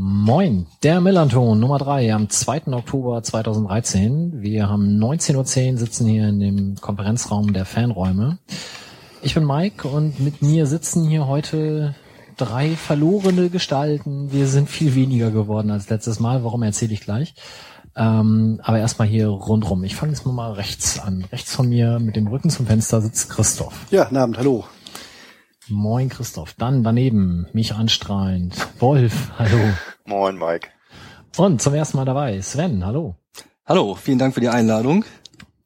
Moin, der Millanton Nummer 3 am 2. Oktober 2013. Wir haben 19.10 Uhr, sitzen hier in dem Konferenzraum der Fanräume. Ich bin Mike und mit mir sitzen hier heute drei verlorene Gestalten. Wir sind viel weniger geworden als letztes Mal. Warum erzähle ich gleich? Ähm, aber erstmal hier rundrum. Ich fange jetzt mal rechts an. Rechts von mir mit dem Rücken zum Fenster sitzt Christoph. Ja, guten Abend, hallo. Moin Christoph. Dann daneben, mich anstrahlend, Wolf, hallo. Moin Mike. Und zum ersten Mal dabei, Sven, hallo. Hallo, vielen Dank für die Einladung.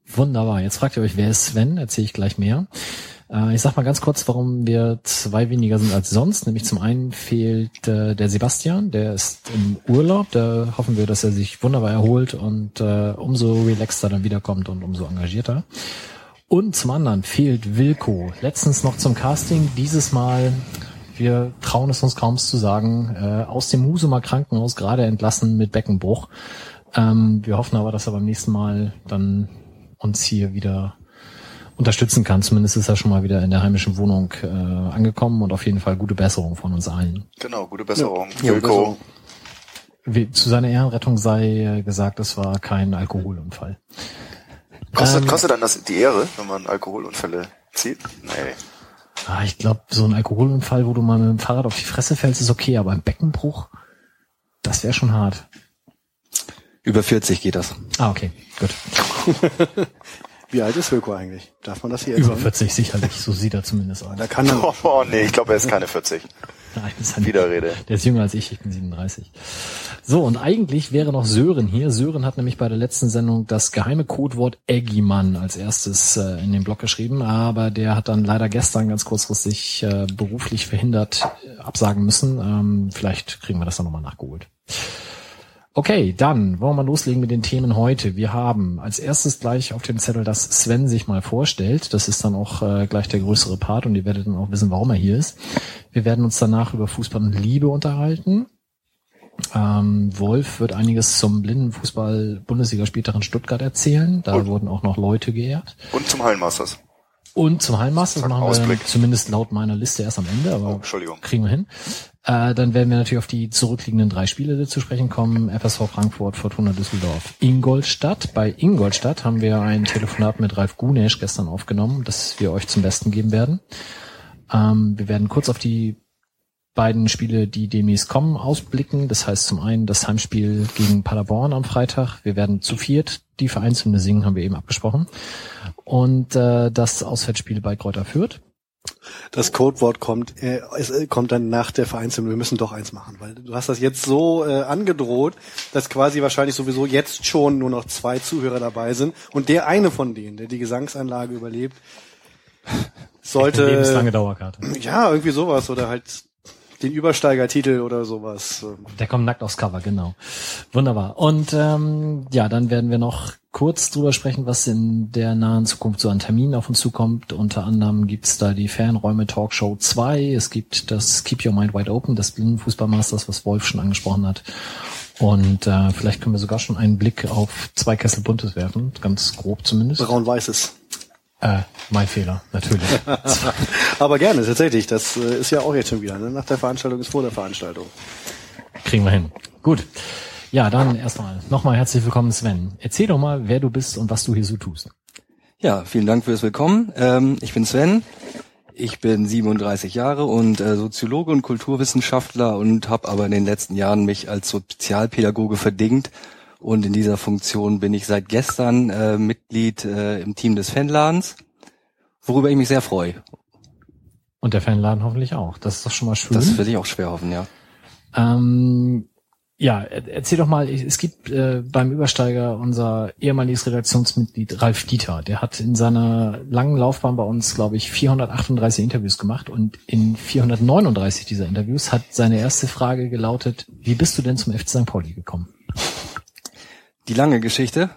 Wunderbar. Jetzt fragt ihr euch, wer ist Sven? Erzähle ich gleich mehr. Äh, ich sag mal ganz kurz, warum wir zwei weniger sind als sonst. Nämlich zum einen fehlt äh, der Sebastian, der ist im Urlaub. Da hoffen wir, dass er sich wunderbar erholt und äh, umso relaxter dann wiederkommt und umso engagierter. Und zum anderen fehlt Wilko. Letztens noch zum Casting, dieses Mal, wir trauen es uns kaum zu sagen, äh, aus dem Husumer Krankenhaus gerade entlassen mit Beckenbruch. Ähm, wir hoffen aber, dass er beim nächsten Mal dann uns hier wieder unterstützen kann. Zumindest ist er schon mal wieder in der heimischen Wohnung äh, angekommen und auf jeden Fall gute Besserung von uns allen. Genau, gute Besserung. Ja, Wilko. Wie, zu seiner Ehrenrettung sei äh, gesagt, es war kein Alkoholunfall. Kostet, Ähm, kostet dann das die Ehre, wenn man Alkoholunfälle zieht? Nee. Ah, ich glaube, so ein Alkoholunfall, wo du mal mit dem Fahrrad auf die Fresse fällst, ist okay, aber ein Beckenbruch, das wäre schon hart. Über 40 geht das. Ah, okay, gut. Wie alt ist Wilko eigentlich? Darf man das hier Über erzählen? 40 sicherlich, so sieht er zumindest aus. Da kann dann, Oh, oh nee, ich glaube, er ist keine 40. Nein, ist er. Widerrede. Der ist jünger als ich, ich bin 37. So, und eigentlich wäre noch Sören hier. Sören hat nämlich bei der letzten Sendung das geheime Codewort Eggimann als erstes äh, in den Blog geschrieben, aber der hat dann leider gestern ganz kurzfristig äh, beruflich verhindert äh, absagen müssen. Ähm, vielleicht kriegen wir das dann nochmal nachgeholt. Okay, dann wollen wir mal loslegen mit den Themen heute. Wir haben als erstes gleich auf dem Zettel, dass Sven sich mal vorstellt. Das ist dann auch äh, gleich der größere Part und ihr werdet dann auch wissen, warum er hier ist. Wir werden uns danach über Fußball und Liebe unterhalten. Ähm, Wolf wird einiges zum Blindenfußball-Bundesligaspieltag in Stuttgart erzählen. Da Und? wurden auch noch Leute geehrt. Und zum Hallenmasters. Und zum Hallenmaster, das machen wir Ausblick. zumindest laut meiner Liste erst am Ende, aber Oh, kriegen wir hin. Äh, dann werden wir natürlich auf die zurückliegenden drei Spiele zu sprechen kommen. FSV Frankfurt, Fortuna Düsseldorf, Ingolstadt. Bei Ingolstadt haben wir ein Telefonat mit Ralf Gunesch gestern aufgenommen, das wir euch zum Besten geben werden. Ähm, wir werden kurz auf die beiden Spiele, die demnächst kommen, ausblicken. Das heißt zum einen das Heimspiel gegen Paderborn am Freitag. Wir werden zu viert die Vereinshymne singen, haben wir eben abgesprochen. Und äh, das Auswärtsspiel bei Kräuter Fürth. das Codewort kommt, äh, es äh, kommt dann nach der Vereinshymne. Wir müssen doch eins machen, weil du hast das jetzt so äh, angedroht, dass quasi wahrscheinlich sowieso jetzt schon nur noch zwei Zuhörer dabei sind und der eine von denen, der die Gesangsanlage überlebt, sollte lebenslange Dauerkarte. ja irgendwie sowas oder halt den Übersteigertitel oder sowas. ähm, Der kommt nackt aufs Cover, genau. Wunderbar. Und ähm, ja, dann werden wir noch kurz drüber sprechen, was in der nahen Zukunft so an Terminen auf uns zukommt. Unter anderem gibt's da die Fernräume Talkshow 2. Es gibt das Keep Your Mind Wide Open, das Blindenfußballmasters, was Wolf schon angesprochen hat. Und äh, vielleicht können wir sogar schon einen Blick auf zwei Kessel Buntes werfen, ganz grob zumindest. Braun-Weißes. Äh, mein Fehler, natürlich. Aber gerne, tatsächlich. Das äh, ist ja auch jetzt schon wieder. Ne? Nach der Veranstaltung ist vor der Veranstaltung. Kriegen wir hin. Gut. Ja, dann erstmal nochmal herzlich willkommen, Sven. Erzähl doch mal, wer du bist und was du hier so tust. Ja, vielen Dank fürs Willkommen. Ähm, ich bin Sven. Ich bin 37 Jahre und äh, Soziologe und Kulturwissenschaftler und habe aber in den letzten Jahren mich als Sozialpädagoge verdingt. Und in dieser Funktion bin ich seit gestern äh, Mitglied äh, im Team des Fanladens, worüber ich mich sehr freue. Und der Fanladen hoffentlich auch. Das ist doch schon mal schön. Das will ich auch schwer hoffen, ja. Ähm, ja, er- erzähl doch mal, es gibt äh, beim Übersteiger unser ehemaliges Redaktionsmitglied Ralf Dieter. Der hat in seiner langen Laufbahn bei uns, glaube ich, 438 Interviews gemacht und in 439 dieser Interviews hat seine erste Frage gelautet, wie bist du denn zum FC St. Pauli gekommen? Die lange Geschichte.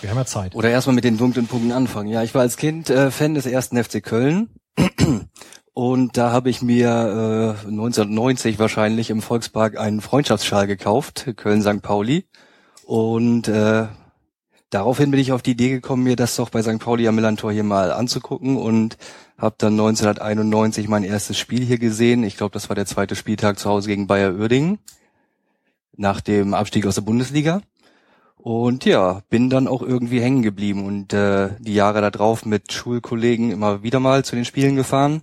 Wir haben ja Zeit. Oder erstmal mit den dunklen Punkten anfangen. Ja, ich war als Kind äh, Fan des ersten FC Köln. Und da habe ich mir äh, 1990 wahrscheinlich im Volkspark einen Freundschaftsschal gekauft, Köln-St. Pauli. Und äh, daraufhin bin ich auf die Idee gekommen, mir das doch bei St. Pauli am Millantor hier mal anzugucken und habe dann 1991 mein erstes Spiel hier gesehen. Ich glaube, das war der zweite Spieltag zu Hause gegen Bayer Uerdingen. nach dem Abstieg aus der Bundesliga. Und ja, bin dann auch irgendwie hängen geblieben und äh, die Jahre darauf mit Schulkollegen immer wieder mal zu den Spielen gefahren,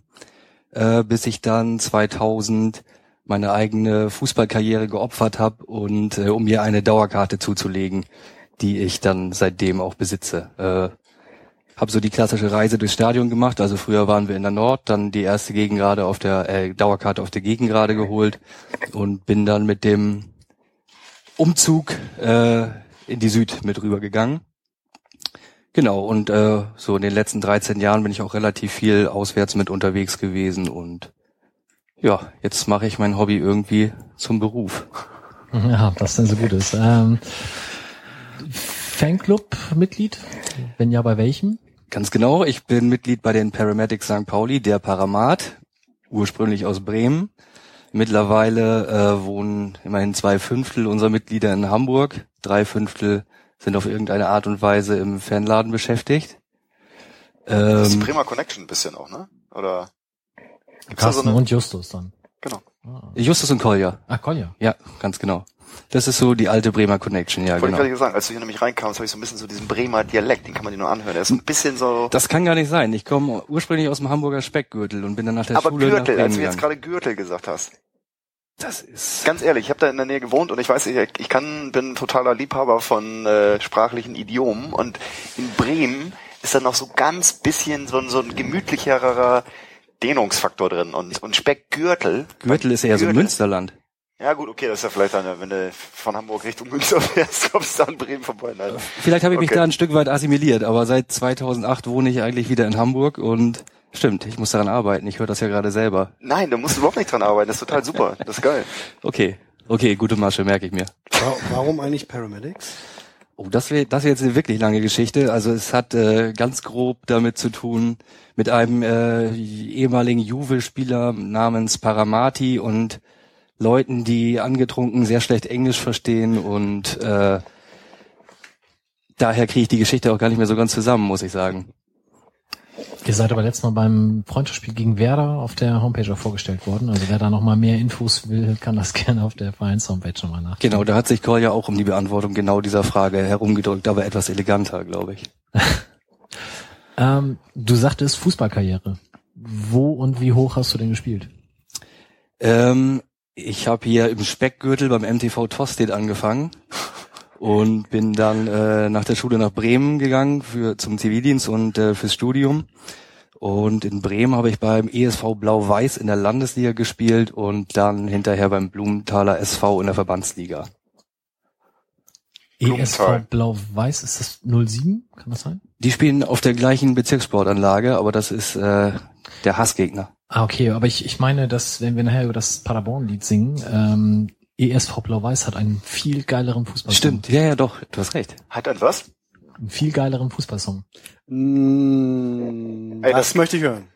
äh, bis ich dann 2000 meine eigene Fußballkarriere geopfert habe und äh, um mir eine Dauerkarte zuzulegen, die ich dann seitdem auch besitze. Äh, habe so die klassische Reise durchs Stadion gemacht. Also früher waren wir in der Nord, dann die erste Gegengrade auf der äh, Dauerkarte auf der Gegengrade geholt und bin dann mit dem Umzug äh, in die Süd mit rübergegangen. Genau, und äh, so in den letzten 13 Jahren bin ich auch relativ viel auswärts mit unterwegs gewesen und ja, jetzt mache ich mein Hobby irgendwie zum Beruf. Ja, was denn so gut ist. Ähm, Fanclub-Mitglied? Wenn ja, bei welchem? Ganz genau, ich bin Mitglied bei den Paramedics St. Pauli, der Paramat, ursprünglich aus Bremen. Mittlerweile äh, wohnen immerhin zwei Fünftel unserer Mitglieder in Hamburg, drei Fünftel sind auf irgendeine Art und Weise im Fanladen beschäftigt. Das ist Ähm, Bremer Connection ein bisschen auch, ne? Oder? Carsten so eine? und Justus dann. Genau. Justus und Kolja, Ah, Kolja. ja, ganz genau. Das ist so die alte Bremer Connection, ja Wollte ich genau. gerade sagen, als du hier nämlich reinkamst, habe ich so ein bisschen so diesen Bremer Dialekt, den kann man dir nur anhören. Der ist ein bisschen so. Das kann gar nicht sein. Ich komme ursprünglich aus dem Hamburger Speckgürtel und bin dann nach der aber Schule nach Gürtel, Bremen als du jetzt gerade Gürtel gesagt hast. Das ist Ganz ehrlich, ich habe da in der Nähe gewohnt und ich weiß, ich, ich kann, bin totaler Liebhaber von äh, sprachlichen Idiomen und in Bremen ist dann noch so ganz bisschen so, ein- so ein gemütlicherer Dehnungsfaktor drin und, und Speckgürtel. Gürtel ist eher so Gürtel. Münsterland. Ja gut, okay, das ist ja vielleicht eine, wenn du von Hamburg Richtung Münster fährst, kommst du an Bremen vorbei. Nein. Vielleicht habe ich mich Okay. da ein Stück weit assimiliert, aber seit 2008 wohne ich eigentlich wieder in Hamburg und stimmt, ich muss daran arbeiten. Ich höre das ja gerade selber. Nein, da musst du überhaupt nicht dran arbeiten, das ist total super, das ist geil. Okay, okay, gute Masche, merke ich mir. Wa- Warum eigentlich Paramedics? Oh, das wäre das wär jetzt eine wirklich lange Geschichte. Also es hat äh, ganz grob damit zu tun mit einem äh, ehemaligen Juve-Spieler namens Paramati und Leuten, die angetrunken sehr schlecht Englisch verstehen und äh, daher kriege ich die Geschichte auch gar nicht mehr so ganz zusammen, muss ich sagen. Ihr seid aber letztes Mal beim Freundschaftsspiel gegen Werder auf der Homepage auch vorgestellt worden. Also wer da noch mal mehr Infos will, kann das gerne auf der Vereins-Homepage schon mal nach. Genau, da hat sich Kolja auch um die Beantwortung genau dieser Frage herumgedrückt, aber etwas eleganter, glaube ich. Ähm, du sagtest Fußballkarriere. Wo und wie hoch hast du denn gespielt? Ähm, ich habe hier im Speckgürtel beim MTV Tostedt angefangen und bin dann äh, nach der Schule nach Bremen gegangen für zum Zivildienst und äh, fürs Studium. Und in Bremen habe ich beim ESV Blau-Weiß in der Landesliga gespielt und dann hinterher beim Blumenthaler SV in der Verbandsliga. ESV. Blau-Weiß, ist das 07? Kann das sein? Die spielen auf der gleichen Bezirkssportanlage, aber das ist äh, der Hassgegner. Ah, okay, aber ich, ich meine, dass, wenn wir nachher über das Paderborn-Lied singen, ähm, ESV Blau-Weiß hat einen viel geileren Fußballsong. Stimmt, ja, ja, doch, du hast recht. Hat ein was? Einen viel geileren Fußballsong. Mm, Ey, das, das- möchte ich hören.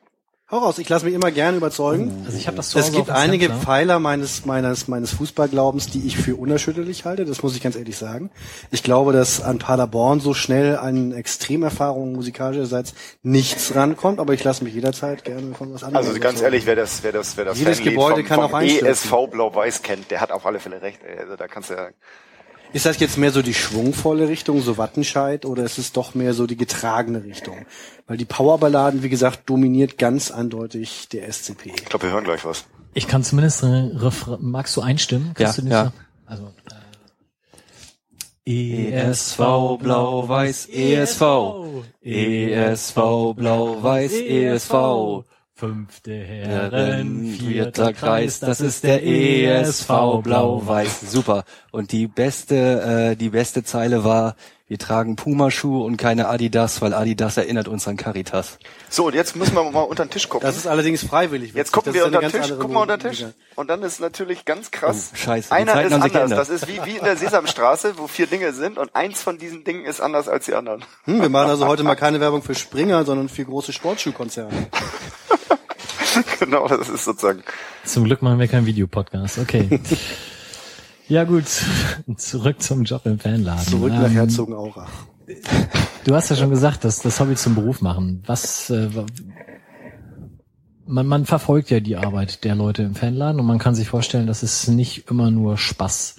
Hau raus, ich lasse mich immer gerne überzeugen. Also ich habe das zu Es Hause gibt auf dem einige Sampler. Pfeiler meines, meines, meines Fußballglaubens, die ich für unerschütterlich halte. Das muss ich ganz ehrlich sagen. Ich glaube, dass an Paderborn so schnell an Extremerfahrungen musikalischerseits nichts rankommt, aber ich lasse mich jederzeit gerne von was anderem Also ganz überzeugen. ehrlich, wer das, wer das, wer das Jedes Fanlied Gebäude vom, kann vom auch. ESV Blau-Weiß kennt, der hat auf alle Fälle recht. Ey. Also da kannst du ja Ist das jetzt mehr so die schwungvolle Richtung, so Wattenscheid, oder ist es doch mehr so die getragene Richtung? Weil die Powerballaden, wie gesagt, dominiert ganz eindeutig der SCP. Ich glaube, wir hören gleich was. Ich kann zumindest ein Refrain, magst du einstimmen? Kannst Ja, du ja. Also, äh, ESV Blau-Weiß, ESV. ESV Blau-Weiß, ESV. Fünfte Herren, vierter Kreis, das ist der ESV Blau-Weiß. Super. Und die beste, äh, die beste Zeile war, wir tragen Pumaschuhe und keine Adidas, weil Adidas erinnert uns an Caritas. So, und jetzt müssen wir mal unter den Tisch gucken. Das ist allerdings freiwillig. Jetzt gucken Das wir unter den Tisch, gucken wir unter den. Tisch. Und dann ist natürlich ganz krass. Oh, scheiße, Einer ist anders. geändert. Das ist wie, wie in der Sesamstraße, wo vier Dinge sind und eins von diesen Dingen ist anders als die anderen. Hm, wir machen also heute mal keine Werbung für Springer, sondern für große Sportschuhkonzerne. genau, das ist sozusagen. Zum Glück machen wir keinen Videopodcast. Okay. ja gut, zurück zum Job im Fanladen. Zurück nach Ähm, Herzogenaurach. Du hast ja schon gesagt, dass das Hobby zum Beruf machen. Was äh, man, man verfolgt ja die Arbeit der Leute im Fanladen und man kann sich vorstellen, das ist nicht immer nur Spaß.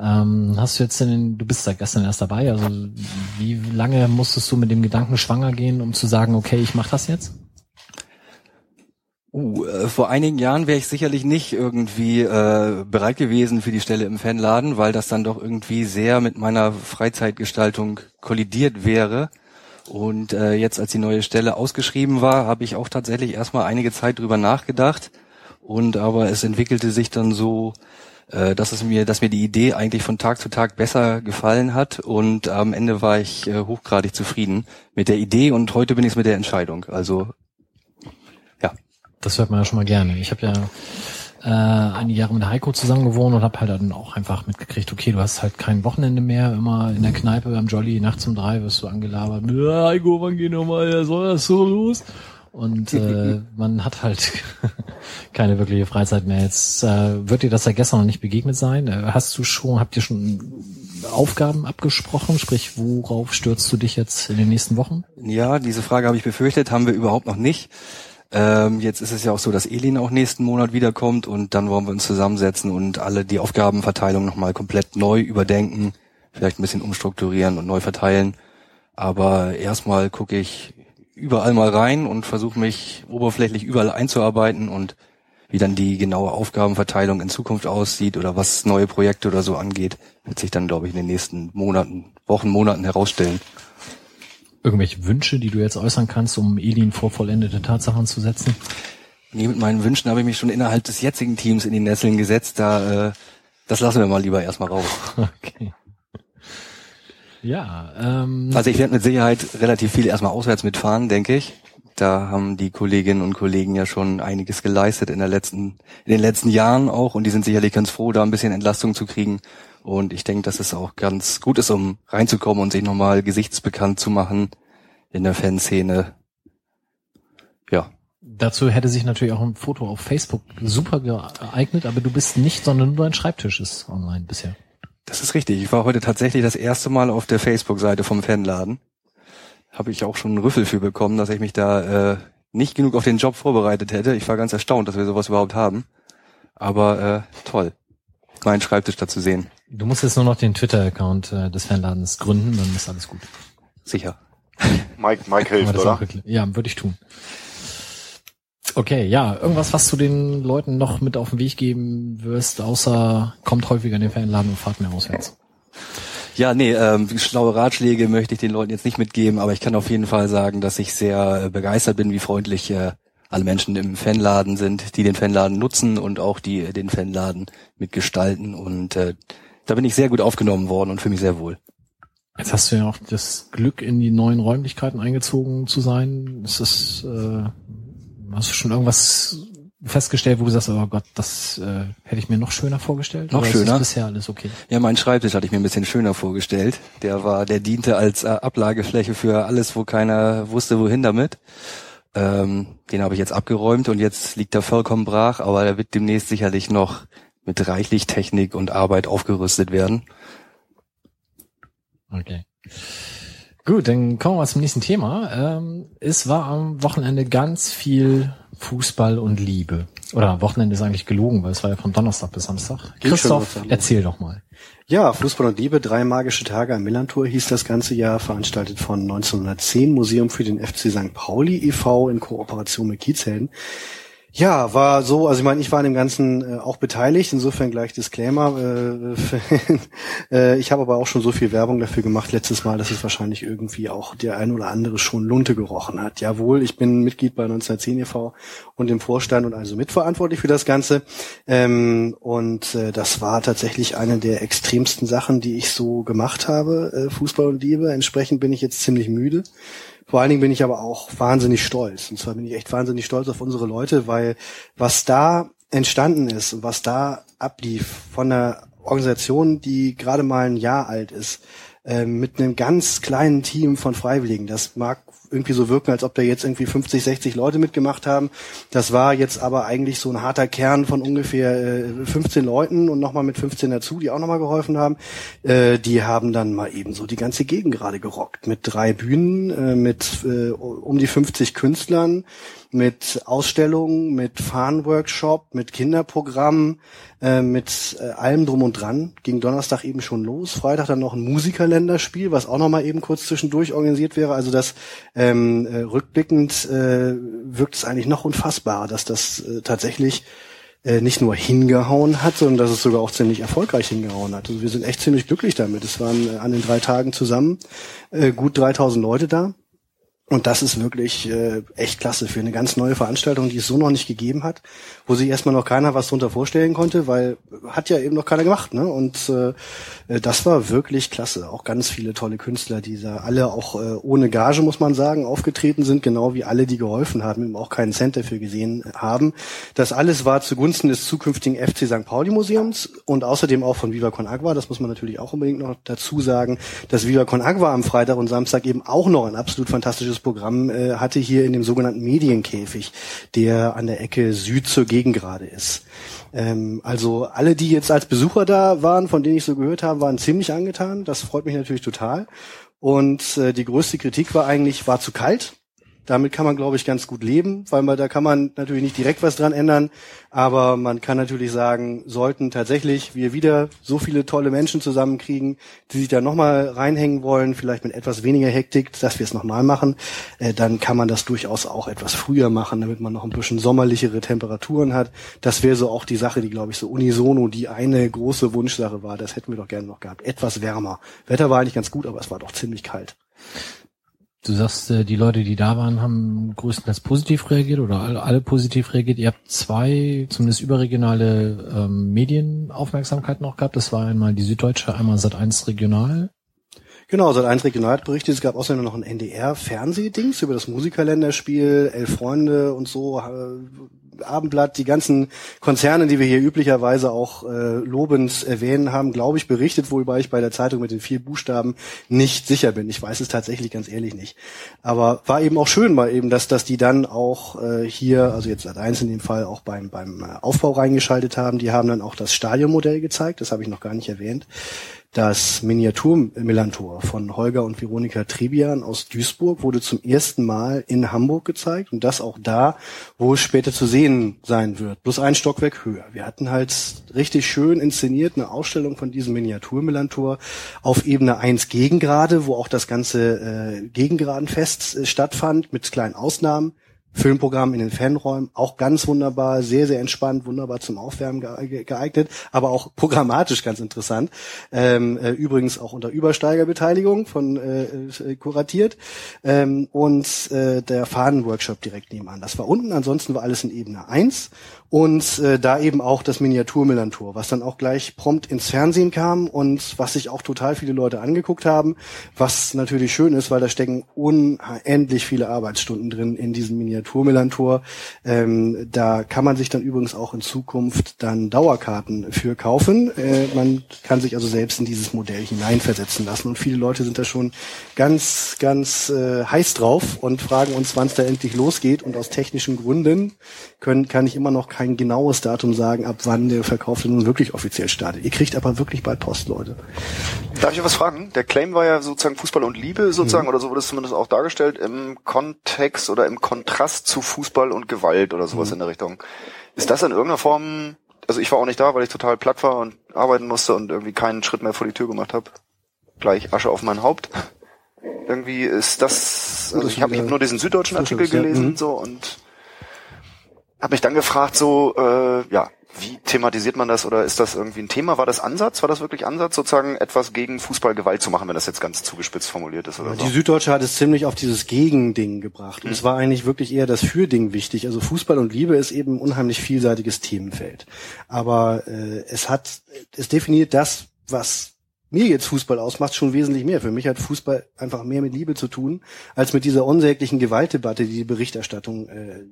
Ähm, hast du jetzt denn, du bist seit gestern erst dabei, also wie lange musstest du mit dem Gedanken schwanger gehen, um zu sagen, okay, ich mach das jetzt? Uh, äh, vor einigen Jahren wäre ich sicherlich nicht irgendwie äh, bereit gewesen für die Stelle im Fanladen, weil das dann doch irgendwie sehr mit meiner Freizeitgestaltung kollidiert wäre. Und äh, jetzt, als die neue Stelle ausgeschrieben war, habe ich auch tatsächlich erstmal einige Zeit drüber nachgedacht. Und aber es entwickelte sich dann so, äh, dass es mir, dass mir die Idee eigentlich von Tag zu Tag besser gefallen hat. Und am Ende war ich äh, hochgradig zufrieden mit der Idee und heute bin ich es mit der Entscheidung. Also das hört man ja schon mal gerne. Ich habe ja äh, einige Jahre mit Heiko zusammen gewohnt und habe halt dann auch einfach mitgekriegt, okay, du hast halt kein Wochenende mehr, immer in der Kneipe am Jolly nachts um drei wirst du angelabert, ja, Heiko, wann geht nochmal, soll das so los? Und äh, man hat halt keine wirkliche Freizeit mehr. Jetzt äh, wird dir das ja gestern noch nicht begegnet sein. Äh, hast du schon, habt ihr schon Aufgaben abgesprochen? Sprich, worauf stürzt du dich jetzt in den nächsten Wochen? Ja, diese Frage habe ich befürchtet, haben wir überhaupt noch nicht. Ähm, jetzt ist es ja auch so, dass Elin auch nächsten Monat wiederkommt und dann wollen wir uns zusammensetzen und alle die Aufgabenverteilung nochmal komplett neu überdenken, vielleicht ein bisschen umstrukturieren und neu verteilen. Aber erstmal gucke ich überall mal rein und versuche mich oberflächlich überall einzuarbeiten und wie dann die genaue Aufgabenverteilung in Zukunft aussieht oder was neue Projekte oder so angeht, wird sich dann, glaube ich, in den nächsten Monaten, Wochen, Monaten herausstellen irgendwelche Wünsche, die du jetzt äußern kannst, um Elin vor vollendete Tatsachen zu setzen? Nee, mit meinen Wünschen habe ich mich schon innerhalb des jetzigen Teams in die Nesseln gesetzt. Da, äh, das lassen wir mal lieber erstmal raus. Okay. Ja. Ähm, also ich werde mit Sicherheit relativ viel erstmal auswärts mitfahren, denke ich. Da haben die Kolleginnen und Kollegen ja schon einiges geleistet in der letzten, in den letzten Jahren auch und die sind sicherlich ganz froh, da ein bisschen Entlastung zu kriegen. Und ich denke, dass es auch ganz gut ist, um reinzukommen und sich nochmal gesichtsbekannt zu machen in der Fanszene. Ja. Dazu hätte sich natürlich auch ein Foto auf Facebook super geeignet, aber du bist nicht, sondern nur dein Schreibtisch ist online bisher. Das ist richtig. Ich war heute tatsächlich das erste Mal auf der Facebook-Seite vom Fanladen. Habe ich auch schon einen Rüffel für bekommen, dass ich mich da äh, nicht genug auf den Job vorbereitet hätte. Ich war ganz erstaunt, dass wir sowas überhaupt haben. Aber äh, toll, meinen Schreibtisch da zu sehen. Du musst jetzt nur noch den Twitter-Account äh, des Fanladens gründen, dann ist alles gut. Sicher. Mike, Mike hilft, oder? Ja, würde ich tun. Okay, ja, irgendwas, was du den Leuten noch mit auf den Weg geben wirst, außer kommt häufiger in den Fanladen und fahrt mehr auswärts. Ja, nee, ähm, schlaue Ratschläge möchte ich den Leuten jetzt nicht mitgeben, aber ich kann auf jeden Fall sagen, dass ich sehr äh, begeistert bin, wie freundlich äh, alle Menschen im Fanladen sind, die den Fanladen nutzen und auch die äh, den Fanladen mitgestalten und äh, da bin ich sehr gut aufgenommen worden und fühle mich sehr wohl. Jetzt hast du ja auch das Glück, in die neuen Räumlichkeiten eingezogen zu sein. Ist das, äh, hast du schon irgendwas festgestellt, wo du sagst, oh Gott, das äh, hätte ich mir noch schöner vorgestellt? Noch schöner? Ist bisher alles okay? Ja, mein Schreibtisch hatte ich mir ein bisschen schöner vorgestellt. Der war, der diente als äh, Ablagefläche für alles, wo keiner wusste, wohin damit. Ähm, den habe ich jetzt abgeräumt und jetzt liegt er vollkommen brach, aber er wird demnächst sicherlich noch mit reichlich Technik und Arbeit aufgerüstet werden. Okay. Gut, dann kommen wir zum nächsten Thema. Ähm, es war am Wochenende ganz viel Fußball und Liebe. Oder Wochenende ist eigentlich gelogen, weil es war ja von Donnerstag bis Samstag. Christoph, erzähl doch mal. Ja, Fußball und Liebe, drei magische Tage am Millantor hieß das ganze Jahr, veranstaltet von 1910 Museum für den FC St. Pauli e.V. in Kooperation mit Kiezhelden. Ja, war so, also ich meine, ich war an dem Ganzen äh, auch beteiligt, insofern gleich Disclaimer. Äh, äh, ich habe aber auch schon so viel Werbung dafür gemacht letztes Mal, dass es wahrscheinlich irgendwie auch der ein oder andere schon Lunte gerochen hat. Jawohl, ich bin Mitglied bei 1910 e.V. und im Vorstand und also mitverantwortlich für das Ganze. Ähm, und äh, das war tatsächlich eine der extremsten Sachen, die ich so gemacht habe, äh, Fußball und Liebe. Entsprechend bin ich jetzt ziemlich müde. Vor allen Dingen bin ich aber auch wahnsinnig stolz. Und zwar bin ich echt wahnsinnig stolz auf unsere Leute, weil was da entstanden ist und was da ablief von einer Organisation, die gerade mal ein Jahr alt ist, äh, mit einem ganz kleinen Team von Freiwilligen. Das mag irgendwie so wirken, als ob da jetzt irgendwie 50, 60 Leute mitgemacht haben. Das war jetzt aber eigentlich so ein harter Kern von ungefähr äh, 15 Leuten und nochmal mit 15 dazu, die auch nochmal geholfen haben. Äh, die haben dann mal eben so die ganze Gegend gerade gerockt mit drei Bühnen, äh, mit äh, um die 50 Künstlern, mit Ausstellungen, mit Fahnenworkshop, mit Kinderprogramm, äh, mit äh, allem drum und dran. Ging Donnerstag eben schon los. Freitag dann noch ein Musikerländerspiel, was auch noch mal eben kurz zwischendurch organisiert wäre. Also das ähm, äh, rückblickend äh, wirkt es eigentlich noch unfassbarer, dass das äh, tatsächlich äh, nicht nur hingehauen hat, sondern dass es sogar auch ziemlich erfolgreich hingehauen hat. Also wir sind echt ziemlich glücklich damit. Es waren äh, an den drei Tagen zusammen gut 3000 Leute da. Und das ist wirklich äh, echt klasse für eine ganz neue Veranstaltung, die es so noch nicht gegeben hat, wo sich erstmal noch keiner was drunter vorstellen konnte, weil hat ja eben noch keiner gemacht. Ne? Und äh, äh, das war wirklich klasse. Auch ganz viele tolle Künstler, die da alle auch äh, ohne Gage, muss man sagen, aufgetreten sind, genau wie alle, die geholfen haben, eben auch keinen Cent dafür gesehen haben. Das alles war zugunsten des zukünftigen FC St. Pauli Museums und außerdem auch von Viva Con Agua. Das muss man natürlich auch unbedingt noch dazu sagen, dass Viva Con Agua am Freitag und Samstag eben auch noch ein absolut fantastisches dieses Programm äh, hatte hier in dem sogenannten Medienkäfig, der an der Ecke Süd zur Gegengrade ist. Ähm, also alle, die jetzt als Besucher da waren, von denen ich so gehört habe, waren ziemlich angetan. Das freut mich natürlich total. Und äh, die größte Kritik war eigentlich, war zu kalt. Damit kann man, glaube ich, ganz gut leben, weil man, da kann man natürlich nicht direkt was dran ändern, aber man kann natürlich sagen, sollten tatsächlich wir wieder so viele tolle Menschen zusammenkriegen, die sich da nochmal reinhängen wollen, vielleicht mit etwas weniger Hektik, dass wir es nochmal machen, äh, dann kann man das durchaus auch etwas früher machen, damit man noch ein bisschen sommerlichere Temperaturen hat. Das wäre so auch die Sache, die, glaube ich, so unisono die eine große Wunschsache war. Das hätten wir doch gerne noch gehabt. Etwas wärmer. Wetter war eigentlich ganz gut, aber es war doch ziemlich kalt. Du sagst, äh, die Leute, die da waren, haben größtenteils positiv reagiert oder alle, positiv reagiert. Ihr habt zwei, zumindest überregionale ähm, Medienaufmerksamkeit noch gehabt. Das war einmal die Süddeutsche, einmal Sat1 Regional. Genau, seit eins Regional hat berichtet, es gab außerdem noch ein NDR-Fernsehdings über das Musikerländerspiel, Elf Freunde und so, Abendblatt, die ganzen Konzerne, die wir hier üblicherweise auch äh, lobend erwähnen haben, glaube ich, berichtet, wobei ich bei der Zeitung mit den vier Buchstaben nicht sicher bin. Ich weiß es tatsächlich ganz ehrlich nicht. Aber war eben auch schön mal eben, dass, dass die dann auch äh, hier, also jetzt seit eins in dem Fall, auch beim, beim äh, Aufbau reingeschaltet haben. Die haben dann auch das Stadionmodell gezeigt, das habe ich noch gar nicht erwähnt. Das Miniatur-Millantor von Holger und Veronika Trebian aus Duisburg wurde zum ersten Mal in Hamburg gezeigt und das auch da, wo es später zu sehen sein wird. Bloß ein Stockwerk höher. Wir hatten halt richtig schön inszeniert eine Ausstellung von diesem Miniatur-Millantor auf Ebene 1 Gegengrade, wo auch das ganze äh, Gegengradenfest äh, stattfand mit kleinen Ausnahmen. Filmprogramm in den Fanräumen, auch ganz wunderbar, sehr, sehr entspannt, wunderbar zum Aufwärmen geeignet, aber auch programmatisch ganz interessant. Ähm, äh, übrigens auch unter Übersteigerbeteiligung von äh, äh, kuratiert. Ähm, und äh, der Fahnenworkshop direkt nebenan. Das war unten, ansonsten war alles in Ebene 1 und äh, da eben auch das Miniatur-Millantor, was dann auch gleich prompt ins Fernsehen kam und was sich auch total viele Leute angeguckt haben, was natürlich schön ist, weil da stecken unendlich viele Arbeitsstunden drin in diesem Miniatur-Millantor. Ähm, da kann man sich dann übrigens auch in Zukunft dann Dauerkarten für kaufen. Äh, man kann sich also selbst in dieses Modell hineinversetzen lassen und viele Leute sind da schon ganz, ganz äh, heiß drauf und fragen uns, wann es da endlich losgeht und aus technischen Gründen können, kann ich immer noch kein genaues Datum sagen, ab wann der Verkauf nun wirklich offiziell startet. Ihr kriegt aber wirklich bald Post, Leute. Darf ich was fragen? Der Claim war ja sozusagen Fußball und Liebe sozusagen, mhm. oder so wurde es zumindest auch dargestellt, im Kontext oder im Kontrast zu Fußball und Gewalt oder sowas mhm. in der Richtung. Ist das in irgendeiner Form, also ich war auch nicht da, weil ich total platt war und arbeiten musste und irgendwie keinen Schritt mehr vor die Tür gemacht habe. Gleich Asche auf mein Haupt. Irgendwie ist das, also ich habe hab nur diesen süddeutschen Artikel gelesen. Mhm. so und habe mich dann gefragt, so, äh, ja, wie thematisiert man das oder ist das irgendwie ein Thema? War das Ansatz? War das wirklich Ansatz, sozusagen etwas gegen Fußballgewalt zu machen, wenn das jetzt ganz zugespitzt formuliert ist? Oder die so? Süddeutsche hat es ziemlich auf dieses Gegending gebracht. Und mhm. es war eigentlich wirklich eher das Fürding wichtig. Also Fußball und Liebe ist eben ein unheimlich vielseitiges Themenfeld. Aber äh, es hat, es definiert das, was mir jetzt Fußball ausmacht, schon wesentlich mehr. Für mich hat Fußball einfach mehr mit Liebe zu tun, als mit dieser unsäglichen Gewaltdebatte, die die Berichterstattung äh,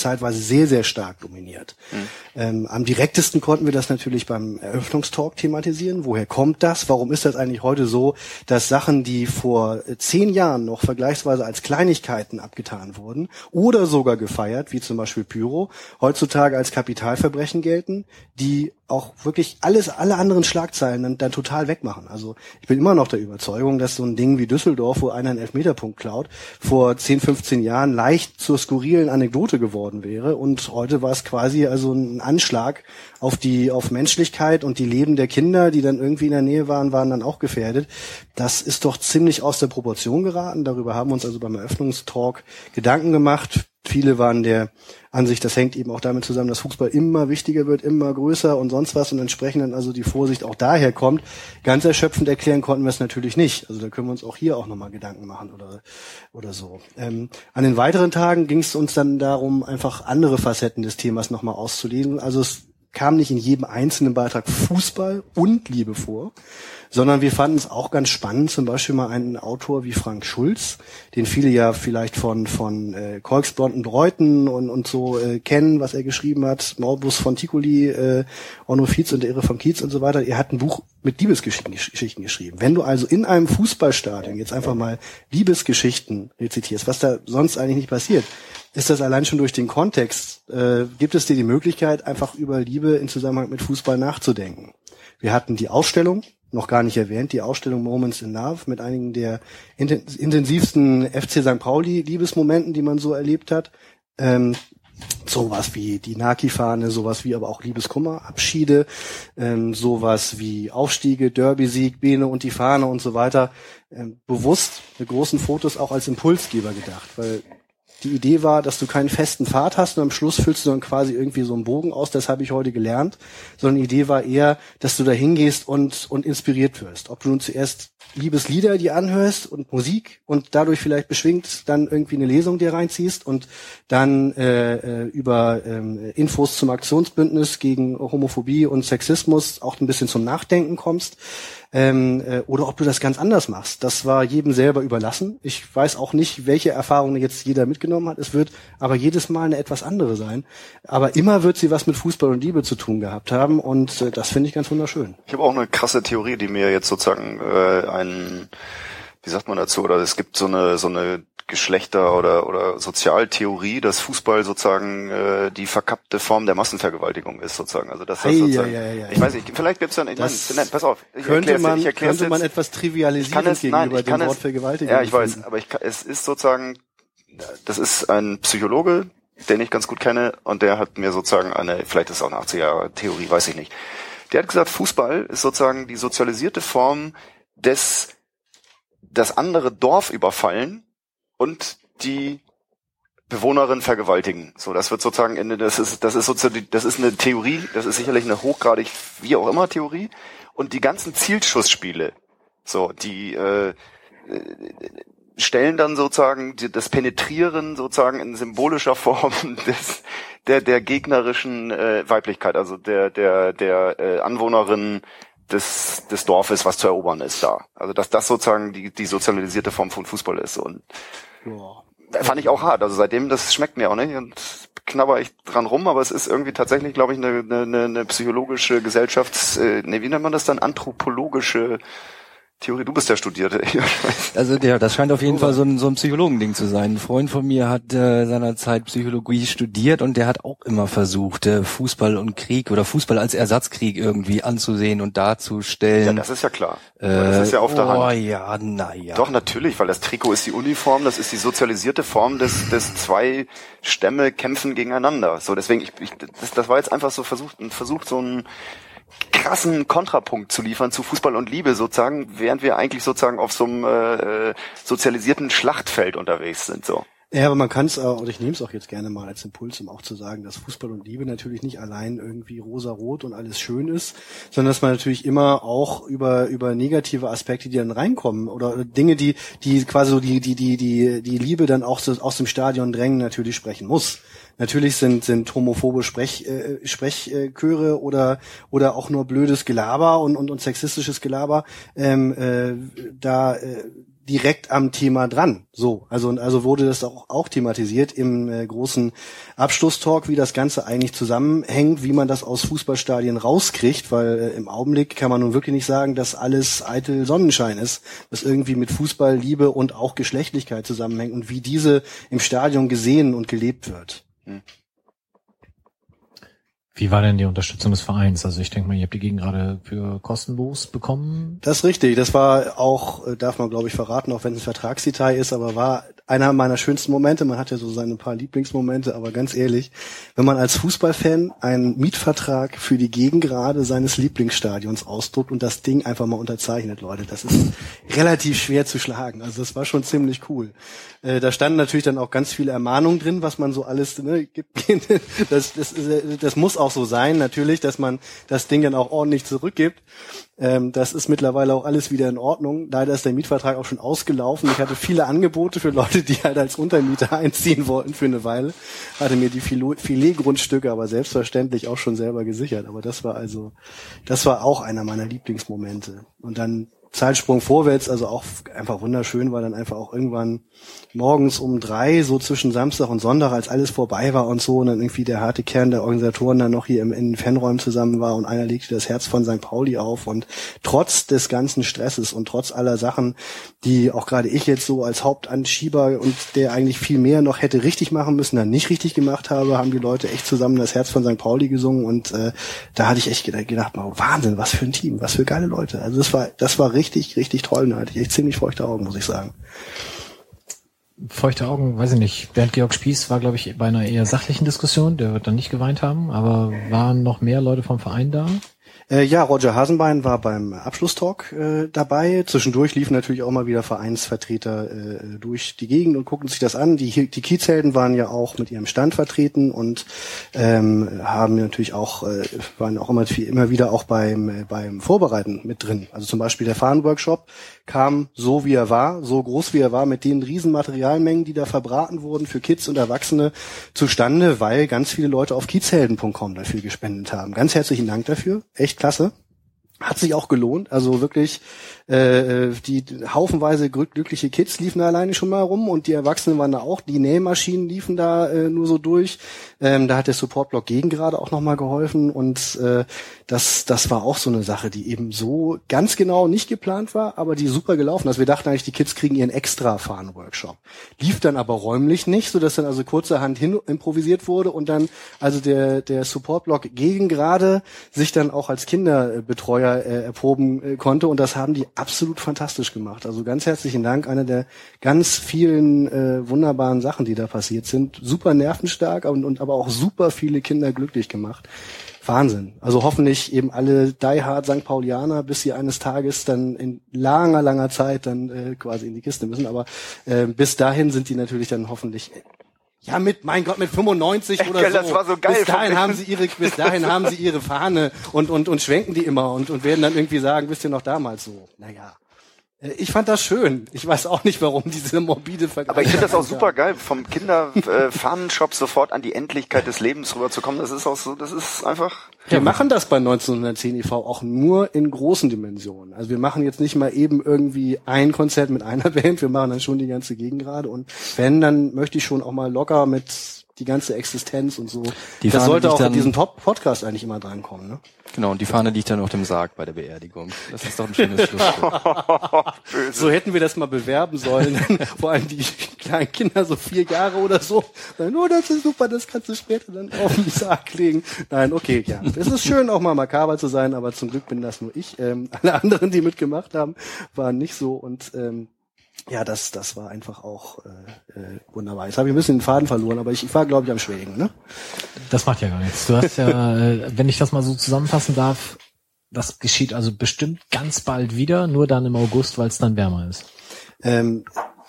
zeitweise sehr, sehr stark dominiert. Mhm. Ähm, am direktesten konnten wir das natürlich beim Eröffnungstalk thematisieren. Woher kommt das? Warum ist das eigentlich heute so, dass Sachen, die vor zehn Jahren noch vergleichsweise als Kleinigkeiten abgetan wurden oder sogar gefeiert, wie zum Beispiel Pyro, heutzutage als Kapitalverbrechen gelten, die auch wirklich alles, alle anderen Schlagzeilen dann, dann total wegmachen. Also ich bin immer noch der Überzeugung, dass so ein Ding wie Düsseldorf, wo einer einen Elfmeterpunkt klaut, vor 10, 15 Jahren leicht zur skurrilen Anekdote geworden wäre. Und heute war es quasi also ein Anschlag auf die, auf Menschlichkeit und die Leben der Kinder, die dann irgendwie in der Nähe waren, waren dann auch gefährdet. Das ist doch ziemlich aus der Proportion geraten. Darüber haben wir uns also beim Eröffnungstalk Gedanken gemacht. Viele waren der Ansicht, das hängt eben auch damit zusammen, dass Fußball immer wichtiger wird, immer größer und sonst was und entsprechend dann also die Vorsicht auch daher kommt. Ganz erschöpfend erklären konnten wir es natürlich nicht. Also da können wir uns auch hier auch nochmal Gedanken machen oder, oder so. Ähm, an den weiteren Tagen ging es uns dann darum, einfach andere Facetten des Themas nochmal auszulesen. Also es kam nicht in jedem einzelnen Beitrag Fußball und Liebe vor, sondern wir fanden es auch ganz spannend, zum Beispiel mal einen Autor wie Frank Schulz, den viele ja vielleicht von von äh, Kolksblond und Reuten und, und so äh, kennen, was er geschrieben hat, Maulbus von Ticoli, äh, Onno Fietz und der Irre vom Kiez und so weiter. Er hat ein Buch mit Liebesgeschichten Geschichten geschrieben. Wenn du also in einem Fußballstadion jetzt einfach mal Liebesgeschichten rezitierst, was da sonst eigentlich nicht passiert, ist das allein schon durch den Kontext, äh, gibt es dir die Möglichkeit, einfach über Liebe in Zusammenhang mit Fußball nachzudenken. Wir hatten die Ausstellung, noch gar nicht erwähnt, die Ausstellung Moments in Love mit einigen der intensivsten FC St. Pauli Liebesmomenten, die man so erlebt hat. Ähm, sowas wie die Naki-Fahne, sowas wie aber auch Liebeskummer, Abschiede, ähm, sowas wie Aufstiege, Derby-Sieg, Bene und die Fahne und so weiter. Ähm, bewusst mit großen Fotos auch als Impulsgeber gedacht, weil die Idee war, dass du keinen festen Pfad hast und am Schluss füllst du dann quasi irgendwie so einen Bogen aus, das habe ich heute gelernt, sondern die Idee war eher, dass du da hingehst und, und inspiriert wirst. Ob du nun zuerst Liebeslieder dir anhörst und Musik und dadurch vielleicht beschwingt dann irgendwie eine Lesung dir reinziehst und dann äh, äh über ähm, Infos zum Aktionsbündnis gegen Homophobie und Sexismus auch ein bisschen zum Nachdenken kommst ähm, äh, oder ob du das ganz anders machst. Das war jedem selber überlassen. Ich weiß auch nicht, welche Erfahrungen jetzt jeder mitgenommen hat. Es wird aber jedes Mal eine etwas andere sein. Aber immer wird sie was mit Fußball und Liebe zu tun gehabt haben und äh, das finde ich ganz wunderschön. Ich habe auch eine krasse Theorie, die mir jetzt sozusagen äh, ein wie sagt man dazu, oder es gibt so eine so eine Geschlechter- oder, oder Sozialtheorie, dass Fußball sozusagen äh, die verkappte Form der Massenvergewaltigung ist, sozusagen. Also das, das sozusagen, ja, ja, ja, ich weiß nicht, vielleicht gibt's dann, ich das mein, nein, pass auf, ich könnte man, ich könnte man etwas trivialisieren es, gegenüber nein, dem es, Wort Vergewaltigung. Ja, ich weiß, aber ich, es ist sozusagen, das ist ein Psychologe, den ich ganz gut kenne und der hat mir sozusagen eine, vielleicht ist es auch eine 80er Theorie, weiß ich nicht. Der hat gesagt, Fußball ist sozusagen die sozialisierte Form des das andere Dorf überfallen und die Bewohnerin vergewaltigen. So, das wird sozusagen Ende, das ist, das ist sozusagen, das ist eine Theorie, das ist sicherlich eine hochgradig, wie auch immer Theorie. Und die ganzen Zielschussspiele, so, die äh, stellen dann sozusagen das Penetrieren sozusagen in symbolischer Form des, der, der gegnerischen äh, Weiblichkeit, also der, der, der äh, Anwohnerin des, des Dorfes, was zu erobern ist da. Also dass das sozusagen die, die sozialisierte Form von Fußball ist. Und ja. fand ich auch hart. Also seitdem, das schmeckt mir auch nicht und knabber ich dran rum, aber es ist irgendwie tatsächlich, glaube ich, eine, eine, eine psychologische Gesellschafts, äh, nee, wie nennt man das dann? Anthropologische Theorie, du bist ja Studierte. also ja, das scheint auf jeden Fall so ein, so ein Psychologending zu sein. Ein Freund von mir hat äh, seinerzeit Psychologie studiert und der hat auch immer versucht, äh, Fußball und Krieg oder Fußball als Ersatzkrieg irgendwie anzusehen und darzustellen. Ja, das ist ja klar. Äh, das ist ja auf der Hand. Oh ja, naja. Doch, natürlich, weil das Trikot ist die Uniform, das ist die sozialisierte Form des, des zwei Stämme kämpfen gegeneinander. So, deswegen, ich, ich das, das war jetzt einfach so versucht, ein Versuch, so ein krassen Kontrapunkt zu liefern zu Fußball und Liebe sozusagen, während wir eigentlich sozusagen auf so einem äh, sozialisierten Schlachtfeld unterwegs sind. So. Ja, aber man kann es, oder ich nehme es auch jetzt gerne mal als Impuls, um auch zu sagen, dass Fußball und Liebe natürlich nicht allein irgendwie rosa-rot und alles schön ist, sondern dass man natürlich immer auch über über negative Aspekte, die dann reinkommen oder Dinge, die die quasi so die die die die die Liebe dann auch so aus dem Stadion drängen, natürlich sprechen muss. Natürlich sind, sind homophobe Sprech, äh, Sprechchöre oder, oder auch nur blödes Gelaber und, und, und sexistisches Gelaber ähm, äh, da äh, direkt am Thema dran. So, also also wurde das auch, auch thematisiert im äh, großen Abschlusstalk, wie das Ganze eigentlich zusammenhängt, wie man das aus Fußballstadien rauskriegt, weil äh, im Augenblick kann man nun wirklich nicht sagen, dass alles eitel Sonnenschein ist, was irgendwie mit Fußball, Liebe und auch Geschlechtlichkeit zusammenhängt und wie diese im Stadion gesehen und gelebt wird. Wie war denn die Unterstützung des Vereins? Also ich denke mal, ihr habt die gegen gerade für kostenlos bekommen. Das ist richtig. Das war auch, äh, darf man glaube ich verraten, auch wenn es ein Vertragsdetail ist, aber war einer meiner schönsten Momente. Man hat ja so seine paar Lieblingsmomente, aber ganz ehrlich, wenn man als Fußballfan einen Mietvertrag für die Gegengrade seines Lieblingsstadions ausdruckt und das Ding einfach mal unterzeichnet, Leute, das ist relativ schwer zu schlagen. Also das war schon ziemlich cool. Äh, da standen natürlich dann auch ganz viele Ermahnungen drin, was man so alles ne, gibt. Das, das, das muss auch so sein, natürlich, dass man das Ding dann auch ordentlich zurückgibt. Ähm, das ist mittlerweile auch alles wieder in Ordnung. Leider ist der Mietvertrag auch schon ausgelaufen. Ich hatte viele Angebote für Leute, die halt als Untermieter einziehen wollten für eine Weile. Hatte mir die Filetgrundstücke aber selbstverständlich auch schon selber gesichert. Aber das war also, das war auch einer meiner Lieblingsmomente. Und dann Zeitsprung vorwärts, also auch einfach wunderschön, weil dann einfach auch irgendwann morgens um drei, so zwischen Samstag und Sonntag, als alles vorbei war und so, und dann irgendwie der harte Kern der Organisatoren dann noch hier im, in den Fanräumen zusammen war und einer legte das Herz von St. Pauli auf und trotz des ganzen Stresses und trotz aller Sachen, die auch gerade ich jetzt so als Hauptanschieber und der eigentlich viel mehr noch hätte richtig machen müssen, dann nicht richtig gemacht habe, haben die Leute echt zusammen das Herz von St. Pauli gesungen und äh, da hatte ich echt gedacht, gedacht, Wahnsinn, was für ein Team, was für geile Leute. Also das war, das war richtig, richtig toll. Da hatte ich echt ziemlich feuchte Augen, muss ich sagen. Feuchte Augen, weiß ich nicht. Bernd Georg Spieß war, glaube ich, bei einer eher sachlichen Diskussion. Der wird dann nicht geweint haben. Aber waren noch mehr Leute vom Verein da? Äh, ja, Roger Hasenbein war beim Abschlusstalk äh, dabei. Zwischendurch liefen natürlich auch mal wieder Vereinsvertreter äh, durch die Gegend und guckten sich das an. Die, die Kiezhelden waren ja auch mit ihrem Stand vertreten und ähm, haben natürlich auch äh, waren auch immer, immer wieder auch beim äh, beim Vorbereiten mit drin. Also zum Beispiel der Fahnenworkshop kam so wie er war, so groß wie er war, mit den riesen Materialmengen, die da verbraten wurden für Kids und Erwachsene zustande, weil ganz viele Leute auf kiezhelden.com dafür gespendet haben. Ganz herzlichen Dank dafür. Echt klasse. Hat sich auch gelohnt. Also wirklich äh, die haufenweise glückliche Kids liefen da alleine schon mal rum und die Erwachsenen waren da auch. Die Nähmaschinen liefen da äh, nur so durch. Ähm, da hat der Supportblock gegen gerade auch nochmal geholfen und äh, das, das war auch so eine Sache, die eben so ganz genau nicht geplant war, aber die super gelaufen ist. Wir dachten eigentlich, die Kids kriegen ihren extra Fahren-Workshop. Lief dann aber räumlich nicht, so dass dann also kurzerhand hin improvisiert wurde und dann also der, der Supportblock gegen gerade sich dann auch als Kinderbetreuer äh, erproben äh, konnte und das haben die absolut fantastisch gemacht. Also ganz herzlichen Dank. Eine der ganz vielen äh, wunderbaren Sachen, die da passiert sind. Super nervenstark und, und aber auch super viele Kinder glücklich gemacht. Wahnsinn. Also hoffentlich eben alle Die Hard St. Paulianer, bis sie eines Tages dann in langer, langer Zeit dann äh, quasi in die Kiste müssen. Aber äh, bis dahin sind die natürlich dann hoffentlich ja, mit, mein Gott, mit 95 oder Gell, so. War so geil. Bis dahin haben sie ihre, bis dahin haben sie ihre Fahne und, und, und schwenken die immer und, und werden dann irgendwie sagen, wisst ihr noch damals so. Naja. Äh, ich fand das schön. Ich weiß auch nicht, warum diese morbide Vergleich. Aber ich finde das auch super geil, vom Kinderfahnenshop sofort an die Endlichkeit des Lebens rüberzukommen. Das ist auch so, das ist einfach. Wir machen das bei 1910 e.V. auch nur in großen Dimensionen. Also wir machen jetzt nicht mal eben irgendwie ein Konzert mit einer Band, wir machen dann schon die ganze Gegend gerade. Und wenn, dann möchte ich schon auch mal locker mit die ganze Existenz und so. Die das Fahne sollte auch in diesem Top Podcast eigentlich immer drankommen, ne? Genau, und die Fahne liegt dann auf dem Sarg bei der Beerdigung. Das ist doch ein schönes Schlusswort. so hätten wir das mal bewerben sollen. Vor allem die kleinen Kinder, so vier Jahre oder so. Dann, oh, das ist super, das kannst du später dann auf den Sarg legen. Nein, okay, ja. Es ist schön, auch mal makaber zu sein, aber zum Glück bin das nur ich. Ähm, alle anderen, die mitgemacht haben, waren nicht so und ähm, ja, das, das war einfach auch äh, äh, wunderbar. Jetzt habe ich ein bisschen den Faden verloren, aber ich, ich war, glaube ich, am Schwägen. Ne? Das macht ja gar nichts. Du hast ja, äh, wenn ich das mal so zusammenfassen darf, das geschieht also bestimmt ganz bald wieder, nur dann im August, weil es dann wärmer ist. Ähm,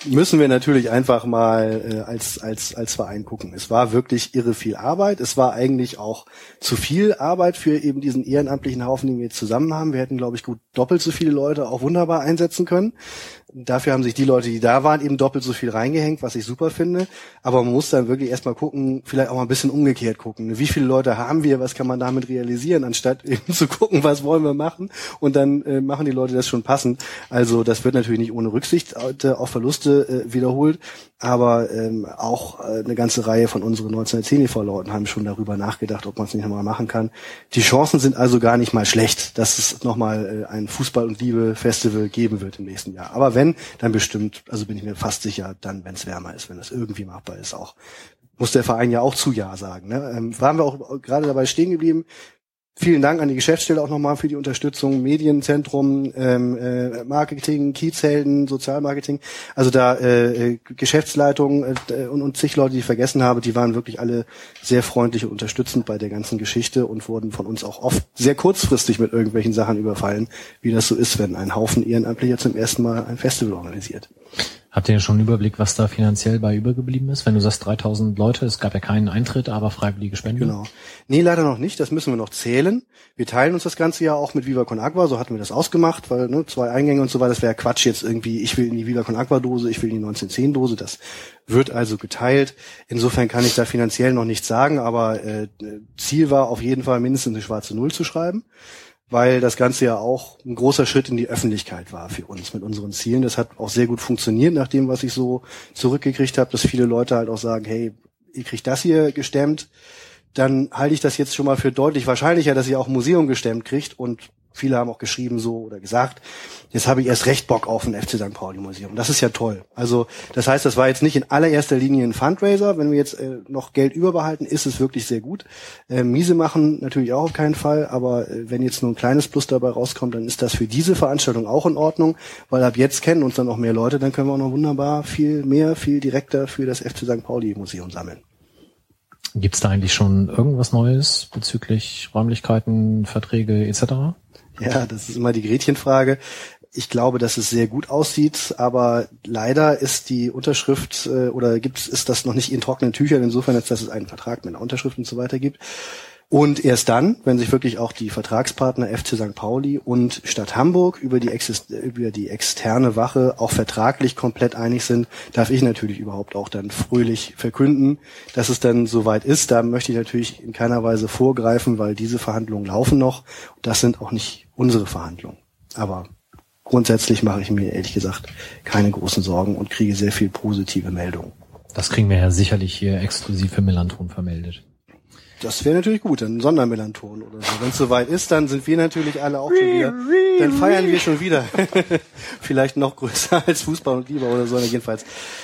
müssen wir natürlich einfach mal äh, als, als, als Verein gucken. Es war wirklich irre viel Arbeit. Es war eigentlich auch zu viel Arbeit für eben diesen ehrenamtlichen Haufen, den wir jetzt zusammen haben. Wir hätten, glaube ich, gut doppelt so viele Leute auch wunderbar einsetzen können. Dafür haben sich die Leute, die da waren, eben doppelt so viel reingehängt, was ich super finde. Aber man muss dann wirklich erstmal gucken, vielleicht auch mal ein bisschen umgekehrt gucken. Wie viele Leute haben wir, was kann man damit realisieren, anstatt eben zu gucken, was wollen wir machen. Und dann äh, machen die Leute das schon passend. Also das wird natürlich nicht ohne Rücksicht äh, auf Verluste äh, wiederholt. Aber ähm, auch äh, eine ganze Reihe von unseren 1910 EV-Leuten haben schon darüber nachgedacht, ob man es nicht nochmal machen kann. Die Chancen sind also gar nicht mal schlecht, dass es nochmal äh, ein Fußball- und Liebe-Festival geben wird im nächsten Jahr. Aber wenn, dann bestimmt, also bin ich mir fast sicher, dann, wenn es wärmer ist, wenn das irgendwie machbar ist, auch muss der Verein ja auch zu Ja sagen. Ne? Ähm, waren wir auch gerade dabei stehen geblieben. Vielen Dank an die Geschäftsstelle auch nochmal für die Unterstützung, Medienzentrum, ähm, äh, Marketing, Kiezhelden, Sozialmarketing. Also da äh, äh Geschäftsleitung äh, und, und zig Leute, die ich vergessen habe, die waren wirklich alle sehr freundlich und unterstützend bei der ganzen Geschichte und wurden von uns auch oft sehr kurzfristig mit irgendwelchen Sachen überfallen, wie das so ist, wenn ein Haufen Ehrenamtlicher zum ersten Mal ein Festival organisiert. Habt ihr schon einen Überblick, was da finanziell bei übergeblieben ist? Wenn du sagst 3000 Leute, es gab ja keinen Eintritt, aber freiwillige Spenden. Genau. Nee, leider noch nicht. Das müssen wir noch zählen. Wir teilen uns das ganze ja auch mit Viva Con Agua. So hatten wir das ausgemacht, weil ne, zwei Eingänge und so weiter. Das wäre Quatsch jetzt irgendwie. Ich will in die Viva Con Agua Dose, ich will in die 1910 Dose. Das wird also geteilt. Insofern kann ich da finanziell noch nichts sagen, aber äh, Ziel war auf jeden Fall mindestens eine schwarze Null zu schreiben weil das Ganze ja auch ein großer Schritt in die Öffentlichkeit war für uns mit unseren Zielen. Das hat auch sehr gut funktioniert, nach dem, was ich so zurückgekriegt habe, dass viele Leute halt auch sagen, hey, ihr kriegt das hier gestemmt, dann halte ich das jetzt schon mal für deutlich wahrscheinlicher, dass ihr auch ein Museum gestemmt kriegt und Viele haben auch geschrieben so oder gesagt, jetzt habe ich erst recht Bock auf ein FC St. Pauli Museum. Das ist ja toll. Also das heißt, das war jetzt nicht in allererster Linie ein Fundraiser. Wenn wir jetzt äh, noch Geld überbehalten, ist es wirklich sehr gut. Äh, miese machen natürlich auch auf keinen Fall, aber äh, wenn jetzt nur ein kleines Plus dabei rauskommt, dann ist das für diese Veranstaltung auch in Ordnung, weil ab jetzt kennen uns dann noch mehr Leute, dann können wir auch noch wunderbar viel mehr, viel direkter für das FC St. Pauli Museum sammeln. Gibt es da eigentlich schon irgendwas Neues bezüglich Räumlichkeiten, Verträge etc.? Ja, das ist immer die Gretchenfrage. Ich glaube, dass es sehr gut aussieht, aber leider ist die Unterschrift äh, oder gibt es ist das noch nicht in trockenen Tüchern, insofern, als dass es einen Vertrag mit einer Unterschrift und so weiter gibt. Und erst dann, wenn sich wirklich auch die Vertragspartner FC St. Pauli und Stadt Hamburg über die, über die externe Wache auch vertraglich komplett einig sind, darf ich natürlich überhaupt auch dann fröhlich verkünden, dass es dann soweit ist. Da möchte ich natürlich in keiner Weise vorgreifen, weil diese Verhandlungen laufen noch. Das sind auch nicht unsere Verhandlungen. Aber grundsätzlich mache ich mir ehrlich gesagt keine großen Sorgen und kriege sehr viel positive Meldungen. Das kriegen wir ja sicherlich hier exklusiv für Melanton vermeldet. Das wäre natürlich gut, ein Sondermelanton oder so. Wenn es soweit ist, dann sind wir natürlich alle auch schon wieder. Dann feiern wir schon wieder. Vielleicht noch größer als Fußball und Lieber oder so. Jedenfalls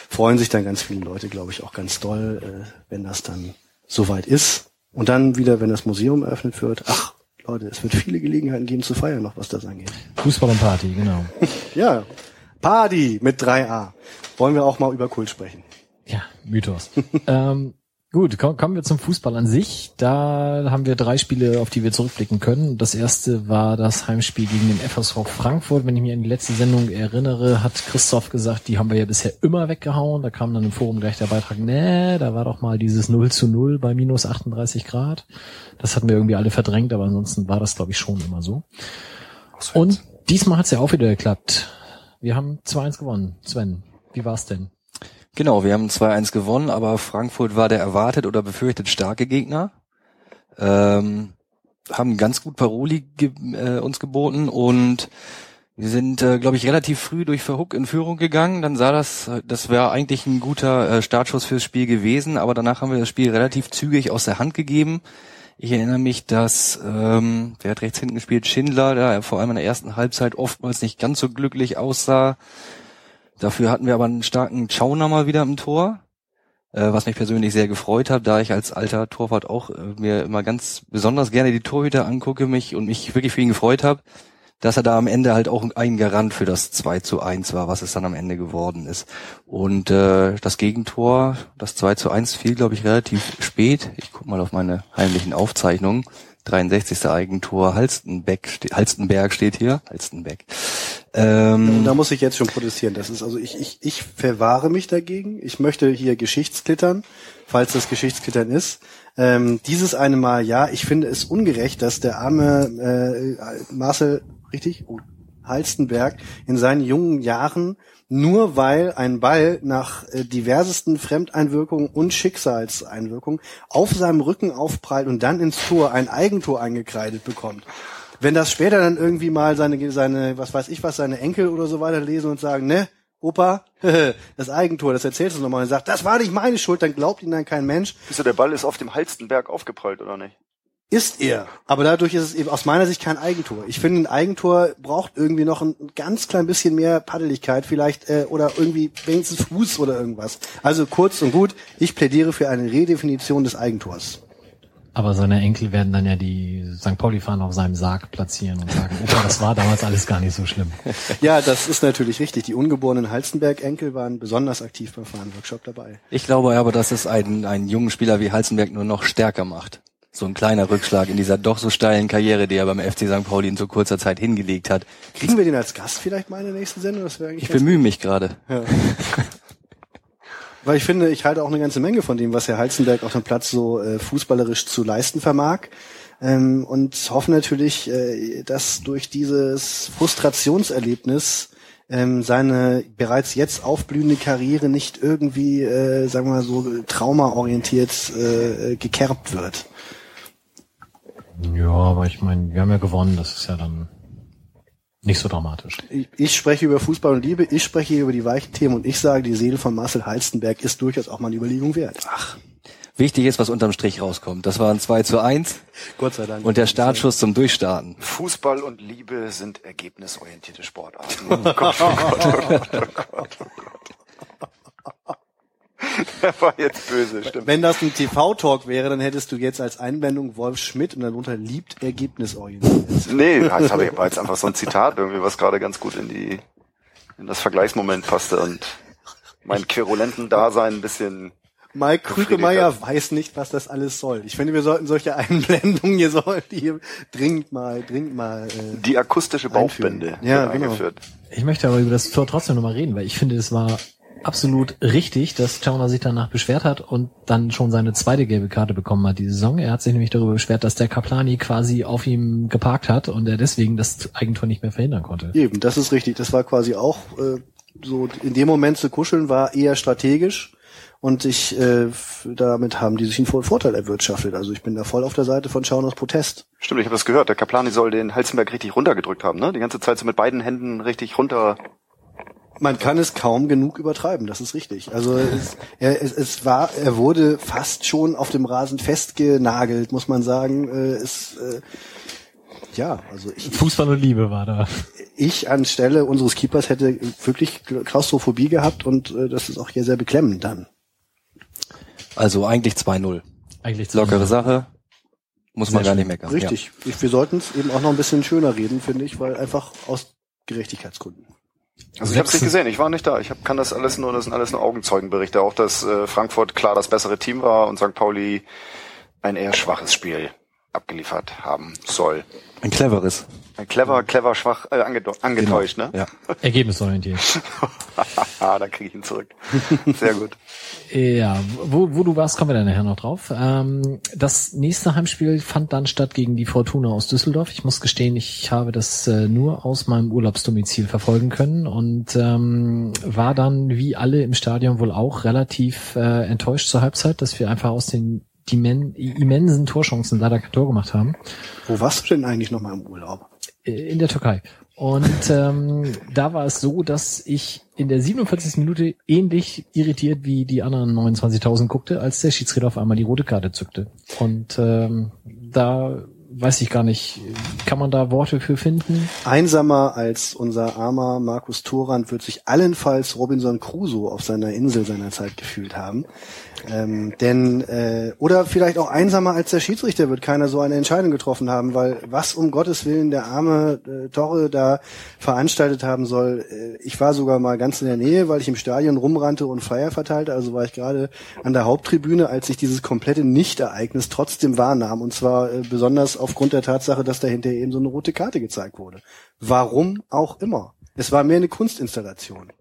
freuen sich dann ganz viele Leute, glaube ich, auch ganz doll, äh, wenn das dann soweit ist. Und dann wieder, wenn das Museum eröffnet wird, ach, Leute, es wird viele Gelegenheiten geben zu feiern, noch was das angeht. Fußball und Party, genau. ja, Party mit 3a. Wollen wir auch mal über Kult sprechen? Ja, Mythos. ähm, Gut, kommen wir zum Fußball an sich. Da haben wir drei Spiele, auf die wir zurückblicken können. Das erste war das Heimspiel gegen den FSV Frankfurt. Wenn ich mich an die letzte Sendung erinnere, hat Christoph gesagt, die haben wir ja bisher immer weggehauen. Da kam dann im Forum gleich der Beitrag, nee, da war doch mal dieses 0 zu 0 bei minus 38 Grad. Das hatten wir irgendwie alle verdrängt, aber ansonsten war das, glaube ich, schon immer so. Und diesmal hat es ja auch wieder geklappt. Wir haben 2-1 gewonnen. Sven, wie war's denn? Genau, wir haben 2-1 gewonnen, aber Frankfurt war der erwartet oder befürchtet starke Gegner. Ähm, haben ganz gut Paroli ge äh, uns geboten und wir sind, äh, glaube ich, relativ früh durch Verhook in Führung gegangen. Dann sah das, das wäre eigentlich ein guter äh, Startschuss fürs Spiel gewesen, aber danach haben wir das Spiel relativ zügig aus der Hand gegeben. Ich erinnere mich, dass, ähm, wer hat rechts hinten gespielt, Schindler, der vor allem in der ersten Halbzeit oftmals nicht ganz so glücklich aussah. Dafür hatten wir aber einen starken Schauner mal wieder im Tor, äh, was mich persönlich sehr gefreut hat, da ich als alter Torwart auch äh, mir immer ganz besonders gerne die Torhüter angucke mich und mich wirklich für ihn gefreut habe, dass er da am Ende halt auch ein Garant für das 2 zu 1 war, was es dann am Ende geworden ist. Und äh, das Gegentor, das 2 zu 1 fiel, glaube ich, relativ spät. Ich guck mal auf meine heimlichen Aufzeichnungen. 63. Eigentor Halstenbeck, Halstenberg steht hier. Halstenbeck. Ähm, da muss ich jetzt schon protestieren. Das ist also ich, ich, ich verwahre mich dagegen. Ich möchte hier Geschichtsklittern, falls das Geschichtsklittern ist. Ähm, dieses eine Mal, ja, ich finde es ungerecht, dass der arme äh, Marcel, richtig? Oh, Halstenberg in seinen jungen Jahren nur weil ein Ball nach äh, diversesten Fremdeinwirkungen und Schicksalseinwirkungen auf seinem Rücken aufprallt und dann ins Tor ein Eigentor eingekreidet bekommt. Wenn das später dann irgendwie mal seine, seine, was weiß ich was, seine Enkel oder so weiter lesen und sagen, ne, Opa, das Eigentor, das erzählst du nochmal und sagt, das war nicht meine Schuld, dann glaubt ihn dann kein Mensch. Wieso, der Ball ist auf dem Halstenberg aufgeprallt, oder nicht? Ist er. Aber dadurch ist es eben aus meiner Sicht kein Eigentor. Ich finde, ein Eigentor braucht irgendwie noch ein ganz klein bisschen mehr Paddeligkeit vielleicht äh, oder irgendwie wenigstens Fuß oder irgendwas. Also kurz und gut, ich plädiere für eine Redefinition des Eigentors. Aber seine Enkel werden dann ja die St. Pauli-Fahnen auf seinem Sarg platzieren und sagen, Opa, das war damals alles gar nicht so schlimm. Ja, das ist natürlich richtig. Die ungeborenen Halstenberg-Enkel waren besonders aktiv beim Fahnenworkshop dabei. ich glaube aber, dass es einen, einen jungen Spieler wie Halzenberg nur noch stärker macht. So ein kleiner Rückschlag in dieser doch so steilen Karriere, die er beim FC St. Pauli in so kurzer Zeit hingelegt hat. Kriegen wir den als Gast vielleicht mal in der nächsten Sendung? Das wäre eigentlich Ich bemühe mich gerade. Weil ich finde, ich halte auch eine ganze Menge von dem, was Herr Halzenberg auf dem Platz so äh, fußballerisch zu leisten vermag. Ähm, und hoffe natürlich, äh, dass durch dieses Frustrationserlebnis ähm, seine bereits jetzt aufblühende Karriere nicht irgendwie, äh, sagen wir mal so, traumaorientiert äh, gekerbt wird. Ja, aber ich meine, wir haben ja gewonnen, das ist ja dann nicht so dramatisch. Ich, ich spreche über Fußball und Liebe, ich spreche hier über die weichen Themen und ich sage, die Seele von Marcel Halstenberg ist durchaus auch mal eine Überlegung wert. Ach, Wichtig ist, was unterm Strich rauskommt. Das waren 2 zu 1 Gott sei Dank. und der Startschuss zum Durchstarten. Fußball und Liebe sind ergebnisorientierte Sportarten. Oh Gott, oh Gott, oh Gott, oh Gott, oh Gott. Der war jetzt böse, stimmt. Wenn das ein TV-Talk wäre, dann hättest du jetzt als Einblendung Wolf Schmidt und darunter liebt ergebnisorientiert. Nee, das habe ich, war jetzt einfach so ein Zitat irgendwie, was gerade ganz gut in die, in das Vergleichsmoment passte und mein querulenten Dasein ein bisschen Mike Krügemeier weiß nicht, was das alles soll. Ich finde, wir sollten solche Einblendungen hier sollten hier dringend mal, dringend mal. Äh, die akustische Bauchbinde. Ja, wird genau. eingeführt. Ich möchte aber über das Tor trotzdem nochmal reden, weil ich finde, es war absolut richtig, dass Chauner sich danach beschwert hat und dann schon seine zweite gelbe Karte bekommen hat diese Saison. Er hat sich nämlich darüber beschwert, dass der Kaplani quasi auf ihm geparkt hat und er deswegen das Eigentor nicht mehr verhindern konnte. eben, das ist richtig. Das war quasi auch äh, so in dem Moment zu kuscheln war eher strategisch. Und ich, äh, damit haben die sich einen Vor- Vorteil erwirtschaftet. Also ich bin da voll auf der Seite von Schauners Protest. Stimmt, ich habe das gehört. Der Kaplani soll den Halzenberg richtig runtergedrückt haben, ne? Die ganze Zeit so mit beiden Händen richtig runter. Man kann es kaum genug übertreiben, das ist richtig. Also es, er, es, es war, er wurde fast schon auf dem Rasen festgenagelt, muss man sagen. Äh, es, äh, ja, also ich, Fußball und Liebe war da. ich anstelle unseres Keepers hätte wirklich Klaustrophobie gehabt und äh, das ist auch hier sehr beklemmend dann. Also eigentlich 2-0. Eigentlich Lockere Sache. Muss man Sehr gar nicht meckern. Richtig. Ich, wir sollten es eben auch noch ein bisschen schöner reden, finde ich, weil einfach aus Gerechtigkeitsgründen. Also ich habe es nicht gesehen, ich war nicht da. Ich hab, kann das alles nur, das sind alles nur Augenzeugenberichte. Auch, dass äh, Frankfurt klar das bessere Team war und St. Pauli ein eher schwaches Spiel abgeliefert haben soll. Ein cleveres. Ein clever, clever, schwach, äh, ange angetäuscht, ne? Ja. Ergebnisorientiert. ah, dann kriege ich ihn zurück. Sehr gut. Ja, wo, wo du warst, kommen wir dann nachher noch drauf. Ähm, das nächste Heimspiel fand dann statt gegen die Fortuna aus Düsseldorf. Ich muss gestehen, ich habe das äh, nur aus meinem Urlaubsdomizil verfolgen können und ähm, war dann, wie alle im Stadion wohl auch, relativ äh, enttäuscht zur Halbzeit, dass wir einfach aus den dimen- immensen Torchancen leider kein Tor gemacht haben Wo warst du denn eigentlich noch mal im Urlaub? äh, in der Türkei. Und ähm, da war es so, dass ich in der 47. Minute ähnlich irritiert wie die anderen 29.000 guckte, als der Schiedsrichter auf einmal die rote Karte zückte. Und ähm, da weiß ich gar nicht, kann man da Worte für finden? Einsamer als unser armer Markus Thorand wird sich allenfalls Robinson Crusoe auf seiner Insel seinerzeit gefühlt haben. Ähm, denn äh, oder vielleicht auch einsamer als der Schiedsrichter wird keiner so eine Entscheidung getroffen haben, weil was um Gottes Willen der arme äh, Torre da veranstaltet haben soll. Äh, ich war sogar mal ganz in der Nähe, weil ich im Stadion rumrannte und Flyer verteilte. Also war ich gerade an der Haupttribüne, als ich dieses komplette Nichtereignis trotzdem wahrnahm. Und zwar äh, besonders aufgrund der Tatsache, dass da hinterher eben so eine rote Karte gezeigt wurde. Warum auch immer. Es war mehr eine Kunstinstallation.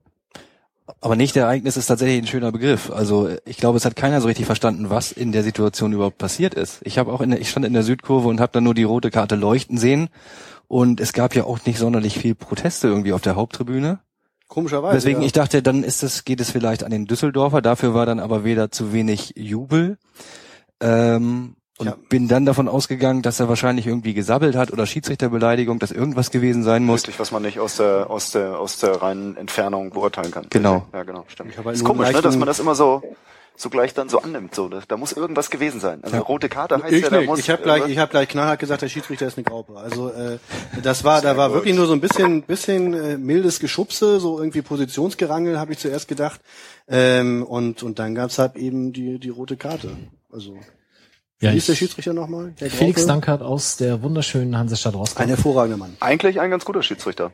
Aber nicht Ereignis ist tatsächlich ein schöner Begriff. Also ich glaube, es hat keiner so richtig verstanden, was in der Situation überhaupt passiert ist. Ich habe auch in der, ich stand in der Südkurve und habe dann nur die rote Karte leuchten sehen und es gab ja auch nicht sonderlich viel Proteste irgendwie auf der Haupttribüne. Komischerweise. Deswegen ja. ich dachte, dann ist es geht es vielleicht an den Düsseldorfer. Dafür war dann aber weder zu wenig Jubel. Ähm, und Ja. bin dann davon ausgegangen, dass er wahrscheinlich irgendwie gesabbelt hat oder Schiedsrichterbeleidigung, dass irgendwas gewesen sein muss. Richtig, was man nicht aus der, aus der, aus der reinen Entfernung beurteilen kann. Genau. Ja, genau, stimmt. Halt ist komisch, ne, dass man das immer so, so gleich dann so annimmt, so. Da, da muss irgendwas gewesen sein. Also Ja. rote Karte heißt Ich ja, da nicht. muss Ich habe gleich, ich habe gleich knallhart gesagt, der Schiedsrichter ist eine Graupe. Also äh, das war, da war wirklich nur so ein bisschen, bisschen äh, mildes Geschubse, so irgendwie Positionsgerangel, habe ich zuerst gedacht. Ähm, und und dann gab's halt eben die die rote Karte. Also Ja, wie ist der ich, Schiedsrichter nochmal? Felix? Dankert aus der wunderschönen Hansestadt Rostock. Ein hervorragender Mann. Eigentlich ein ganz guter Schiedsrichter.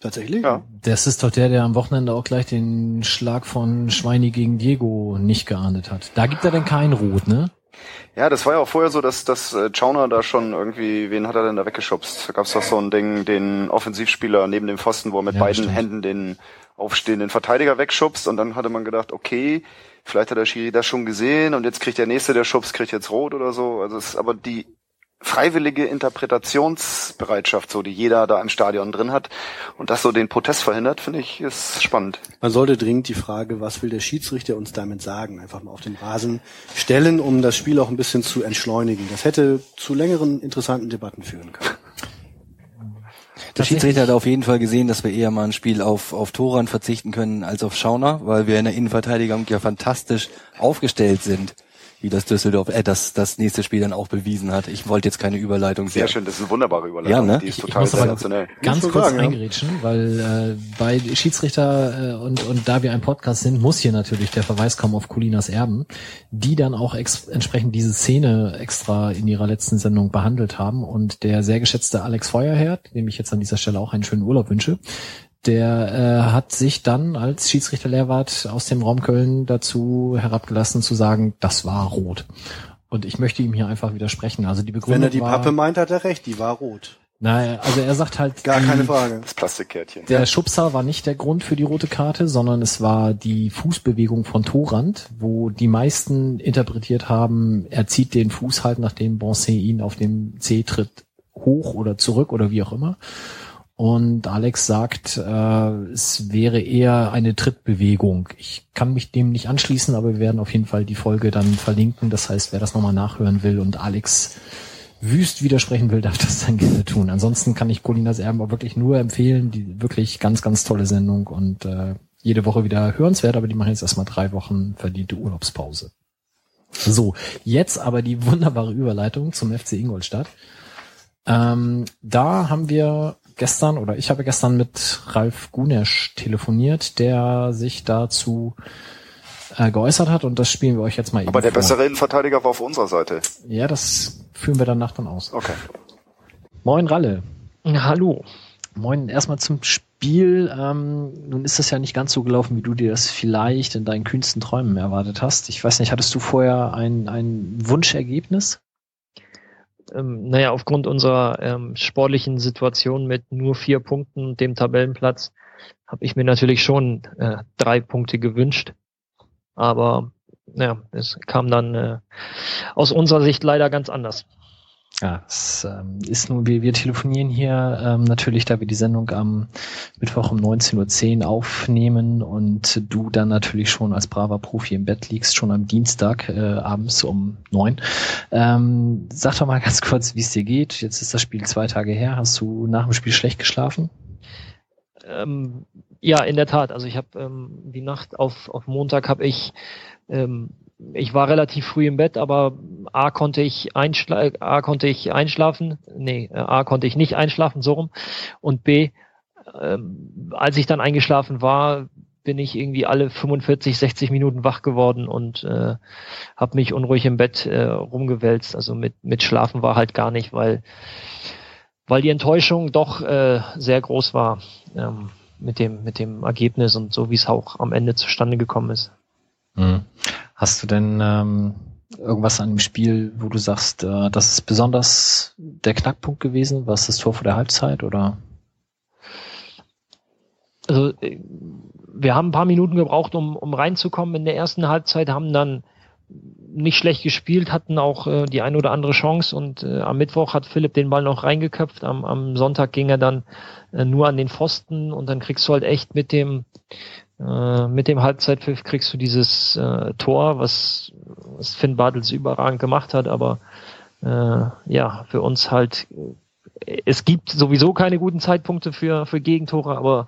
Tatsächlich? Ja. Das ist doch der, der am Wochenende auch gleich den Schlag von Schweini gegen Diego nicht geahndet hat. Da gibt er denn kein Rot, ne? Ja, das war ja auch vorher so, dass, dass äh, Chauner da schon irgendwie, wen hat er denn da weggeschubst? Da gab's doch so ein Ding, den Offensivspieler neben dem Pfosten, wo er mit Ja, beiden stimmt. Händen den aufstehenden Verteidiger wegschubst und dann hatte man gedacht, okay, vielleicht hat der Schiri das schon gesehen und jetzt kriegt der Nächste, der schubst, kriegt jetzt rot oder so. Also es ist aber die freiwillige Interpretationsbereitschaft, so die jeder da im Stadion drin hat und das so den Protest verhindert, finde ich, ist spannend. Man sollte dringend die Frage, was will der Schiedsrichter uns damit sagen, einfach mal auf den Rasen stellen, um das Spiel auch ein bisschen zu entschleunigen. Das hätte zu längeren interessanten Debatten führen können. Der Schiedsrichter hat auf jeden Fall gesehen, dass wir eher mal ein Spiel auf, auf Toran verzichten können als auf Schauner, weil wir in der Innenverteidigung ja fantastisch aufgestellt sind, wie das Düsseldorf, äh, das, das nächste Spiel dann auch bewiesen hat. Ich wollte jetzt keine Überleitung Sehr sehen. schön, das ist eine wunderbare Überleitung. Ja, ne? Die ist Ich- ich total muss aber sensationell. Ganz kurz sagen, ja. eingrätschen, weil äh, bei Schiedsrichter äh, und, und da wir ein Podcast sind, muss hier natürlich der Verweis kommen auf Colinas Erben, die dann auch ex entsprechend diese Szene extra in ihrer letzten Sendung behandelt haben und der sehr geschätzte Alex Feuerherd, dem ich jetzt an dieser Stelle auch einen schönen Urlaub wünsche, der äh, hat sich dann als Schiedsrichter Lehrwart aus dem Raum Köln dazu herabgelassen zu sagen, das war rot. Und ich möchte ihm hier einfach widersprechen. Also die Begründung Wenn er die war, Pappe meint, hat er recht, die war rot. Naja, also er sagt halt, Gar die, keine Frage. Das Plastikkärtchen. der Schubser war nicht der Grund für die rote Karte, sondern es war die Fußbewegung von Torand, wo die meisten interpretiert haben, er zieht den Fuß halt, nachdem Bonset ihn auf dem C tritt, hoch oder zurück oder wie auch immer. Und Alex sagt, äh, es wäre eher eine Trittbewegung. Ich kann mich dem nicht anschließen, aber wir werden auf jeden Fall die Folge dann verlinken. Das heißt, wer das nochmal nachhören will und Alex wüst widersprechen will, darf das dann gerne tun. Ansonsten kann ich Colinas Erben auch wirklich nur empfehlen. Die wirklich ganz, ganz tolle Sendung und äh, jede Woche wieder hörenswert, aber die machen jetzt erstmal drei Wochen verdiente Urlaubspause. So, jetzt aber die wunderbare Überleitung zum FC Ingolstadt. Ähm, da haben wir gestern oder ich habe gestern mit Ralf Gunesch telefoniert, der sich dazu äh, geäußert hat und das spielen wir euch jetzt mal eben Aber der vor. bessere Innenverteidiger war auf unserer Seite. Ja, das führen wir danach dann aus. Okay. Moin Ralle. Hallo. Moin, erstmal zum Spiel. Ähm, nun ist das ja nicht ganz so gelaufen, wie du dir das vielleicht in deinen kühnsten Träumen erwartet hast. Ich weiß nicht, hattest du vorher ein, ein Wunschergebnis? Ähm, naja, aufgrund unserer ähm, sportlichen Situation mit nur vier Punkten und dem Tabellenplatz habe ich mir natürlich schon äh, drei Punkte gewünscht. Aber ja, es kam dann äh, aus unserer Sicht leider ganz anders. Ja, es ähm, ist nun, wir, wir telefonieren hier ähm, natürlich, da wir die Sendung am Mittwoch um 19.10 Uhr aufnehmen und du dann natürlich schon als braver Profi im Bett liegst, schon am Dienstag äh, abends um neun. Ähm, sag doch mal ganz kurz, wie es dir geht. Jetzt ist das Spiel zwei Tage her. Hast du nach dem Spiel schlecht geschlafen? Ähm, ja, in der Tat. Also ich habe ähm, die Nacht auf, auf Montag habe ich ähm, ich war relativ früh im Bett, aber A konnte ich einschla A konnte ich einschlafen, nee, A konnte ich nicht einschlafen, so rum. Und B, ähm, als ich dann eingeschlafen war, bin ich irgendwie alle 45, 60 Minuten wach geworden und äh, habe mich unruhig im Bett äh, rumgewälzt. Also mit, mit Schlafen war halt gar nicht, weil, weil die Enttäuschung doch äh, sehr groß war ähm, mit, dem, mit dem Ergebnis und so, wie es auch am Ende zustande gekommen ist. Mhm. Hast du denn ähm, irgendwas an dem Spiel, wo du sagst, äh, das ist besonders der Knackpunkt gewesen? Was das Tor vor der Halbzeit oder? Also äh, wir haben ein paar Minuten gebraucht, um, um reinzukommen in der ersten Halbzeit, haben dann nicht schlecht gespielt, hatten auch äh, die eine oder andere Chance und äh, am Mittwoch hat Philipp den Ball noch reingeköpft. Am, am Sonntag ging er dann äh, nur an den Pfosten und dann kriegst du halt echt mit dem äh, mit dem Halbzeitpfiff kriegst du dieses äh, Tor, was, was Finn Bartels überragend gemacht hat, aber äh, ja, für uns halt äh, es gibt sowieso keine guten Zeitpunkte für, für Gegentore, aber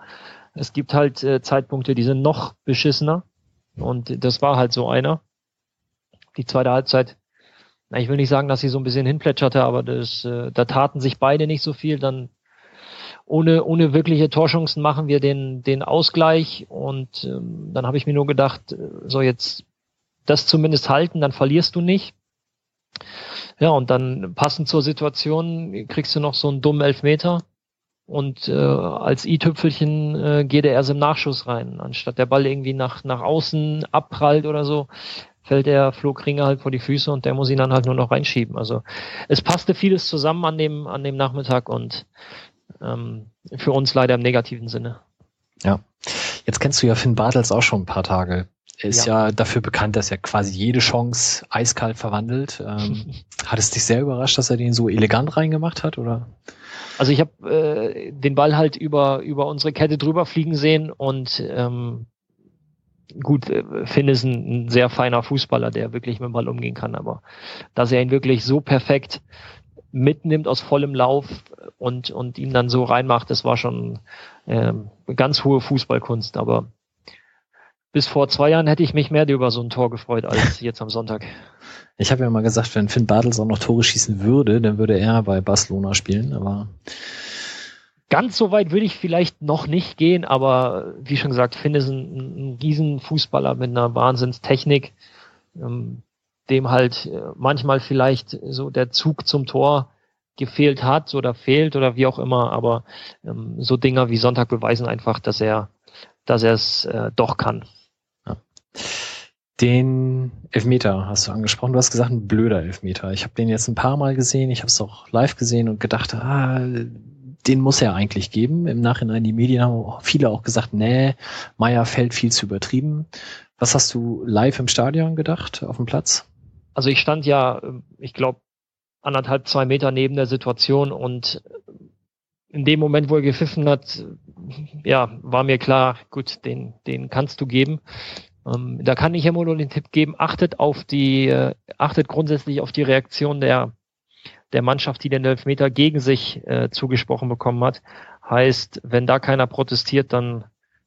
es gibt halt äh, Zeitpunkte, die sind noch beschissener. Und das war halt so einer die zweite Halbzeit, na, ich will nicht sagen, dass sie so ein bisschen hinplätscherte, aber das, äh, da taten sich beide nicht so viel. Dann ohne, ohne wirkliche Torchancen machen wir den, den Ausgleich und ähm, dann habe ich mir nur gedacht, äh, so jetzt das zumindest halten, dann verlierst du nicht. Ja, und dann passend zur Situation kriegst du noch so einen dummen Elfmeter und äh, als i-Tüpfelchen äh, geht er erst im Nachschuss rein, anstatt der Ball irgendwie nach, nach außen abprallt oder so, fällt der Flo halt vor die Füße und der muss ihn dann halt nur noch reinschieben. Also es passte vieles zusammen an dem, an dem Nachmittag und ähm, für uns leider im negativen Sinne. Ja. Jetzt kennst du ja Finn Bartels auch schon ein paar Tage. Er ist ja. ja dafür bekannt, dass er quasi jede Chance eiskalt verwandelt. Ähm, hat es dich sehr überrascht, dass er den so elegant reingemacht hat, oder? Also ich habe äh, den Ball halt über über unsere Kette drüber fliegen sehen und ähm, gut, äh, Finn ist ein, ein, sehr feiner Fußballer, der wirklich mit dem Ball umgehen kann, aber dass er ihn wirklich so perfekt mitnimmt aus vollem Lauf und, und ihn dann so reinmacht, das war schon ähm, ganz hohe Fußballkunst, aber bis vor zwei Jahren hätte ich mich mehr über so ein Tor gefreut als jetzt am Sonntag. Ich habe ja mal gesagt, wenn Finn Bartels auch noch Tore schießen würde, dann würde er bei Barcelona spielen, aber Ganz so weit würde ich vielleicht noch nicht gehen, aber wie schon gesagt, Finn ist ein, ein Riesenfußballer mit einer Wahnsinnstechnik, ähm, dem halt äh, manchmal vielleicht so der Zug zum Tor gefehlt hat oder fehlt oder wie auch immer, aber ähm, so Dinger wie Sonntag beweisen einfach, dass er, dass er es äh, doch kann. Ja. Den Elfmeter hast du angesprochen. Du hast gesagt, ein blöder Elfmeter. Ich habe den jetzt ein paar Mal gesehen. Ich habe es auch live gesehen und gedacht, ah, den muss er eigentlich geben. Im Nachhinein, die Medien haben viele auch gesagt, nee, Meier fällt viel zu übertrieben. Was hast du live im Stadion gedacht, auf dem Platz? Also ich stand ja, ich glaube, anderthalb, zwei Meter neben der Situation und in dem Moment, wo er gepfiffen hat, ja, war mir klar, gut, den, den kannst du geben. Ähm, da kann ich immer nur den Tipp geben, achtet auf die, äh, achtet grundsätzlich auf die Reaktion der, der Mannschaft, die den Elfmeter gegen sich äh, zugesprochen bekommen hat. Heißt, wenn da keiner protestiert, dann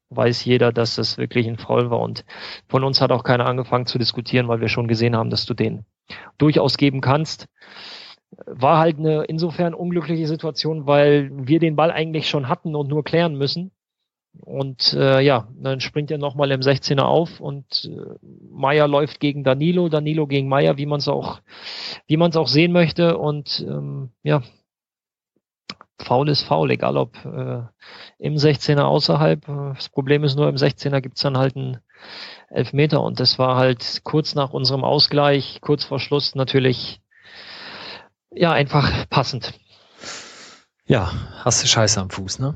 weiß jeder, dass es wirklich ein Foul war. Und von uns hat auch keiner angefangen zu diskutieren, weil wir schon gesehen haben, dass du den durchaus geben kannst. War halt eine insofern unglückliche Situation, weil wir den Ball eigentlich schon hatten und nur klären müssen. Und äh, ja, dann springt er nochmal im 16er auf und äh, Meier läuft gegen Danilo, Danilo gegen Meier, wie man es auch, wie man auch sehen möchte. Und ähm, ja, faul ist faul, egal ob äh, im 16er außerhalb. Das Problem ist nur, im 16er gibt's dann halt einen Elfmeter und das war halt kurz nach unserem Ausgleich, kurz vor Schluss natürlich ja einfach passend. Ja, hast du Scheiße am Fuß, ne?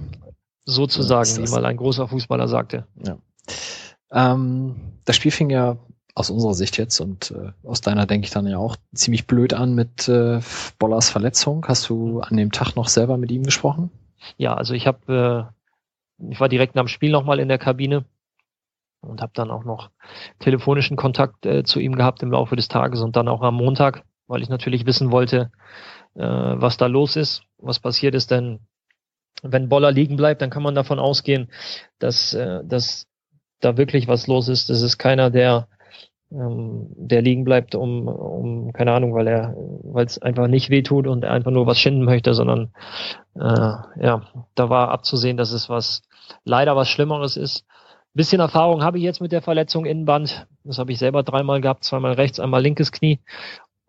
sozusagen, wie mal ein großer Fußballer sagte. Ja. Ähm, das Spiel fing ja aus unserer Sicht jetzt und äh, aus deiner denke ich dann ja auch ziemlich blöd an mit äh, Bollers Verletzung. Hast du an dem Tag noch selber mit ihm gesprochen? Ja, also ich habe, äh, ich war direkt nach dem Spiel nochmal in der Kabine und habe dann auch noch telefonischen Kontakt äh, zu ihm gehabt im Laufe des Tages und dann auch am Montag, weil ich natürlich wissen wollte, äh, was da los ist, was passiert ist, denn wenn Boller liegen bleibt, dann kann man davon ausgehen, dass, äh, dass da wirklich was los ist. Das ist keiner, der, ähm, der liegen bleibt, um, um, keine Ahnung, weil er, weil es einfach nicht wehtut und er einfach nur was schinden möchte, sondern äh, ja, da war abzusehen, dass es was leider was Schlimmeres ist. bisschen Erfahrung habe ich jetzt mit der Verletzung Innenband. Das habe ich selber dreimal gehabt, zweimal rechts, einmal linkes Knie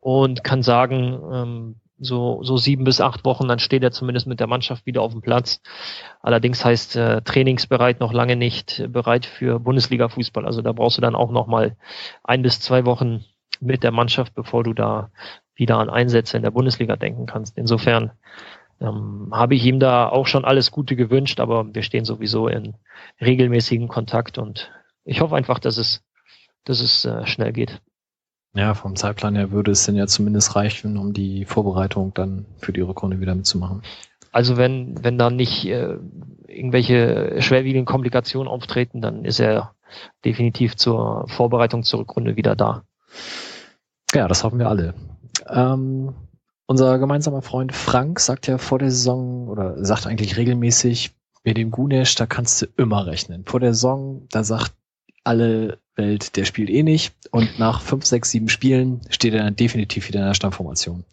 und kann sagen, ähm, so, so sieben bis acht Wochen, dann steht er zumindest mit der Mannschaft wieder auf dem Platz. Allerdings heißt äh, trainingsbereit noch lange nicht bereit für Bundesliga-Fußball. Also da brauchst du dann auch noch mal ein bis zwei Wochen mit der Mannschaft, bevor du da wieder an Einsätze in der Bundesliga denken kannst. Insofern ähm, habe ich ihm da auch schon alles Gute gewünscht, aber wir stehen sowieso in regelmäßigen Kontakt und ich hoffe einfach, dass es, dass es äh, schnell geht. Ja, vom Zeitplan her würde es denn ja zumindest reichen, um die Vorbereitung dann für die Rückrunde wieder mitzumachen. Also wenn, wenn da nicht äh, irgendwelche schwerwiegenden Komplikationen auftreten, dann ist er definitiv zur Vorbereitung zur Rückrunde wieder da. Ja, das hoffen wir alle. Ähm, unser gemeinsamer Freund Frank sagt ja vor der Saison oder sagt eigentlich regelmäßig, mit dem Gunesch, da kannst du immer rechnen. Vor der Saison, da sagt alle Welt, der spielt eh nicht. Und nach fünf, sechs, sieben Spielen steht er dann definitiv wieder in der Stammformation.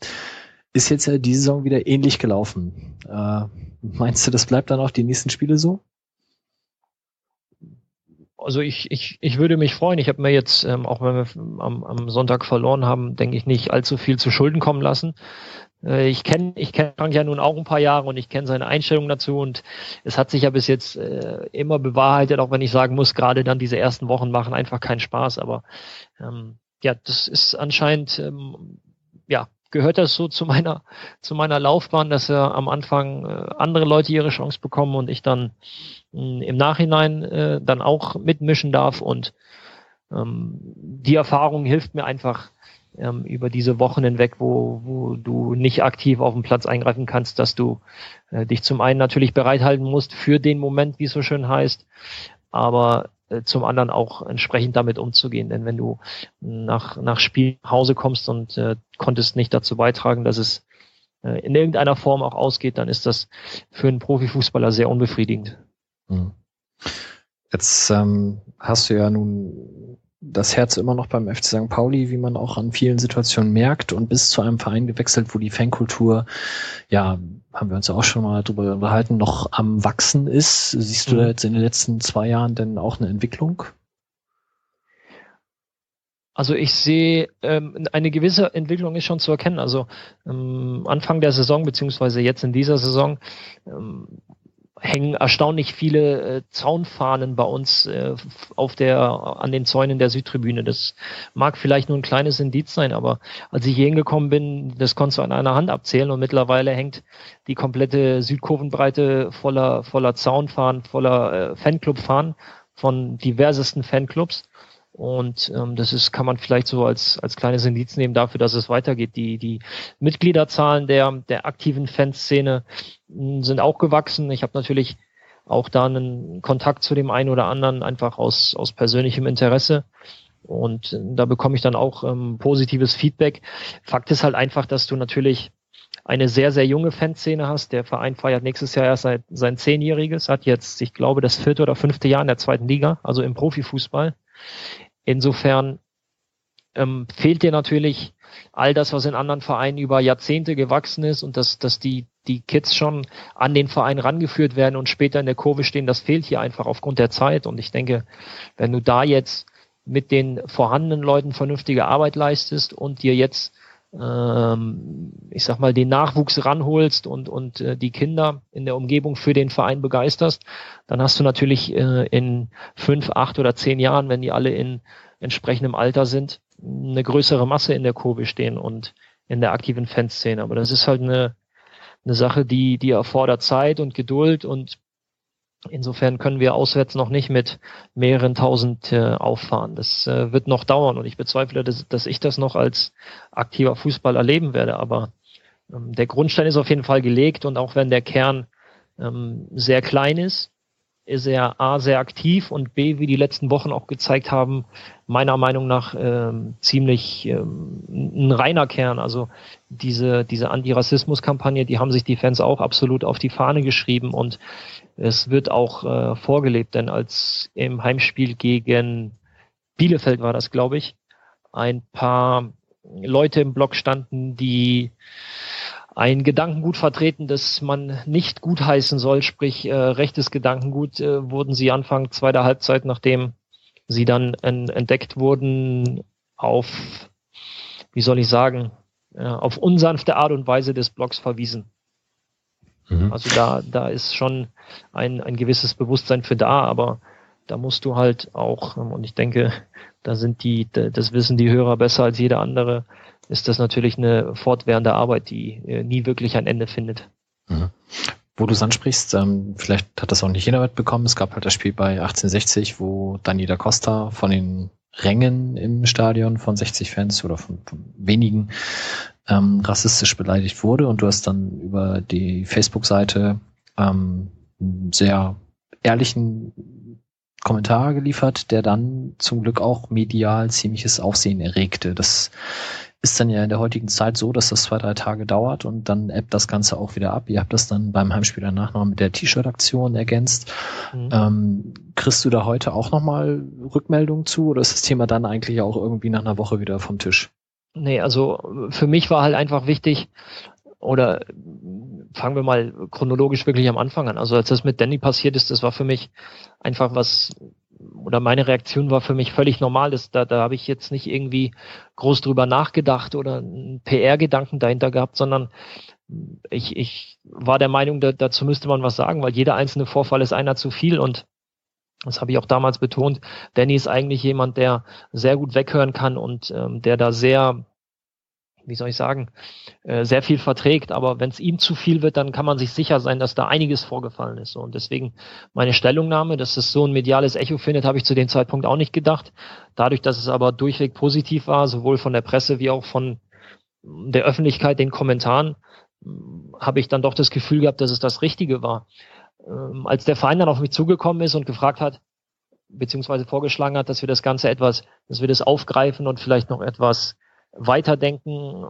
Ist jetzt ja diese Saison wieder ähnlich gelaufen. Äh, meinst du, das bleibt dann auch die nächsten Spiele so? Also ich, ich, ich würde mich freuen. Ich habe mir jetzt, ähm, auch wenn wir am, am Sonntag verloren haben, denke ich, nicht allzu viel zu Schulden kommen lassen. Äh, ich kenne ich kenn Frank ja nun auch ein paar Jahre und ich kenne seine Einstellung dazu und es hat sich ja bis jetzt äh, immer bewahrheitet, auch wenn ich sagen muss, gerade dann diese ersten Wochen machen einfach keinen Spaß, aber ähm, ja, das ist anscheinend ähm, ja gehört das so zu meiner zu meiner Laufbahn, dass er am Anfang äh, andere Leute ihre Chance bekommen und ich dann mh, im Nachhinein äh, dann auch mitmischen darf und ähm, die Erfahrung hilft mir einfach ähm, über diese Wochen hinweg, wo, wo du nicht aktiv auf dem Platz eingreifen kannst, dass du äh, dich zum einen natürlich bereithalten musst für den Moment, wie es so schön heißt, aber äh, zum anderen auch entsprechend damit umzugehen. Denn wenn du nach, nach Spiel nach Hause kommst und äh, konntest nicht dazu beitragen, dass es äh, in irgendeiner Form auch ausgeht, dann ist das für einen Profifußballer sehr unbefriedigend. Hm. Jetzt ähm, hast du ja nun das Herz immer noch beim FC St. Pauli, wie man auch an vielen Situationen merkt, und bis zu einem Verein gewechselt, wo die Fankultur, ja, haben wir uns ja auch schon mal drüber unterhalten, noch am Wachsen ist. Siehst du mhm. da jetzt in den letzten zwei Jahren denn auch eine Entwicklung? Also ich sehe, ähm, eine gewisse Entwicklung ist schon zu erkennen. Also ähm, Anfang der Saison, beziehungsweise jetzt in dieser Saison, ähm, hängen erstaunlich viele äh, Zaunfahnen bei uns äh, auf der an den Zäunen der Südtribüne. Das mag vielleicht nur ein kleines Indiz sein, aber als ich hier hingekommen bin, das konntest du an einer Hand abzählen und mittlerweile hängt die komplette Südkurvenbreite voller voller Zaunfahnen, voller äh, Fanclubfahnen von diversesten Fanclubs. Und ähm, das ist, kann man vielleicht so als, als kleines Indiz nehmen dafür, dass es weitergeht. Die, die Mitgliederzahlen der, der aktiven Fanszene hm, sind auch gewachsen. Ich habe natürlich auch da einen Kontakt zu dem einen oder anderen einfach aus, aus persönlichem Interesse. Und äh, da bekomme ich dann auch ähm, positives Feedback. Fakt ist halt einfach, dass du natürlich eine sehr, sehr junge Fanszene hast. Der Verein feiert nächstes Jahr erst seit sein Zehnjähriges, hat jetzt, ich glaube, das vierte oder fünfte Jahr in der zweiten Liga, also im Profifußball. Insofern ähm, fehlt dir natürlich all das, was in anderen Vereinen über Jahrzehnte gewachsen ist und dass, dass die, die Kids schon an den Verein rangeführt werden und später in der Kurve stehen, das fehlt hier einfach aufgrund der Zeit. Und ich denke, wenn du da jetzt mit den vorhandenen Leuten vernünftige Arbeit leistest und dir jetzt ähm, ich sag mal, den Nachwuchs ranholst und, und äh, die Kinder in der Umgebung für den Verein begeisterst, dann hast du natürlich äh, in fünf, acht oder zehn Jahren, wenn die alle in entsprechendem Alter sind, eine größere Masse in der Kurve stehen und in der aktiven Fanszene. Aber das ist halt eine, eine Sache, die, die erfordert Zeit und Geduld und Insofern können wir auswärts noch nicht mit mehreren tausend äh, auffahren. Das äh, wird noch dauern und ich bezweifle, dass, dass ich das noch als aktiver Fußball erleben werde. Aber ähm, der Grundstein ist auf jeden Fall gelegt und auch wenn der Kern ähm, sehr klein ist, ist er A sehr aktiv und B, wie die letzten Wochen auch gezeigt haben, meiner Meinung nach ähm, ziemlich ähm, ein reiner Kern. Also diese, diese Antirassismus-Kampagne, die haben sich die Fans auch absolut auf die Fahne geschrieben und es wird auch äh, vorgelebt, denn als im Heimspiel gegen Bielefeld war das, glaube ich, ein paar Leute im Block standen, die ein Gedankengut vertreten, das man nicht gutheißen soll, sprich äh, rechtes Gedankengut, äh, wurden sie Anfang zweiter Halbzeit, nachdem sie dann en entdeckt wurden, auf, wie soll ich sagen, äh, auf unsanfte Art und Weise des Blocks verwiesen. Mhm. Also da, da ist schon ein, ein gewisses Bewusstsein für da, aber da musst du halt auch, und ich denke, da sind die, das wissen die Hörer besser als jeder andere, ist das natürlich eine fortwährende Arbeit, die äh, nie wirklich ein Ende findet. Mhm. Wo du es ansprichst, ähm, vielleicht hat das auch nicht jeder mitbekommen, es gab halt das Spiel bei 1860, wo Dani da Costa von den Rängen im Stadion von 60 Fans oder von, von wenigen ähm, rassistisch beleidigt wurde und du hast dann über die Facebook-Seite ähm, sehr ehrlichen Kommentar geliefert, der dann zum Glück auch medial ziemliches Aufsehen erregte. Das ist dann ja in der heutigen Zeit so, dass das zwei, drei Tage dauert und dann ebbt das Ganze auch wieder ab. Ihr habt das dann beim Heimspiel danach noch mit der T-Shirt-Aktion ergänzt. Mhm. Ähm, kriegst du da heute auch nochmal Rückmeldungen zu oder ist das Thema dann eigentlich auch irgendwie nach einer Woche wieder vom Tisch? Nee, also für mich war halt einfach wichtig, oder fangen wir mal chronologisch wirklich am Anfang an. Also als das mit Danny passiert ist, das war für mich einfach was, oder meine Reaktion war für mich völlig normal. Das, da, da habe ich jetzt nicht irgendwie groß drüber nachgedacht oder einen PR-Gedanken dahinter gehabt, sondern ich, ich war der Meinung, da, dazu müsste man was sagen, weil jeder einzelne Vorfall ist einer zu viel und das habe ich auch damals betont. Danny ist eigentlich jemand, der sehr gut weghören kann und ähm, der da sehr wie soll ich sagen, äh, sehr viel verträgt. Aber wenn es ihm zu viel wird, dann kann man sich sicher sein, dass da einiges vorgefallen ist. Und deswegen meine Stellungnahme, dass es so ein mediales Echo findet, habe ich zu dem Zeitpunkt auch nicht gedacht. Dadurch, dass es aber durchweg positiv war, sowohl von der Presse wie auch von der Öffentlichkeit, den Kommentaren, habe ich dann doch das Gefühl gehabt, dass es das Richtige war. Ähm, als der Verein dann auf mich zugekommen ist und gefragt hat, beziehungsweise vorgeschlagen hat, dass wir das Ganze etwas, dass wir das aufgreifen und vielleicht noch etwas Weiterdenken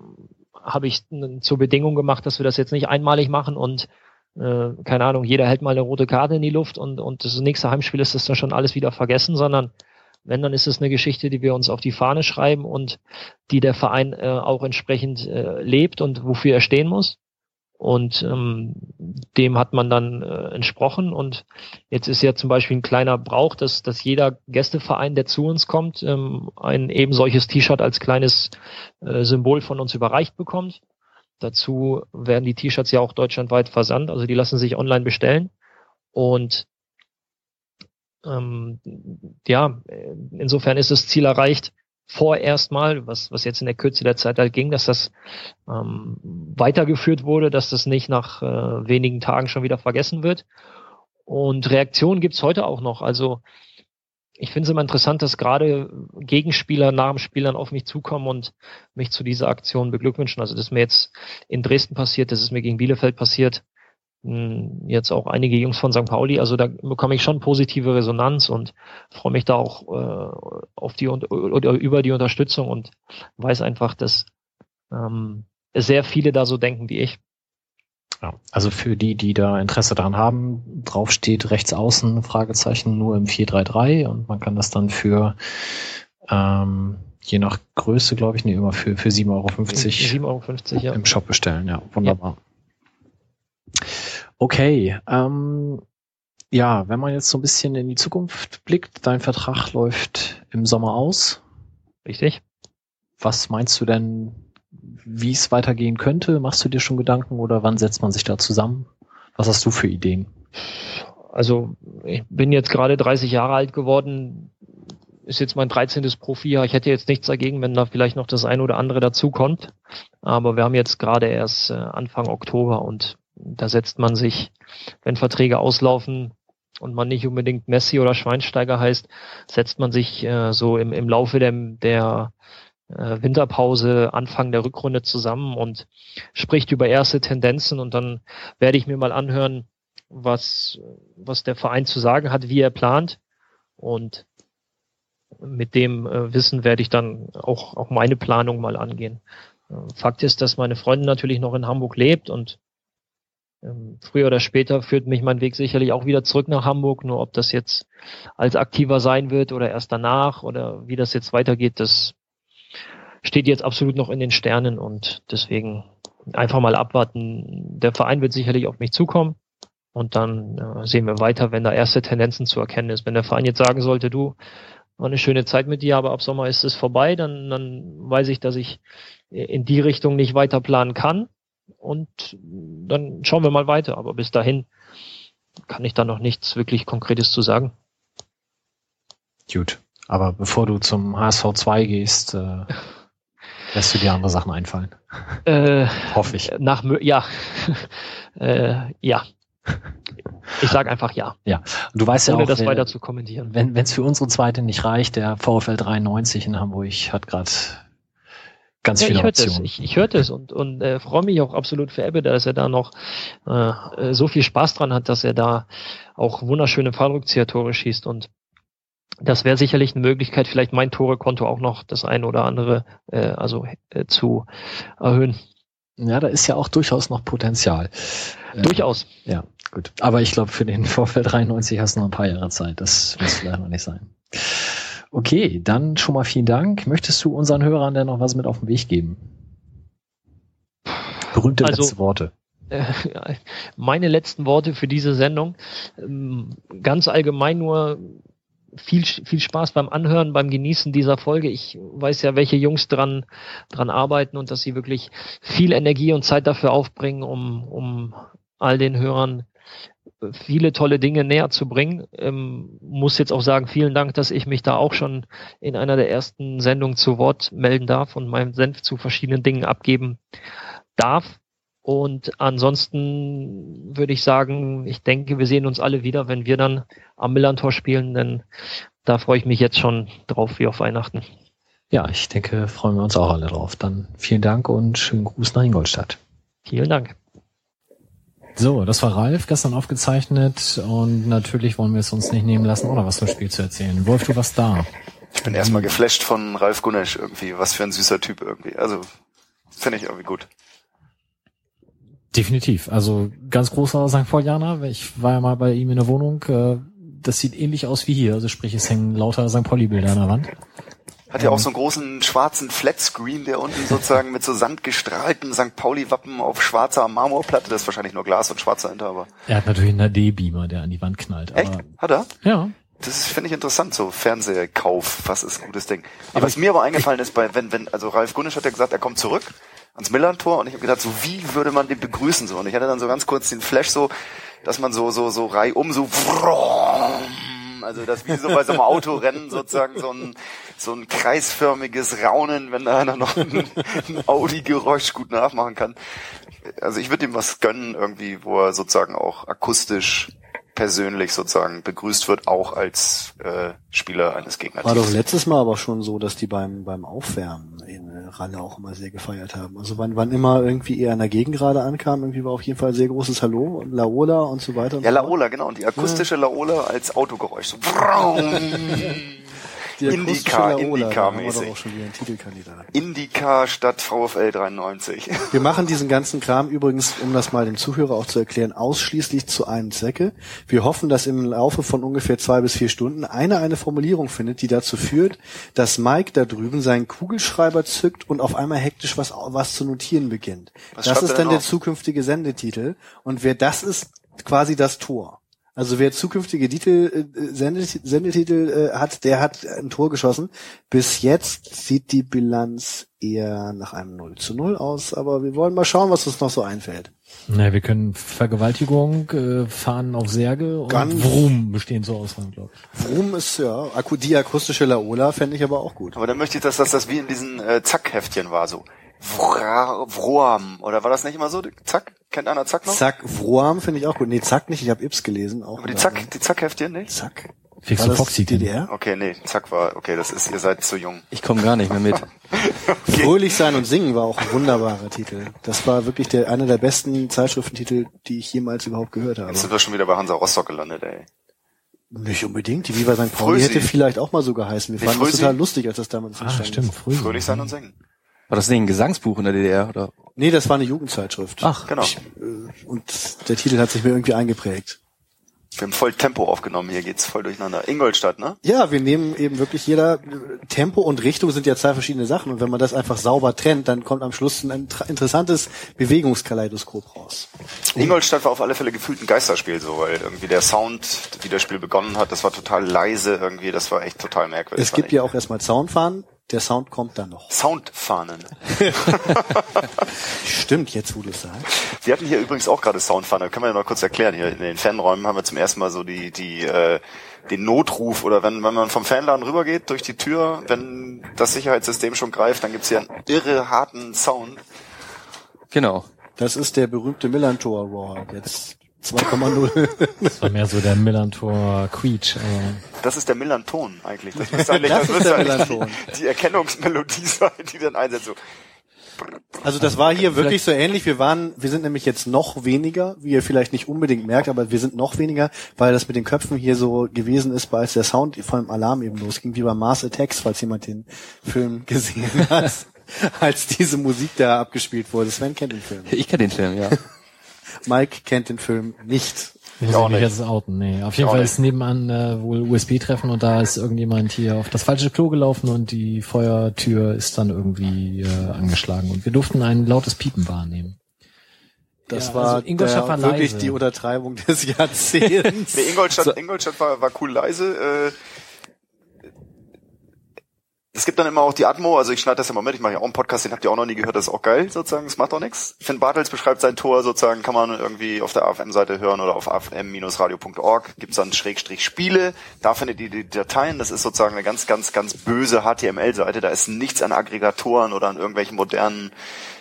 habe ich zur Bedingung gemacht, dass wir das jetzt nicht einmalig machen und äh, keine Ahnung, jeder hält mal eine rote Karte in die Luft und, und das nächste Heimspiel ist das dann schon alles wieder vergessen, sondern wenn, dann ist es eine Geschichte, die wir uns auf die Fahne schreiben und die der Verein äh, auch entsprechend äh, lebt und wofür er stehen muss. Und ähm, dem hat man dann äh, entsprochen. Und jetzt ist ja zum Beispiel ein kleiner Brauch, dass, dass jeder Gästeverein, der zu uns kommt, ähm, ein eben solches T-Shirt als kleines äh, Symbol von uns überreicht bekommt. Dazu werden die T-Shirts ja auch deutschlandweit versandt, also die lassen sich online bestellen. Und ähm, ja, insofern ist das Ziel erreicht, vorerst mal, was, was jetzt in der Kürze der Zeit halt ging, dass das ähm, weitergeführt wurde, dass das nicht nach äh, wenigen Tagen schon wieder vergessen wird. Und Reaktionen gibt's heute auch noch. Also ich finde es immer interessant, dass gerade Gegenspieler nach dem Spielern auf mich zukommen und mich zu dieser Aktion beglückwünschen. Also das ist mir jetzt in Dresden passiert, das ist mir gegen Bielefeld passiert. Hm, jetzt auch einige Jungs von St. Pauli. Also da bekomme ich schon positive Resonanz und freue mich da auch äh, auf die oder über die Unterstützung und weiß einfach, dass ähm, sehr viele da so denken wie ich. Ja, also für die, die da Interesse daran haben, drauf steht rechts außen Fragezeichen nur im 433 und man kann das dann für ähm, je nach Größe, glaube ich, nee, immer für, für 7,50 Euro, 7,50 Euro ja. im Shop bestellen. Ja, wunderbar. Ja. Okay, ähm, ja, wenn man jetzt so ein bisschen in die Zukunft blickt, dein Vertrag läuft im Sommer aus. Richtig. Was meinst du denn, wie es weitergehen könnte? Machst du dir schon Gedanken oder wann setzt man sich da zusammen? Was hast du für Ideen? Also, ich bin jetzt gerade 30 Jahre alt geworden, ist jetzt mein 13. Profijahr. Ich hätte jetzt nichts dagegen, wenn da vielleicht noch das eine oder andere dazukommt. Aber wir haben jetzt gerade erst äh, Anfang Oktober und da setzt man sich, wenn Verträge auslaufen und man nicht unbedingt Messi oder Schweinsteiger heißt, setzt man sich äh, so im, im Laufe der, der äh, Winterpause, Anfang der Rückrunde zusammen und spricht über erste Tendenzen und dann werde ich mir mal anhören, was, was der Verein zu sagen hat, wie er plant und mit dem äh, Wissen werde ich dann auch, auch meine Planung mal angehen. Äh, Fakt ist, dass meine Freundin natürlich noch in Hamburg lebt und früher oder später führt mich mein Weg sicherlich auch wieder zurück nach Hamburg. Nur ob das jetzt als aktiver sein wird oder erst danach oder wie das jetzt weitergeht, das steht jetzt absolut noch in den Sternen und deswegen einfach mal abwarten. Der Verein wird sicherlich auf mich zukommen und dann äh, sehen wir weiter, wenn da erste Tendenzen zu erkennen ist. Wenn der Verein jetzt sagen sollte, du, war eine schöne Zeit mit dir, aber ab Sommer ist es vorbei, dann, dann weiß ich, dass ich in die Richtung nicht weiter planen kann und dann schauen wir mal weiter. Aber bis dahin kann ich da noch nichts wirklich Konkretes zu sagen. Gut. Aber bevor du zum HSV 2 gehst, äh, Lässt du dir andere Sachen einfallen? Äh, Hoffe ich. nach ja. äh, ja. Ich sage einfach ja, Ja. Und du weißt ja auch, das wer- weiter zu kommentieren. wenn es für unsere zweite nicht reicht, der VfL 93 in Hamburg hat gerade ganz Ja, viele ich hörte es, Optionen. ich, ich hörte es und, und äh, freue mich auch absolut für Ebbe, dass er da noch äh, äh, so viel Spaß dran hat, dass er da auch wunderschöne Fallrückzieher-Tore schießt und das wäre sicherlich eine Möglichkeit, vielleicht mein Torekonto auch noch das eine oder andere äh, also äh, zu erhöhen. Ja, da ist ja auch durchaus noch Potenzial. Äh, Durchaus. Ja, gut. Aber ich glaube, für den VfL 93 hast du noch ein paar Jahre Zeit. Das muss vielleicht noch nicht sein. Okay, dann schon mal vielen Dank. Möchtest du unseren Hörern denn noch was mit auf den Weg geben? Berühmte Also- letzte Worte. Äh, meine letzten Worte für diese Sendung. Ähm, Ganz allgemein nur viel, viel Spaß beim Anhören, beim Genießen dieser Folge. Ich weiß ja, welche Jungs dran, dran arbeiten und dass sie wirklich viel Energie und Zeit dafür aufbringen, um, um all den Hörern viele tolle Dinge näher zu bringen. Ähm, muss jetzt auch sagen, vielen Dank, dass ich mich da auch schon in einer der ersten Sendungen zu Wort melden darf und meinen Senf zu verschiedenen Dingen abgeben darf. Und ansonsten würde ich sagen, ich denke, wir sehen uns alle wieder, wenn wir dann am Millantor spielen, denn da freue ich mich jetzt schon drauf wie auf Weihnachten. Ja, ich denke, freuen wir uns auch alle drauf. Dann vielen Dank und schönen Gruß nach Ingolstadt. Vielen Dank. So, das war Ralf, gestern aufgezeichnet und natürlich wollen wir es uns nicht nehmen lassen, oder was zum Spiel zu erzählen. Wolf, du warst da. Ich bin erstmal geflasht von Ralf Gunesch irgendwie. Was für ein süßer Typ irgendwie. Also, finde ich irgendwie gut. Definitiv. Also ganz großer St. Paulianer. Ich war ja mal bei ihm in der Wohnung. äh, Das sieht ähnlich aus wie hier. Also sprich, es hängen lauter St. Pauli-Bilder an der Wand. Hat ja auch so einen großen schwarzen Flatscreen, der unten sozusagen mit so sandgestrahlten St. Pauli-Wappen auf schwarzer Marmorplatte, das ist wahrscheinlich nur Glas und schwarzer hinter, aber. Er hat natürlich einen HD-Beamer, der an die Wand knallt. Echt? Aber, Hat er? ja. Das finde ich interessant, so Fernsehkauf, was ist ein gutes Ding. Aber was mir aber eingefallen ist, bei, wenn, wenn, also Ralf Gunnisch hat ja gesagt, er kommt zurück ans Millantor und ich habe gedacht, so wie würde man den begrüßen so? Und ich hatte dann so ganz kurz den Flash so, dass man so, so, so reihum so, also das wie so bei so einem Autorennen sozusagen so ein, so ein kreisförmiges Raunen, wenn da einer noch ein, ein Audi-Geräusch gut nachmachen kann. Also ich würde ihm was gönnen irgendwie, wo er sozusagen auch akustisch persönlich sozusagen begrüßt wird, auch als äh, Spieler eines War doch letztes Mal aber schon so, dass die beim, beim Aufwärmen in Ralle auch immer sehr gefeiert haben. Also wann, wann immer irgendwie eher an der Gegend gerade ankam, irgendwie war auf jeden Fall sehr großes Hallo und Laola und so weiter. und Ja, so. Laola, genau. Und die akustische Laola als Autogeräusch. So akustische Indica, Indica-mäßig. Indica statt VfL 93. Wir machen diesen ganzen Kram übrigens, um das mal dem Zuhörer auch zu erklären, ausschließlich zu einem Zwecke. Wir hoffen, dass im Laufe von ungefähr zwei bis vier Stunden einer eine Formulierung findet, die dazu führt, dass Mike da drüben seinen Kugelschreiber zückt und auf einmal hektisch was, was zu notieren beginnt. Was das ist dann der zukünftige Sendetitel. Und wer das ist, quasi das Tor. Also wer zukünftige Titel, äh, Sendetitel, äh, hat, der hat ein Tor geschossen. Bis jetzt sieht die Bilanz eher nach einem 0 zu 0 aus, aber wir wollen mal schauen, was uns noch so einfällt. Naja, wir können Vergewaltigung, äh, Fahren auf Särge und Ganz- Vroom bestehen so aus, glaube ich. Worum ist ja, Akku- die akustische Laola fände ich aber auch gut. Aber dann möchte ich, dass das, das wie in diesen äh, Zack-Heftchen war, so. Vroam. Oder war das nicht immer so? Zack? Kennt einer Zack noch? Zack, Vroam finde ich auch gut. Nee, Zack nicht, ich habe Ips gelesen. Auch Aber die in Zack, die Zack-Heftchen nicht? Zack. Du das Foxy? DDR? Okay, nee, Zack war, okay, das ist, ihr seid zu jung. Ich komme gar nicht mehr mit. Fröhlich sein und singen war auch ein wunderbarer Titel. Das war wirklich der, einer der besten Zeitschriftentitel, die ich jemals überhaupt gehört habe. Jetzt sind wir schon wieder bei Hansa Rostock gelandet, ey. Nicht unbedingt. Die Viva St. Pauli Frösi. hätte vielleicht auch mal so geheißen. Wir Nee, fanden das Frösi. total lustig, als das damals Ah, entstanden stimmt, ist. früh. Fröhlich sein und singen. War das nicht ein Gesangsbuch in der DDR? Oder? Nee, das war eine Jugendzeitschrift. Ach, Genau. Äh, Und der Titel hat sich mir irgendwie eingeprägt. Wir haben voll Tempo aufgenommen, hier geht's voll durcheinander. Ingolstadt, ne? Ja, wir nehmen eben wirklich jeder, Tempo und Richtung sind ja zwei verschiedene Sachen und wenn man das einfach sauber trennt, dann kommt am Schluss ein inter- interessantes Bewegungskaleidoskop raus. Ingolstadt war auf alle Fälle gefühlt ein Geisterspiel, so, weil irgendwie der Sound, wie das Spiel begonnen hat, das war total leise irgendwie, das war echt total merkwürdig. Es gibt ich. ja auch erstmal Zaunfahren der Sound kommt dann noch. Soundfahnen. Stimmt, jetzt wo du es sagst. Wir hatten hier übrigens auch gerade Soundfahnen, können wir ja noch kurz erklären. Hier in den Fanräumen haben wir zum ersten Mal so die, die, äh, den Notruf oder wenn, wenn man vom Fanladen rübergeht durch die Tür, wenn das Sicherheitssystem schon greift, dann gibt's hier einen irre harten Sound. Genau. Das ist der berühmte Millantor Raw. Jetzt 2,0. Das war mehr so der Millantor Quietsch. Das ist der Millanton eigentlich. Das müsste eigentlich, Das ist müsste der eigentlich Millanton. Die, die Erkennungsmelodie sein, die dann einsetzt. So. Also das war hier wirklich so ähnlich. Wir waren, wir sind nämlich jetzt noch weniger, wie ihr vielleicht nicht unbedingt merkt, aber wir sind noch weniger, weil das mit den Köpfen hier so gewesen ist, als der Sound von dem Alarm eben losging, wie bei Mars Attacks, falls jemand den Film gesehen hat, als diese Musik da abgespielt wurde. Sven kennt den Film. Ich kenne den Film, ja. Mike kennt den Film nicht. muss auch ich mich nicht. jetzt outen. Nee. Auf jeden Fall ist nebenan äh, wohl USB-Treffen und da ist irgendjemand hier auf das falsche Klo gelaufen und die Feuertür ist dann irgendwie äh, angeschlagen und wir durften ein lautes Piepen wahrnehmen. Das Ja, war also Ingolstadt der, war wirklich die Untertreibung des Jahrzehnts. Nee, Ingolstadt, Ingolstadt war, war cool leise. Äh, es gibt dann immer auch die Atmo, also ich schneide das immer mit, ich mache ja auch einen Podcast, den habt ihr auch noch nie gehört, das ist auch geil sozusagen, das macht auch nichts. Finn Bartels beschreibt sein Tor sozusagen, kann man irgendwie auf der AFM-Seite hören oder auf afm-radio.org, gibt's dann Schrägstrich Spiele, da findet ihr die Dateien, das ist sozusagen eine ganz, ganz, ganz böse HTML-Seite, da ist nichts an Aggregatoren oder an irgendwelchen modernen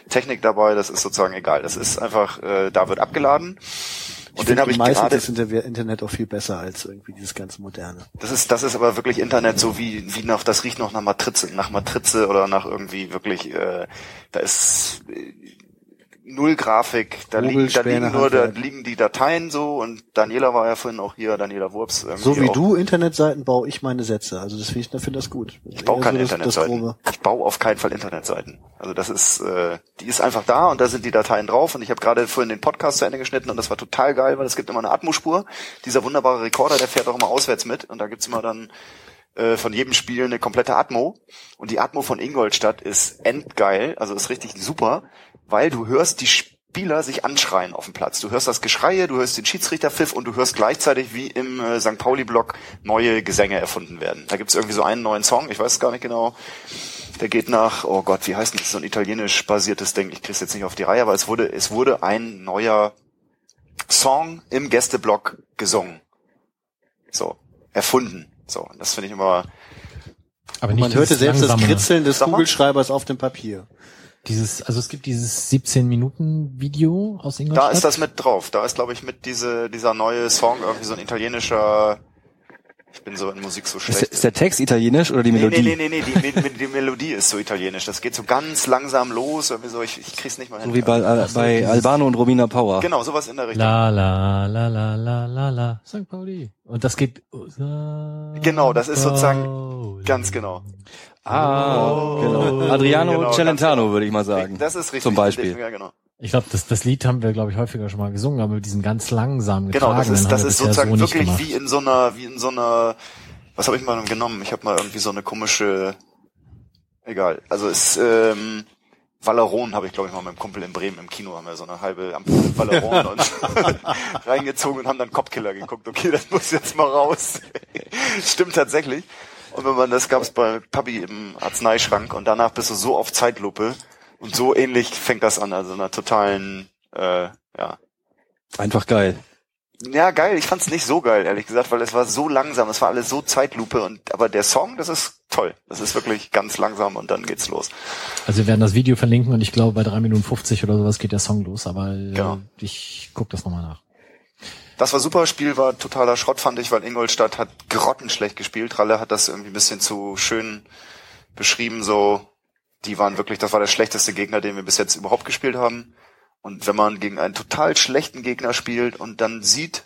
Technik dabei, das ist sozusagen egal, das ist einfach, äh, da wird abgeladen. Und den habe ich meistens gerade das Inter- Internet auch viel besser als irgendwie dieses ganz moderne. das ist, das ist aber wirklich Internet so wie, wie nach, das riecht noch nach Matrize, nach Matrize oder nach irgendwie wirklich, äh, da ist null Grafik, da liegen, da liegen nur, da liegen die Dateien so und Daniela war ja vorhin auch hier, Daniela Wurps. So wie auch. du Internetseiten baue ich meine Sätze. Also das finde ich, finde das gut. Ich baue keine so Internetseiten. Ich baue auf keinen Fall Internetseiten. Also das ist, äh, die ist einfach da und da sind die Dateien drauf und ich habe gerade vorhin den Podcast zu Ende geschnitten und das war total geil, weil es gibt immer eine Atmospur. Dieser wunderbare Rekorder, der fährt auch immer auswärts mit und da gibt's immer dann äh, von jedem Spiel eine komplette Atmo und die Atmo von Ingolstadt ist endgeil, also ist richtig super, weil du hörst die Spieler sich anschreien auf dem Platz. Du hörst das Geschreie, du hörst den Schiedsrichterpfiff und du hörst gleichzeitig wie im äh, St. Pauli-Block neue Gesänge erfunden werden. Da gibt's irgendwie so einen neuen Song, ich weiß es gar nicht genau. Der geht nach, oh Gott, wie heißt denn das? So ein italienisch basiertes Ding. Ich krieg's jetzt nicht auf die Reihe, aber es wurde, es wurde ein neuer Song im Gästeblock gesungen. So, erfunden. So, und das finde ich immer, Aber nicht Man hörte selbst das Kritzeln des. Kugelschreibers auf dem Papier. Dieses, also es gibt dieses 17 Minuten Video aus Ingolstadt. da ist das mit drauf. Da ist, glaube ich, mit diese, dieser neue Song irgendwie so ein italienischer, ich bin so in Musik so Ist, schlecht. der- ist der Text italienisch oder die Nee, Melodie? nee, nee, nee, nee, die, die, die Melodie ist so italienisch. Das geht so ganz langsam los, irgendwie so, ich, ich krieg's nicht mal hin. So wie bei, äh, bei Albano und Romina Power. Genau, sowas in der Richtung. La la la la la la la St. Pauli. Und das geht Genau, das ist sozusagen- ganz genau. Ah, genau. Adriano Genau, Celentano, würde ich mal sagen. Das ist richtig. Zum Beispiel. Ja, genau. Ich glaube, das, das Lied haben wir, glaube ich, häufiger schon mal gesungen, aber mit diesem ganz langsamen Genau, das ist, das ist sozusagen so wirklich wie in so einer, wie in so einer, was habe ich mal genommen? Ich habe mal irgendwie so eine komische, egal. Also es, ähm, Valeron habe ich, glaube ich, mal mit einem Kumpel in Bremen im Kino, haben wir so eine halbe Ampel Valeron und reingezogen und haben dann Copkiller geguckt. Okay, das muss jetzt mal raus. Stimmt tatsächlich. Und wenn man, das gab's bei Papi im Arzneischrank und danach bist du so auf Zeitlupe und so ähnlich fängt das an, also einer totalen, äh, ja, Einfach geil. ja, geil. Ich fand's nicht so geil, ehrlich gesagt, weil es war so langsam, es war alles so Zeitlupe und aber der Song, das ist toll. Das ist wirklich ganz langsam und dann geht's los. Also wir werden das Video verlinken und ich glaube, bei 3 Minuten 50 oder sowas geht der Song los, aber äh, Genau. ich guck das nochmal nach. Das war super, Spiel war totaler Schrott, fand ich, weil Ingolstadt hat grottenschlecht gespielt. Ralle hat das irgendwie ein bisschen zu schön beschrieben, so, die waren wirklich, das war der schlechteste Gegner, den wir bis jetzt überhaupt gespielt haben. Und wenn man gegen einen total schlechten Gegner spielt und dann sieht,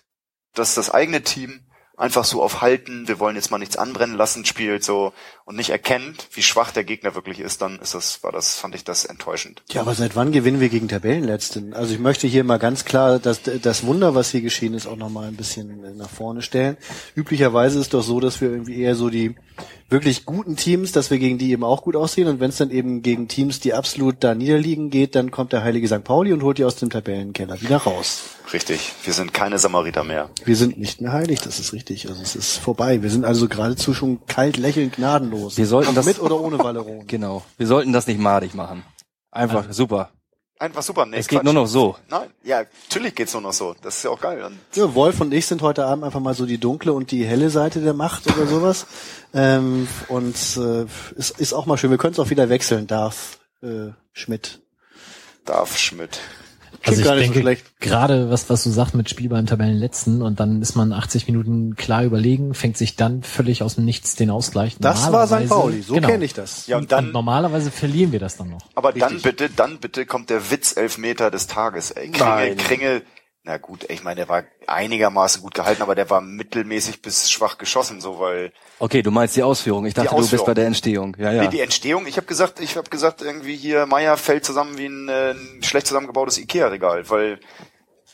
dass das eigene Team einfach so auf Halten, wir wollen jetzt mal nichts anbrennen lassen, spielt so und nicht erkennt, wie schwach der Gegner wirklich ist, dann ist das, war das, fand ich das enttäuschend. Ja, aber seit wann gewinnen wir gegen Tabellenletzten? Also ich möchte hier mal ganz klar das, das Wunder, was hier geschehen ist, auch nochmal ein bisschen nach vorne stellen. Üblicherweise ist doch so, dass wir irgendwie eher so die wirklich guten Teams, dass wir gegen die eben auch gut aussehen und wenn es dann eben gegen Teams, die absolut da niederliegen geht, dann kommt der heilige St. Pauli und holt die aus dem Tabellenkeller wieder raus. Richtig. Wir sind keine Samariter mehr. Wir sind nicht mehr heilig, das ist richtig. Also es ist vorbei. Wir sind also geradezu schon kalt lächelnd gnadenlos. Wir sollten Ob das- mit oder ohne Valeron. Genau. Wir sollten das nicht madig machen. Einfach super. Einfach super. Nee, Es geht Quatsch. nur noch so. Nein, ja, natürlich geht's nur noch so. Das ist ja auch geil. Und Ja, Wolf und ich sind heute Abend einfach mal so die dunkle und die helle Seite der Macht oder sowas. Ähm, und äh, ist, ist auch mal schön. Wir können es auch wieder wechseln, Darf äh, Schmidt. darf Schmidt. Also ich gar nicht so denke, schlecht. gerade was, was du sagst mit Spiel beim Tabellenletzten und dann ist man 80 Minuten klar überlegen, fängt sich dann völlig aus dem Nichts den Ausgleich. Das war St. Normalerweise- Pauli, so genau. kenne ich das. Ja, Und, dann, und normalerweise verlieren wir das dann noch. aber dann Richtig. bitte, dann bitte kommt der Witz-Elfmeter des Tages. Ey, Kringel, Nein. Kringel, na gut, ich meine, der war einigermaßen gut gehalten, aber der war mittelmäßig bis schwach geschossen, so weil Okay, du meinst die Ausführung. Ich dachte, du bist Ausführung. bei der Entstehung. Ja, ja. Nee, die Entstehung, ich habe gesagt, ich habe gesagt, irgendwie hier Meier fällt zusammen wie ein, äh, ein schlecht zusammengebautes Ikea-Regal, weil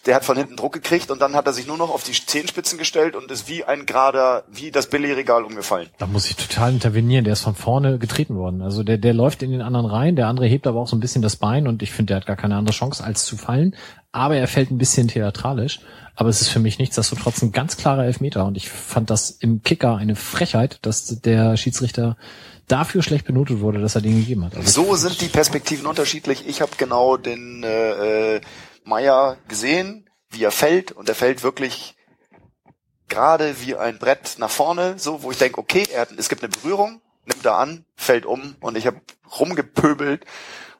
der hat von hinten Druck gekriegt und dann hat er sich nur noch auf die Zehenspitzen gestellt und ist wie ein gerader, wie das Billigregal umgefallen. Da muss ich total intervenieren. Der ist von vorne getreten worden. Also der, der läuft in den anderen rein. Der andere hebt aber auch so ein bisschen das Bein und ich finde, der hat gar keine andere Chance als zu fallen. Aber er fällt ein bisschen theatralisch. Aber es ist für mich nichtsdestotrotz ein ganz klarer Elfmeter und ich fand das im Kicker eine Frechheit, dass der Schiedsrichter dafür schlecht benotet wurde, dass er den gegeben hat. Also So sind die Perspektiven unterschiedlich. Ich habe genau den äh, äh, Meier gesehen, wie er fällt und er fällt wirklich gerade wie ein Brett nach vorne, so wo ich denke, okay, er hat, es gibt eine Berührung, nimmt er an, fällt um und ich habe rumgepöbelt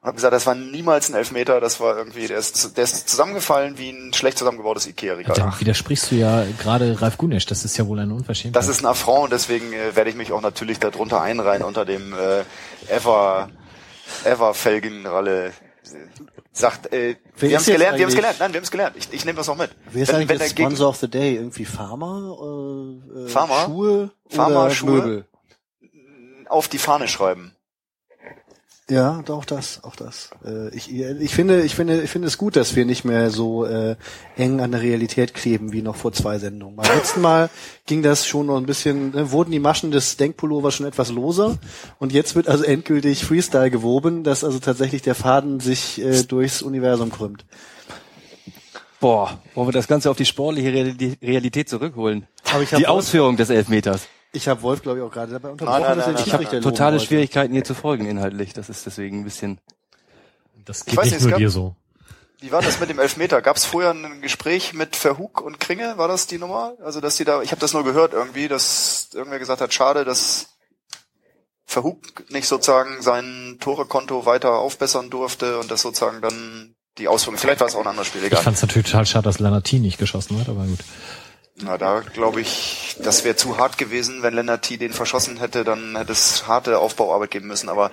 und habe gesagt, das war niemals ein Elfmeter, das war irgendwie, der ist, der ist zusammengefallen wie ein schlecht zusammengebautes Ikea-Regal. Dann widersprichst du ja gerade Ralf Gunesch. Das ist ja wohl ein Unverschämtheit. Das ist ein Affront und deswegen äh, werde ich mich auch natürlich darunter einreihen unter dem äh, Ever Ever Felgenralle sagt äh, Wer wir haben es gelernt, wir haben es gelernt, nein, wir haben es gelernt. Ich, ich nehme das noch mit. Wer ist Wenn- eigentlich wenn der Sponsor of the Day? Irgendwie Pharma? Äh, äh, Pharma? Schuhe? Pharma, Schuhe? Möbel? auf die Fahne schreiben. Ja, auch das, auch das. Äh, ich, ich finde, ich finde, ich finde es gut, dass wir nicht mehr so äh, eng an der Realität kleben wie noch vor zwei Sendungen. Beim letzten Mal ging das schon noch ein bisschen, äh, wurden die Maschen des Denkpullovers schon etwas loser und jetzt wird also endgültig Freestyle gewoben, dass also tatsächlich der Faden sich äh, durchs Universum krümmt. Boah, wollen wir das Ganze auf die sportliche Reali- Realität zurückholen? Aber ich hab die Ausführung des Elfmeters. Ich habe Wolf, glaube ich, auch gerade dabei unterbrochen, Nein, nein, nein, nein, Schiedsrichter Totale wollte. Schwierigkeiten hier zu folgen inhaltlich. Das ist deswegen ein bisschen. das Ich geht weiß nicht nicht, es nur gab- dir so. Wie war das mit dem Elfmeter? Gab es vorher ein Gespräch mit Verhug und Kringe? War das die Nummer? Also dass die da, ich habe das nur gehört irgendwie, dass irgendwer gesagt hat, schade, dass Verhug nicht sozusagen sein Torekonto weiter aufbessern durfte und das sozusagen dann die Ausführung. Vielleicht war es auch ein anderes Spiel, Ich egal. fand es natürlich total schade, dass Lanatin nicht geschossen hat, aber gut. Na, da glaube ich, das wäre zu hart gewesen. Wenn Lennart T. den verschossen hätte, dann hätte es harte Aufbauarbeit geben müssen. Aber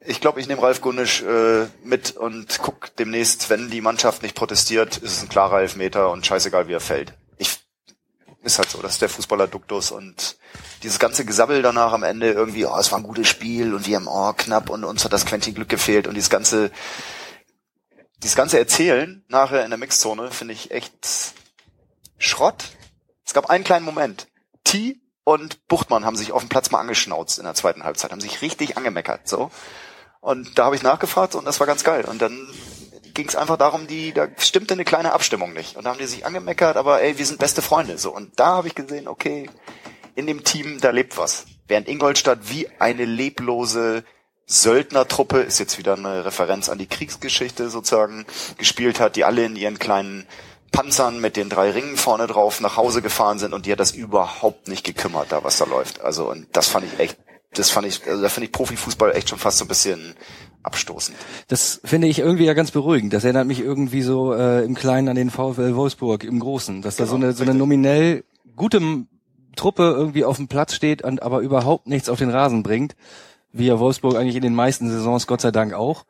ich glaube, ich nehme Ralf Gunnisch äh, mit und guck demnächst, wenn die Mannschaft nicht protestiert, ist es ein klarer Elfmeter und scheißegal, wie er fällt. Ich ist halt so, das ist der Fußballer-Duktus und dieses ganze Gesabbel danach am Ende irgendwie, oh, es war ein gutes Spiel und wir haben, oh, knapp und uns hat das Quentin Glück gefehlt und dieses ganze, dieses ganze Erzählen nachher in der Mixzone finde ich echt Schrott. Es gab einen kleinen Moment. T und Buchtmann haben sich auf dem Platz mal angeschnauzt in der zweiten Halbzeit, haben sich richtig angemeckert, so. Und da habe ich nachgefragt und das war ganz geil. Und dann ging es einfach darum, die, da stimmte eine kleine Abstimmung nicht. Und da haben die sich angemeckert, aber ey, wir sind beste Freunde, so. Und da habe ich gesehen, okay, in dem Team, da lebt was. Während Ingolstadt wie eine leblose Söldnertruppe, ist jetzt wieder eine Referenz an die Kriegsgeschichte sozusagen, gespielt hat, die alle in ihren kleinen Panzern mit den drei Ringen vorne drauf nach Hause gefahren sind und die hat das überhaupt nicht gekümmert, da was da läuft. Also und das fand ich echt, das fand ich, also da finde ich Profifußball echt schon fast so ein bisschen abstoßend. Das finde ich irgendwie ja ganz beruhigend. Das erinnert mich irgendwie so äh, im Kleinen an den VfL Wolfsburg im Großen, dass da so Genau, eine so eine nominell gute Truppe irgendwie auf dem Platz steht und aber überhaupt nichts auf den Rasen bringt, wie ja Wolfsburg eigentlich in den meisten Saisons Gott sei Dank auch.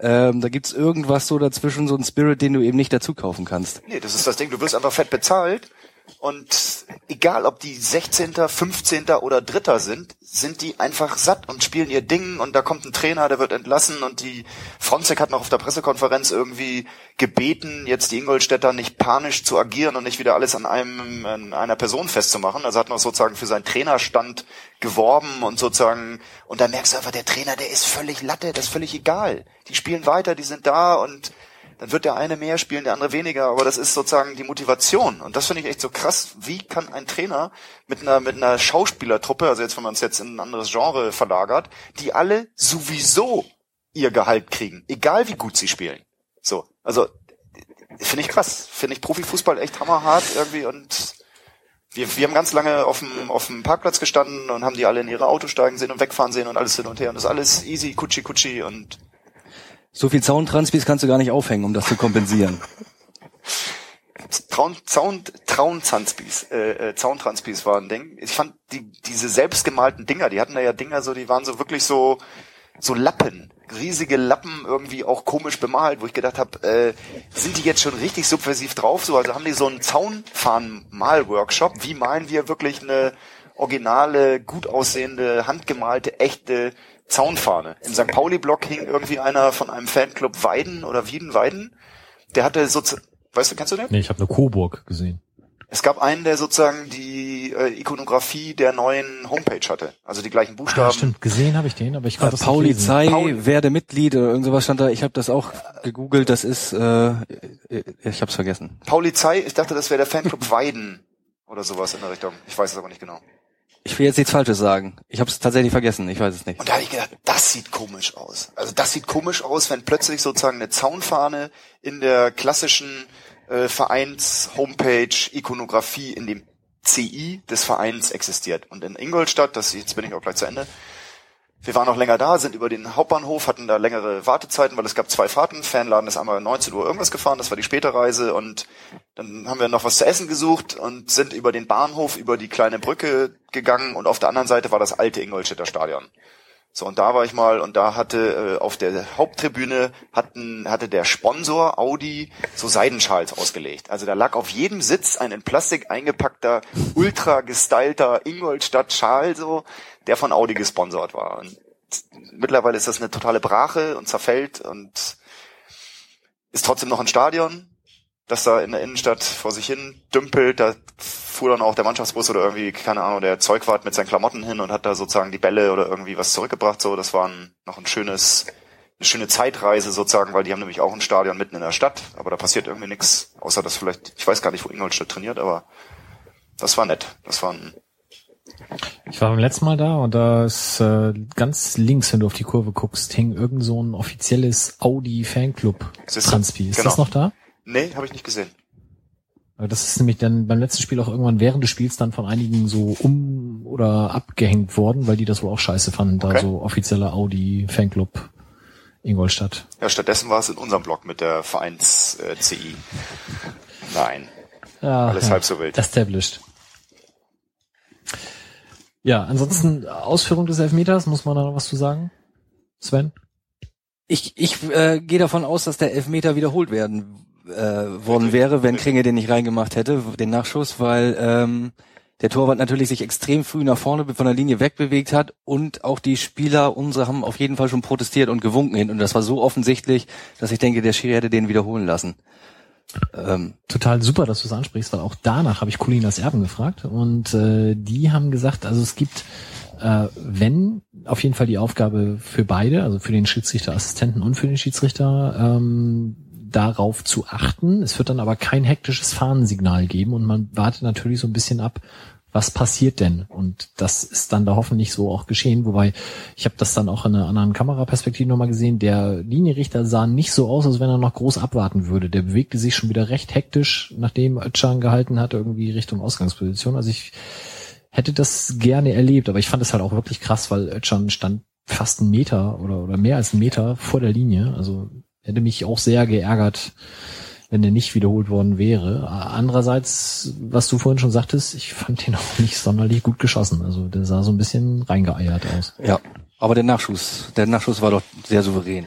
Ähm, da gibt's irgendwas so dazwischen, so ein Spirit, den du eben nicht dazu kaufen kannst. Nee, das ist das Ding, du wirst einfach fett bezahlt und egal ob die 16., 15. oder Dritter sind, sind die einfach satt und spielen ihr Ding und da kommt ein Trainer, der wird entlassen und die Fronzek hat noch auf der Pressekonferenz irgendwie gebeten, jetzt die Ingolstädter nicht panisch zu agieren und nicht wieder alles an einem an einer Person festzumachen. Also hat noch sozusagen für seinen Trainerstand geworben und sozusagen und da merkst du einfach, der Trainer, der ist völlig Latte, das ist völlig egal. Die spielen weiter, die sind da und dann wird der eine mehr spielen, der andere weniger, aber das ist sozusagen die Motivation. Und das finde ich echt so krass. Wie kann ein Trainer mit einer, mit einer Schauspielertruppe, also jetzt, wenn man es jetzt in ein anderes Genre verlagert, die alle sowieso ihr Gehalt kriegen, egal wie gut sie spielen. So, also finde ich krass, finde ich Profifußball echt hammerhart irgendwie und wir, wir haben ganz lange auf dem, auf dem Parkplatz gestanden und haben die alle in ihre Autos steigen sehen und wegfahren sehen und alles hin und her und das ist alles easy, kutschi kutschi und so viel Zauntransfers kannst du gar nicht aufhängen, um das zu kompensieren. Traun, Zaun, Trauntransfers, äh, äh, Zauntransfers war ein Ding. Ich fand die, diese selbstgemalten Dinger, die hatten da ja Dinger so, die waren so wirklich so, so Lappen, riesige Lappen irgendwie auch komisch bemalt, wo ich gedacht habe, äh, sind die jetzt schon richtig subversiv drauf? So, also haben die so einen Zaunfahren-Mal-Workshop? Wie malen wir wirklich eine originale, gut aussehende, handgemalte, echte Zaunfahne? Im St. Pauli-Block hing irgendwie einer von einem Fanclub Weiden oder Wieden Weiden. Der hatte so, weißt du, kennst du den? Nee, ich habe eine Coburg gesehen. Es gab einen, der sozusagen die äh, Ikonografie der neuen Homepage hatte. Also die gleichen Buchstaben. Ah, stimmt, gesehen habe ich den, aber ich konnte äh, das Polizei, Pauli. werde Mitglied oder irgend sowas stand da. Ich habe das auch gegoogelt, das ist, äh, ich habe es vergessen. Polizei, ich dachte, das wäre der Fanclub Weiden oder sowas in der Richtung. Ich weiß es aber nicht genau. Ich will jetzt nichts Falsches sagen. Ich habe es tatsächlich vergessen. Ich weiß es nicht. Und da habe ich gedacht, das sieht komisch aus. Also das sieht komisch aus, wenn plötzlich sozusagen eine Zaunfahne in der klassischen äh, Vereins-Homepage, Ikonografie in dem CI des Vereins existiert. Und in Ingolstadt, das jetzt bin ich auch gleich zu Ende, wir waren noch länger da, sind über den Hauptbahnhof, hatten da längere Wartezeiten, weil es gab zwei Fahrten. Fanladen ist einmal 19 Uhr irgendwas gefahren, das war die späte Reise. Und dann haben wir noch was zu essen gesucht und sind über den Bahnhof, über die kleine Brücke gegangen. Und auf der anderen Seite war das alte Ingolstädter Stadion. So, und da war ich mal und da hatte äh, auf der Haupttribüne hatten, hatte der Sponsor Audi so Seidenschals ausgelegt. Also da lag auf jedem Sitz ein in Plastik eingepackter, ultra gestylter Ingolstadt-Schal so, der von Audi gesponsert war. Und mittlerweile ist das eine totale Brache und zerfällt und ist trotzdem noch ein Stadion, das da in der Innenstadt vor sich hin dümpelt. Da fuhr dann auch der Mannschaftsbus oder irgendwie, keine Ahnung, der Zeugwart mit seinen Klamotten hin und hat da sozusagen die Bälle oder irgendwie was zurückgebracht. So, das war ein, noch ein schönes, eine schöne Zeitreise sozusagen, weil die haben nämlich auch ein Stadion mitten in der Stadt, aber da passiert irgendwie nichts, außer dass vielleicht, ich weiß gar nicht, wo Ingolstadt trainiert, aber das war nett. Das war ein ich war beim letzten Mal da und da ist äh, ganz links, wenn du auf die Kurve guckst, hing irgend so ein offizielles Audi Fanclub Transpi. Ist genau. das noch da? Nee, habe ich nicht gesehen. Das ist nämlich dann beim letzten Spiel auch irgendwann während des Spiels dann von einigen so um oder abgehängt worden, weil die das wohl auch scheiße fanden, okay. da so offizieller Audi Fanclub Ingolstadt. Ja, stattdessen war es in unserem Blog mit der Vereins äh, CI. Nein. Ja, Alles ja, halb so wild. Established. Ja, ansonsten Ausführung des Elfmeters, muss man da noch was zu sagen? Sven? Ich, ich äh, gehe davon aus, dass der Elfmeter wiederholt werden äh, worden wäre, wenn Kringe den nicht reingemacht hätte, den Nachschuss, weil ähm, der Torwart natürlich sich extrem früh nach vorne von der Linie wegbewegt hat und auch die Spieler unsere haben auf jeden Fall schon protestiert und gewunken hin und das war so offensichtlich, dass ich denke, der Schiri hätte den wiederholen lassen. Ähm, Total super, dass du es ansprichst, weil auch danach habe ich Colinas Erben gefragt und äh, die haben gesagt, also es gibt äh, wenn auf jeden Fall die Aufgabe für beide, also für den Schiedsrichterassistenten und für den Schiedsrichter, ähm, darauf zu achten. Es wird dann aber kein hektisches Fahnensignal geben und man wartet natürlich so ein bisschen ab, was passiert denn? Und das ist dann da hoffentlich so auch geschehen. Wobei, ich habe das dann auch in einer anderen Kameraperspektive nochmal gesehen. Der Linienrichter sah nicht so aus, als wenn er noch groß abwarten würde. Der bewegte sich schon wieder recht hektisch, nachdem Özcan gehalten hat, irgendwie Richtung Ausgangsposition. Also ich hätte das gerne erlebt, aber ich fand es halt auch wirklich krass, weil Özcan stand fast einen Meter oder, oder mehr als einen Meter vor der Linie. Also hätte mich auch sehr geärgert, wenn der nicht wiederholt worden wäre. Andererseits, was du vorhin schon sagtest, ich fand den auch nicht sonderlich gut geschossen. Also der sah so ein bisschen reingeeiert aus. Ja, aber der Nachschuss, der Nachschuss war doch sehr souverän.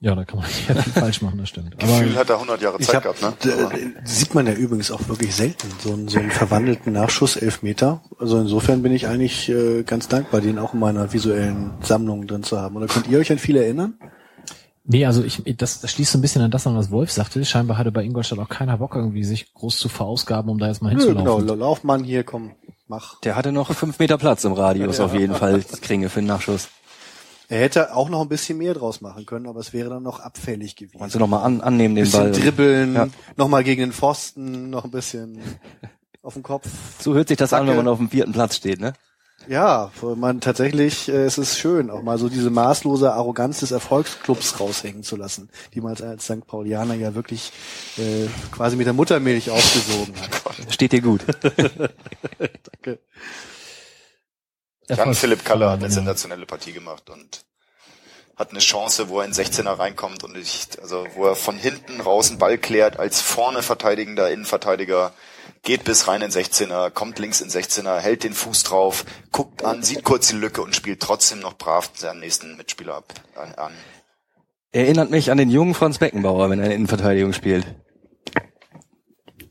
Ja, da kann man nicht viel falsch machen, das stimmt. Aber Gefühl hat er 100 Jahre Zeit hab, gehabt, ne? Sieht man ja übrigens auch wirklich selten, so einen, so einen verwandelten Nachschuss Elfmeter. Also insofern bin ich eigentlich äh, ganz dankbar, den auch in meiner visuellen Sammlung drin zu haben. Oder könnt ihr euch an viele erinnern? Nee, also ich, das, das schließt so ein bisschen an das an, was Wolf sagte. Scheinbar hatte bei Ingolstadt auch keiner Bock irgendwie, sich groß zu verausgaben, um da jetzt mal hinzulaufen. Nö, genau, lauf mal hier, komm, mach. Der hatte noch fünf Meter Platz im Radius ja, auf jeden Fall, Kringe für den Nachschuss. Er hätte auch noch ein bisschen mehr draus machen können, aber es wäre dann noch abfällig gewesen. Kannst du noch mal an, annehmen den bisschen Ball? dribbeln, Ja. noch mal gegen den Pfosten, noch ein bisschen auf den Kopf. So hört sich das an, wenn man auf dem vierten Platz steht, ne? Ja, man tatsächlich, äh, es ist schön, auch mal so diese maßlose Arroganz des Erfolgsclubs raushängen zu lassen, die man als, als St. Paulianer ja wirklich äh, quasi mit der Muttermilch aufgesogen hat. Steht dir gut. Danke. Jan Philipp Kaller hat eine sensationelle Partie gemacht und hat eine Chance, wo er in 16er reinkommt und ich, also wo er von hinten raus einen Ball klärt als vorne verteidigender Innenverteidiger, geht bis rein in 16er, kommt links in 16er, hält den Fuß drauf, guckt an, sieht kurz die Lücke und spielt trotzdem noch brav seinen nächsten Mitspieler ab, an, an. Erinnert mich an den jungen Franz Beckenbauer, wenn er in Innenverteidigung spielt.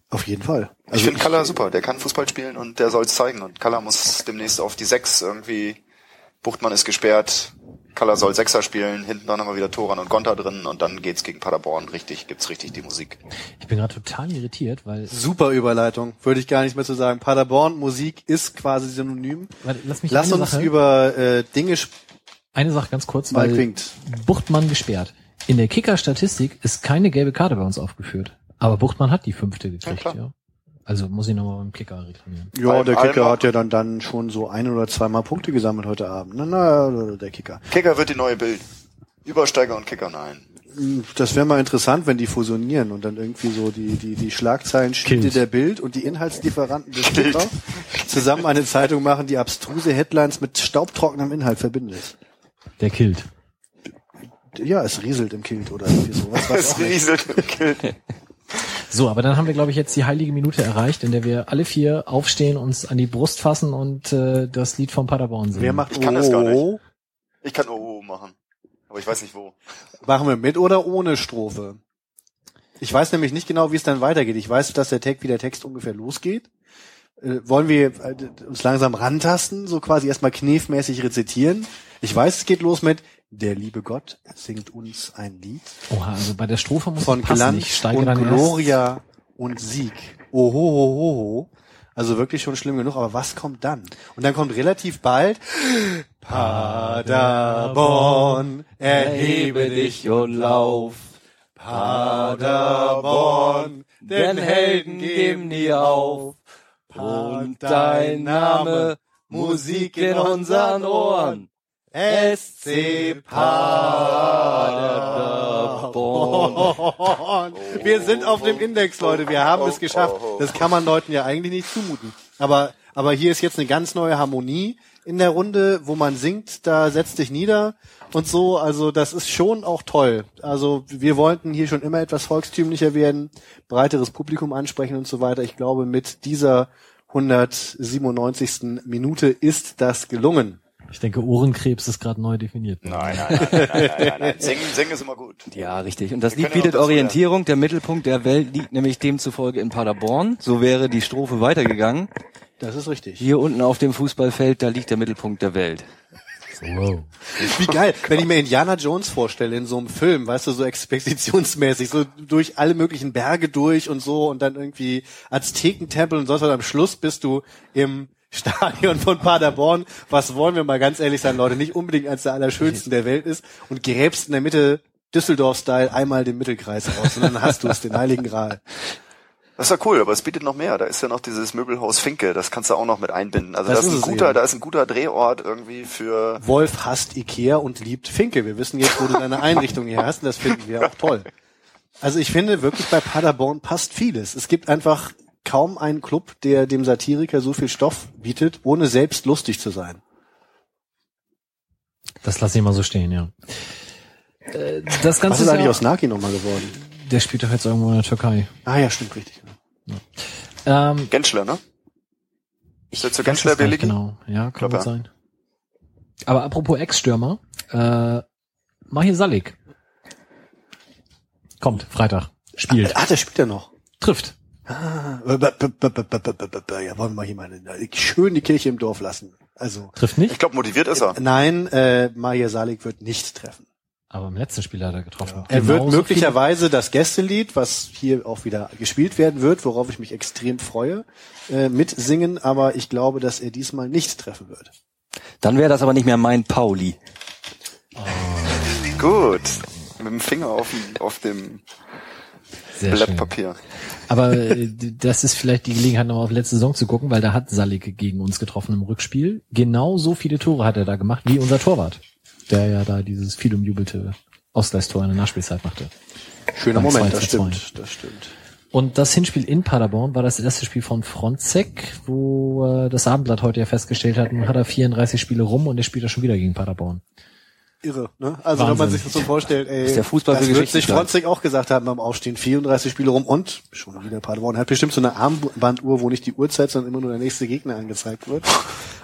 Auf jeden Fall. ich Also finde Kaller super, der kann Fußball spielen und der soll es zeigen und Kaller muss demnächst auf die Sechs irgendwie, Buchtmann ist gesperrt, Kaller soll Sechser spielen, hinten dann haben wir wieder Toran und Gonta drin und dann geht's gegen Paderborn richtig, gibt's richtig die Musik. Ich bin gerade total irritiert, weil Super Überleitung, würde ich gar nicht mehr zu sagen. Paderborn, Musik ist quasi synonym. Warte, lass mich Lass uns Sache, über äh, Dinge eine Sache ganz kurz, weil winkt. Buchtmann gesperrt. In der Kicker-Statistik ist keine gelbe Karte bei uns aufgeführt. Aber Buchtmann hat die fünfte gekriegt, klar. ja. Also muss ich nochmal beim Kicker reklamieren. Ja, der Kicker hat ja dann, dann schon so ein oder zweimal Punkte gesammelt heute Abend. Na, na, der Kicker. Kicker wird die neue Bild. Übersteiger und Kicker, nein. Das wäre mal interessant, wenn die fusionieren und dann irgendwie so die, die, die Schlagzeilen Schnitte Killt. der Bild und die Inhaltslieferanten des Kicker zusammen eine Zeitung machen, die abstruse Headlines mit staubtrockenem Inhalt verbindet. Der killt. Ja, es rieselt im Kilt oder irgendwie so. Was, was Es rieselt im Kill. So, aber dann haben wir, glaube ich, jetzt die heilige Minute erreicht, in der wir alle vier aufstehen, uns an die Brust fassen und äh, das Lied von Paderborn singen. Wer macht Ich kann das gar nicht. Oh? Ich kann OO machen. Aber ich weiß nicht wo. Machen wir mit oder ohne Strophe? Ich weiß nämlich nicht genau, wie es dann weitergeht. Ich weiß, dass der Text, wie der Text ungefähr losgeht. Äh, wollen wir äh, uns langsam rantasten, so quasi erstmal knefmäßig rezitieren? Ich weiß, es geht los mit Der liebe Gott singt uns ein Lied Oha, also bei der Strophe muss von passen. Glanz ich steige und dann erst. Gloria und Sieg. Ohohoho. Also wirklich schon schlimm genug, aber was kommt dann? Und dann kommt relativ bald Paderborn, erhebe dich und lauf. Paderborn, Denn Helden geben nie auf. Und dein Name Musik in unseren Ohren. SC Paderborn. Wir sind auf dem Index, Leute. Wir haben es geschafft. Das kann man Leuten ja eigentlich nicht zumuten. Aber, aber hier ist jetzt eine ganz neue Harmonie in der Runde, wo man singt, da setzt dich nieder und so. Also das ist schon auch toll. Also wir wollten hier schon immer etwas volkstümlicher werden, breiteres Publikum ansprechen und so weiter. Ich glaube, mit dieser 197. Minute ist das gelungen. Ich denke, Ohrenkrebs ist gerade neu definiert. Nein, nein, nein, nein, nein, nein, nein. Singen, singen ist immer gut. Ja, richtig. Und das Lied bietet Orientierung. Der Mittelpunkt der Welt liegt nämlich demzufolge in Paderborn. So wäre die Strophe weitergegangen. Das ist richtig. Hier unten auf dem Fußballfeld, da liegt der Mittelpunkt der Welt. Wow. Wie geil, wenn ich mir Indiana Jones vorstelle in so einem Film, weißt du, so expeditionsmäßig, so durch alle möglichen Berge durch und so und dann irgendwie Aztekentempel und sonst was. Am Schluss bist du im Stadion von Paderborn, was wollen wir mal ganz ehrlich sein, Leute, nicht unbedingt eines der allerschönsten der Welt ist und gräbst in der Mitte Düsseldorf-Style einmal den Mittelkreis raus und dann hast du es, den Heiligen Gral. Das ist ja cool, aber es bietet noch mehr. Da ist ja noch dieses Möbelhaus Finke, das kannst du auch noch mit einbinden. Also Das das, ist ein guter, eben. da ist ein guter Drehort irgendwie für Wolf hasst Ikea und liebt Finke. Wir wissen jetzt, wo du deine Einrichtung her hast und das finden wir auch toll. Also ich finde wirklich bei Paderborn passt vieles. Es gibt einfach kaum einen Club, der dem Satiriker so viel Stoff bietet, ohne selbst lustig zu sein. Das lasse ich mal so stehen, ja. Äh, Das Was Ganze ist eigentlich ja, aus Naki nochmal geworden? der spielt doch jetzt irgendwo in der Türkei. Ah ja, stimmt richtig. Ähm, Genschler, ne? Ist der zu Genschler billigen? Genau, ja, kann Glaub, gut ja. sein. Aber apropos Ex-Stürmer, äh, Mahir Salik. Kommt, Freitag. Spielt. Ah, der spielt ja noch. Trifft. Ah, ja, wollen wir mal hier mal schön die Kirche im Dorf lassen. Also trifft nicht. Ich glaube, motiviert ist er. Nein, äh, Maria Salik wird nicht treffen. Aber im letzten Spiel hat er getroffen. Ja. Er genau wird möglicherweise das Gästelied, was hier auch wieder gespielt werden wird, worauf ich mich extrem freue, äh, mitsingen. Aber ich glaube, dass er diesmal nicht treffen wird. Dann wäre das aber nicht mehr mein Pauli. Oh. Gut, mit dem Finger auf, auf dem sehr Blatt schön. Papier. Aber äh, das ist vielleicht die Gelegenheit, nochmal auf letzte Saison zu gucken, weil da hat Salik gegen uns getroffen im Rückspiel. Genau so viele Tore hat er da gemacht, wie unser Torwart, der ja da dieses viel umjubelte Ausgleichstor in der Nachspielzeit machte. Schöner Beim Moment, 2 das zu 2. stimmt, das stimmt. Und das Hinspiel in Paderborn war das erste Spiel von Fronzek, wo äh, das Abendblatt heute ja festgestellt hat, nun hat er 34 Spiele rum und er spielt ja schon wieder gegen Paderborn. Irre, ne? Also wenn man Wahnsinn. sich das so vorstellt, ey, Ist der Fußball das wird sich Fronzek auch gesagt haben beim Aufstehen, 34 Spiele rum und schon wieder Paderborn hat bestimmt so eine Armbanduhr, wo nicht die Uhrzeit, sondern immer nur der nächste Gegner angezeigt wird.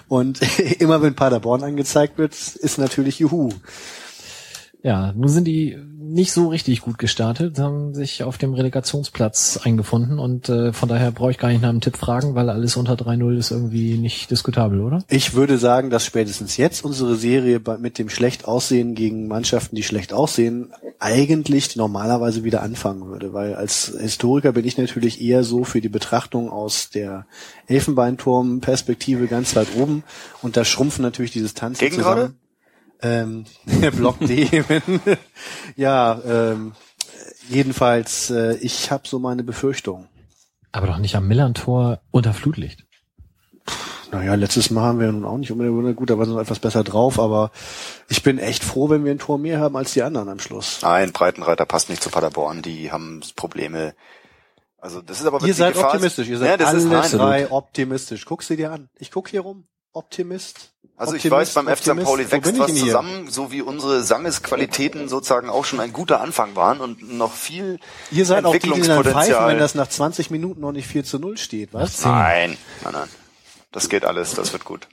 Und immer wenn Paderborn angezeigt wird, ist natürlich Juhu. Ja, nun sind die nicht so richtig gut gestartet, haben sich auf dem Relegationsplatz eingefunden und äh, von daher brauche ich gar nicht nach einem Tipp fragen, weil alles unter 3-0 ist irgendwie nicht diskutabel, oder? Ich würde sagen, dass spätestens jetzt unsere Serie mit dem schlecht aussehen gegen Mannschaften, die schlecht aussehen, eigentlich normalerweise wieder anfangen würde. Weil als Historiker bin ich natürlich eher so für die Betrachtung aus der Elfenbeinturm-Perspektive ganz weit oben. Und da schrumpfen natürlich die Distanzen Gegen zusammen. Ähm, Block D. wenn- ja, ähm, jedenfalls, äh, ich habe so meine Befürchtungen. Aber doch nicht am Millantor unter Flutlicht. Naja, letztes Mal haben wir nun auch nicht unbedingt gut, da waren wir etwas besser drauf, aber ich bin echt froh, wenn wir ein Tor mehr haben als die anderen am Schluss. Nein, Breitenreiter passt nicht zu Paderborn. Die haben Probleme. Also das ist aber Ihr wirklich seid Gefahr. optimistisch, ihr ja, seid das alle ist, nein, drei optimistisch. Guck sie dir an. Ich guck hier rum. Optimist. Also ich Optimist, weiß, beim FC St. Optimist. Pauli wächst ich was zusammen, so wie unsere Sangesqualitäten sozusagen auch schon ein guter Anfang waren und noch viel Ihr seid auch die, die dann pfeifen, wenn das nach 20 Minuten noch nicht 4 zu 0 steht, was? nein, nein, nein. Das geht alles, das wird gut.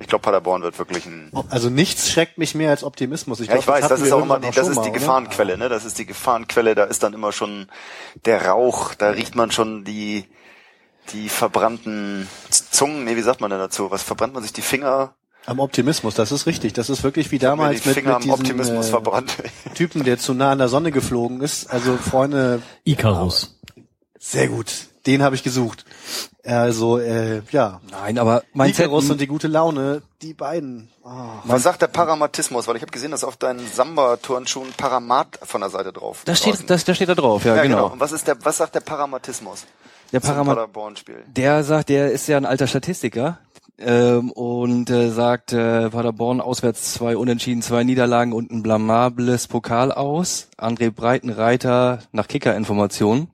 Ich glaube, Paderborn wird wirklich ein. Also nichts schreckt mich mehr als Optimismus. Ich Ja, glaub, ich weiß, hatten das ist auch immer die, das ist die? Gefahrenquelle, ne? Das ist die Gefahrenquelle, da ist dann immer schon der Rauch, da riecht man schon die, die verbrannten Zungen, nee, wie sagt man denn dazu? Was verbrannt man sich die Finger? Am Optimismus, das ist richtig. Das ist wirklich wie damals die mit, Finger mit diesem Optimismus äh, verbrannt. Typen, der zu nah an der Sonne geflogen ist. Also Freunde, Icarus. sehr gut. Den habe ich gesucht. Also, äh, ja. Nein, aber mein Icarus und die gute Laune, die beiden. Ah. Was sagt der Paramatismus? Weil ich habe gesehen, dass auf deinen Samba-Turnschuhen Paramat von der Seite drauf. da draußen. steht, das, da steht da drauf, ja, ja, genau. genau. Und was ist der, was sagt der Paramatismus? Der Paderborn-Spiel? Der sagt, der ist ja ein alter Statistiker ähm, und äh, sagt, äh, Paderborn auswärts zwei Unentschieden, zwei Niederlagen und ein blamables Pokal aus. André Breitenreiter nach Kicker-Informationen.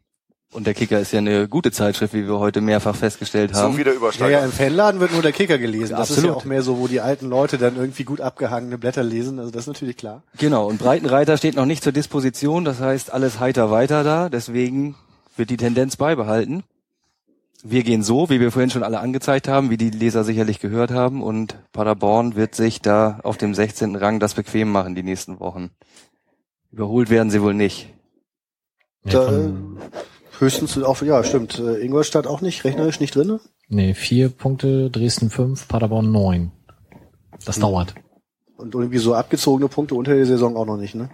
Und der Kicker ist ja eine gute Zeitschrift, wie wir heute mehrfach festgestellt haben. So wieder Ja, übersteigen. ja, im Fanladen wird nur der Kicker gelesen. Das ist Absolut. ja auch mehr so, wo die alten Leute dann irgendwie gut abgehangene Blätter lesen. Also das ist natürlich klar. Genau, und Breitenreiter steht noch nicht zur Disposition, das heißt alles heiter weiter da, deswegen wird die Tendenz beibehalten. Wir gehen so, wie wir vorhin schon alle angezeigt haben, wie die Leser sicherlich gehört haben, und Paderborn wird sich da auf dem 16. Rang das bequem machen die nächsten Wochen. Überholt werden sie wohl nicht. Da, Höchstens auch, ja, stimmt. Äh, Ingolstadt auch nicht, rechnerisch nicht drinne. nee, vier Punkte, Dresden fünf, Paderborn neun. Das dauert. Und irgendwie so abgezogene Punkte unter der Saison auch noch nicht, ne?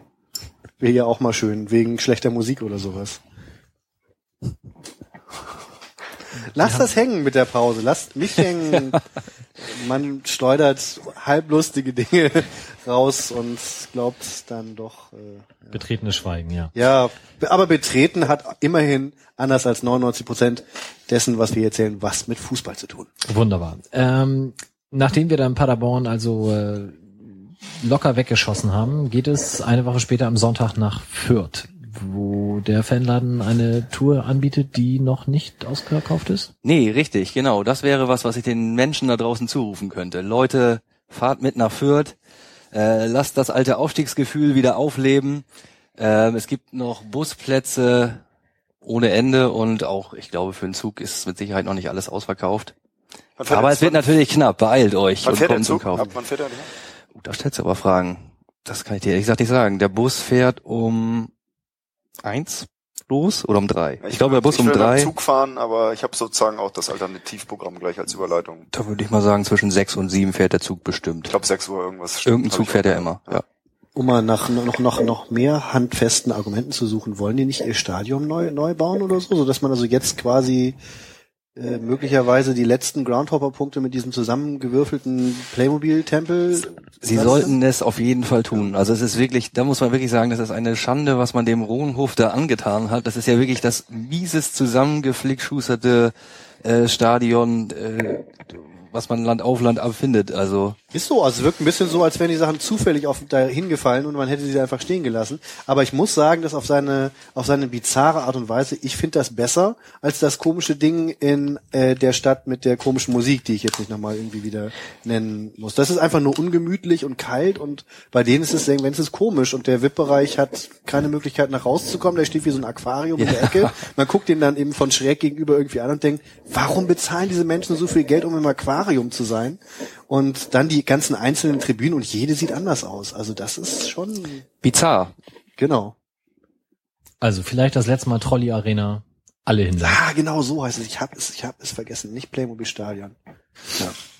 Wäre ja auch mal schön, wegen schlechter Musik oder sowas. Lass das hängen mit der Pause, lasst mich hängen. Man schleudert halblustige Dinge raus und glaubt dann doch. Äh, Betretenes Schweigen, ja. ja, aber betreten hat immerhin, anders als 99 Prozent dessen, was wir erzählen, was mit Fußball zu tun. Wunderbar. Ähm, nachdem wir dann Paderborn also äh, locker weggeschossen haben, geht es eine Woche später am Sonntag nach Fürth, wo der Fanladen eine Tour anbietet, die noch nicht ausverkauft ist. Nee, richtig, genau. Das wäre was, was ich den Menschen da draußen zurufen könnte. Leute, fahrt mit nach Fürth, äh, lasst das alte Aufstiegsgefühl wieder aufleben. Ähm, es gibt noch Busplätze ohne Ende und auch, ich glaube, für den Zug ist mit Sicherheit noch nicht alles ausverkauft. Aber es wird natürlich knapp. Beeilt euch Wann und kommt zum Zug? Kaufen. Ab wann fährt er? Uh, da stellst du aber Fragen. Das kann ich dir ehrlich gesagt nicht sagen. Der Bus fährt um eins los oder um drei? Ich, glaube, der Bus ich um drei. Mit dem Zug fahren, aber ich habe sozusagen auch das Alternativprogramm gleich als Überleitung. Da würde ich mal sagen, zwischen sechs und sieben fährt der Zug bestimmt. Ich glaube 6 Uhr irgendwas. Irgendein hab Zug ich fährt er immer. Ja. Um mal nach noch, noch, noch mehr handfesten Argumenten zu suchen, wollen die nicht ihr Stadion neu, neu bauen oder so, sodass man also jetzt quasi äh, möglicherweise die letzten Groundhopper-Punkte mit diesem zusammengewürfelten Playmobil-Tempel Sie sollten es auf jeden Fall tun. Also es ist wirklich, da muss man wirklich sagen, das ist eine Schande, was man dem Rohnhof da angetan hat. Das ist ja wirklich das mieses zusammengeflickschusterte äh, Stadion, äh, was man Land auf Land abfindet. Also Ist so, also es wirkt ein bisschen so, als wären die Sachen zufällig auf, da hingefallen und man hätte sie einfach stehen gelassen. Aber ich muss sagen, dass auf seine, auf seine bizarre Art und Weise, ich finde das besser als das komische Ding in äh, der Stadt mit der komischen Musik, die ich jetzt nicht nochmal irgendwie wieder nennen muss. Das ist einfach nur ungemütlich und kalt und bei denen ist es, wenn es ist komisch und der VIP-Bereich hat keine Möglichkeit nach rauszukommen, der steht wie so ein Aquarium in der Ecke. Man guckt den dann eben von schräg gegenüber irgendwie an und denkt, warum bezahlen diese Menschen so viel Geld, um im Aquarium zu sein? Und dann die ganzen einzelnen Tribünen und jede sieht anders aus. Also das ist schon bizarr. genau. Also vielleicht das letzte Mal Trolley Arena alle hinsetzen. Ah, genau so heißt es. Ich habe es, ich habe es vergessen. Nicht Playmobil Stadion.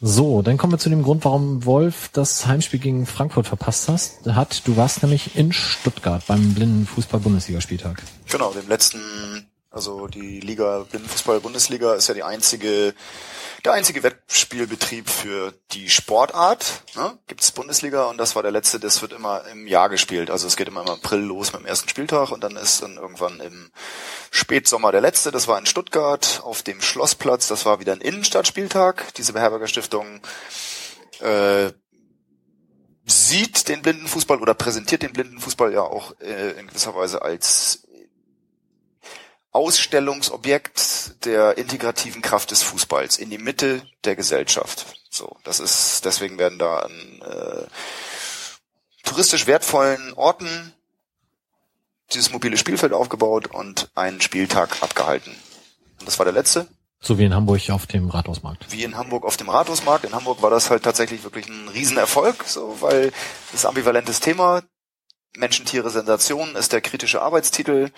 So, dann kommen wir zu dem Grund, warum Wolf das Heimspiel gegen Frankfurt verpasst hast, hat. Du warst nämlich in Stuttgart beim blinden Fußball-Bundesligaspieltag. Genau, dem letzten, also die Liga Blindenfußball-Bundesliga ist ja die einzige, der einzige Wettspielbetrieb für die Sportart. Ne? Gibt es Bundesliga und das war der letzte, das wird immer im Jahr gespielt. Also es geht immer im April los mit dem ersten Spieltag und dann ist dann irgendwann im Spätsommer der letzte, das war in Stuttgart auf dem Schlossplatz, das war wieder ein Innenstadtspieltag. Diese Beherbergerstiftung äh, sieht den Blindenfußball oder präsentiert den Blindenfußball ja auch äh, in gewisser Weise als Ausstellungsobjekt der integrativen Kraft des Fußballs in die Mitte der Gesellschaft. So, das ist deswegen werden da an äh, touristisch wertvollen Orten dieses mobile Spielfeld aufgebaut und einen Spieltag abgehalten. Und das war der letzte. So wie in Hamburg auf dem Rathausmarkt. Wie in Hamburg auf dem Rathausmarkt. In Hamburg war das halt tatsächlich wirklich ein Riesenerfolg, so, weil das ambivalentes Thema. Menschen, Tiere, Sensation ist der kritische Arbeitstitel,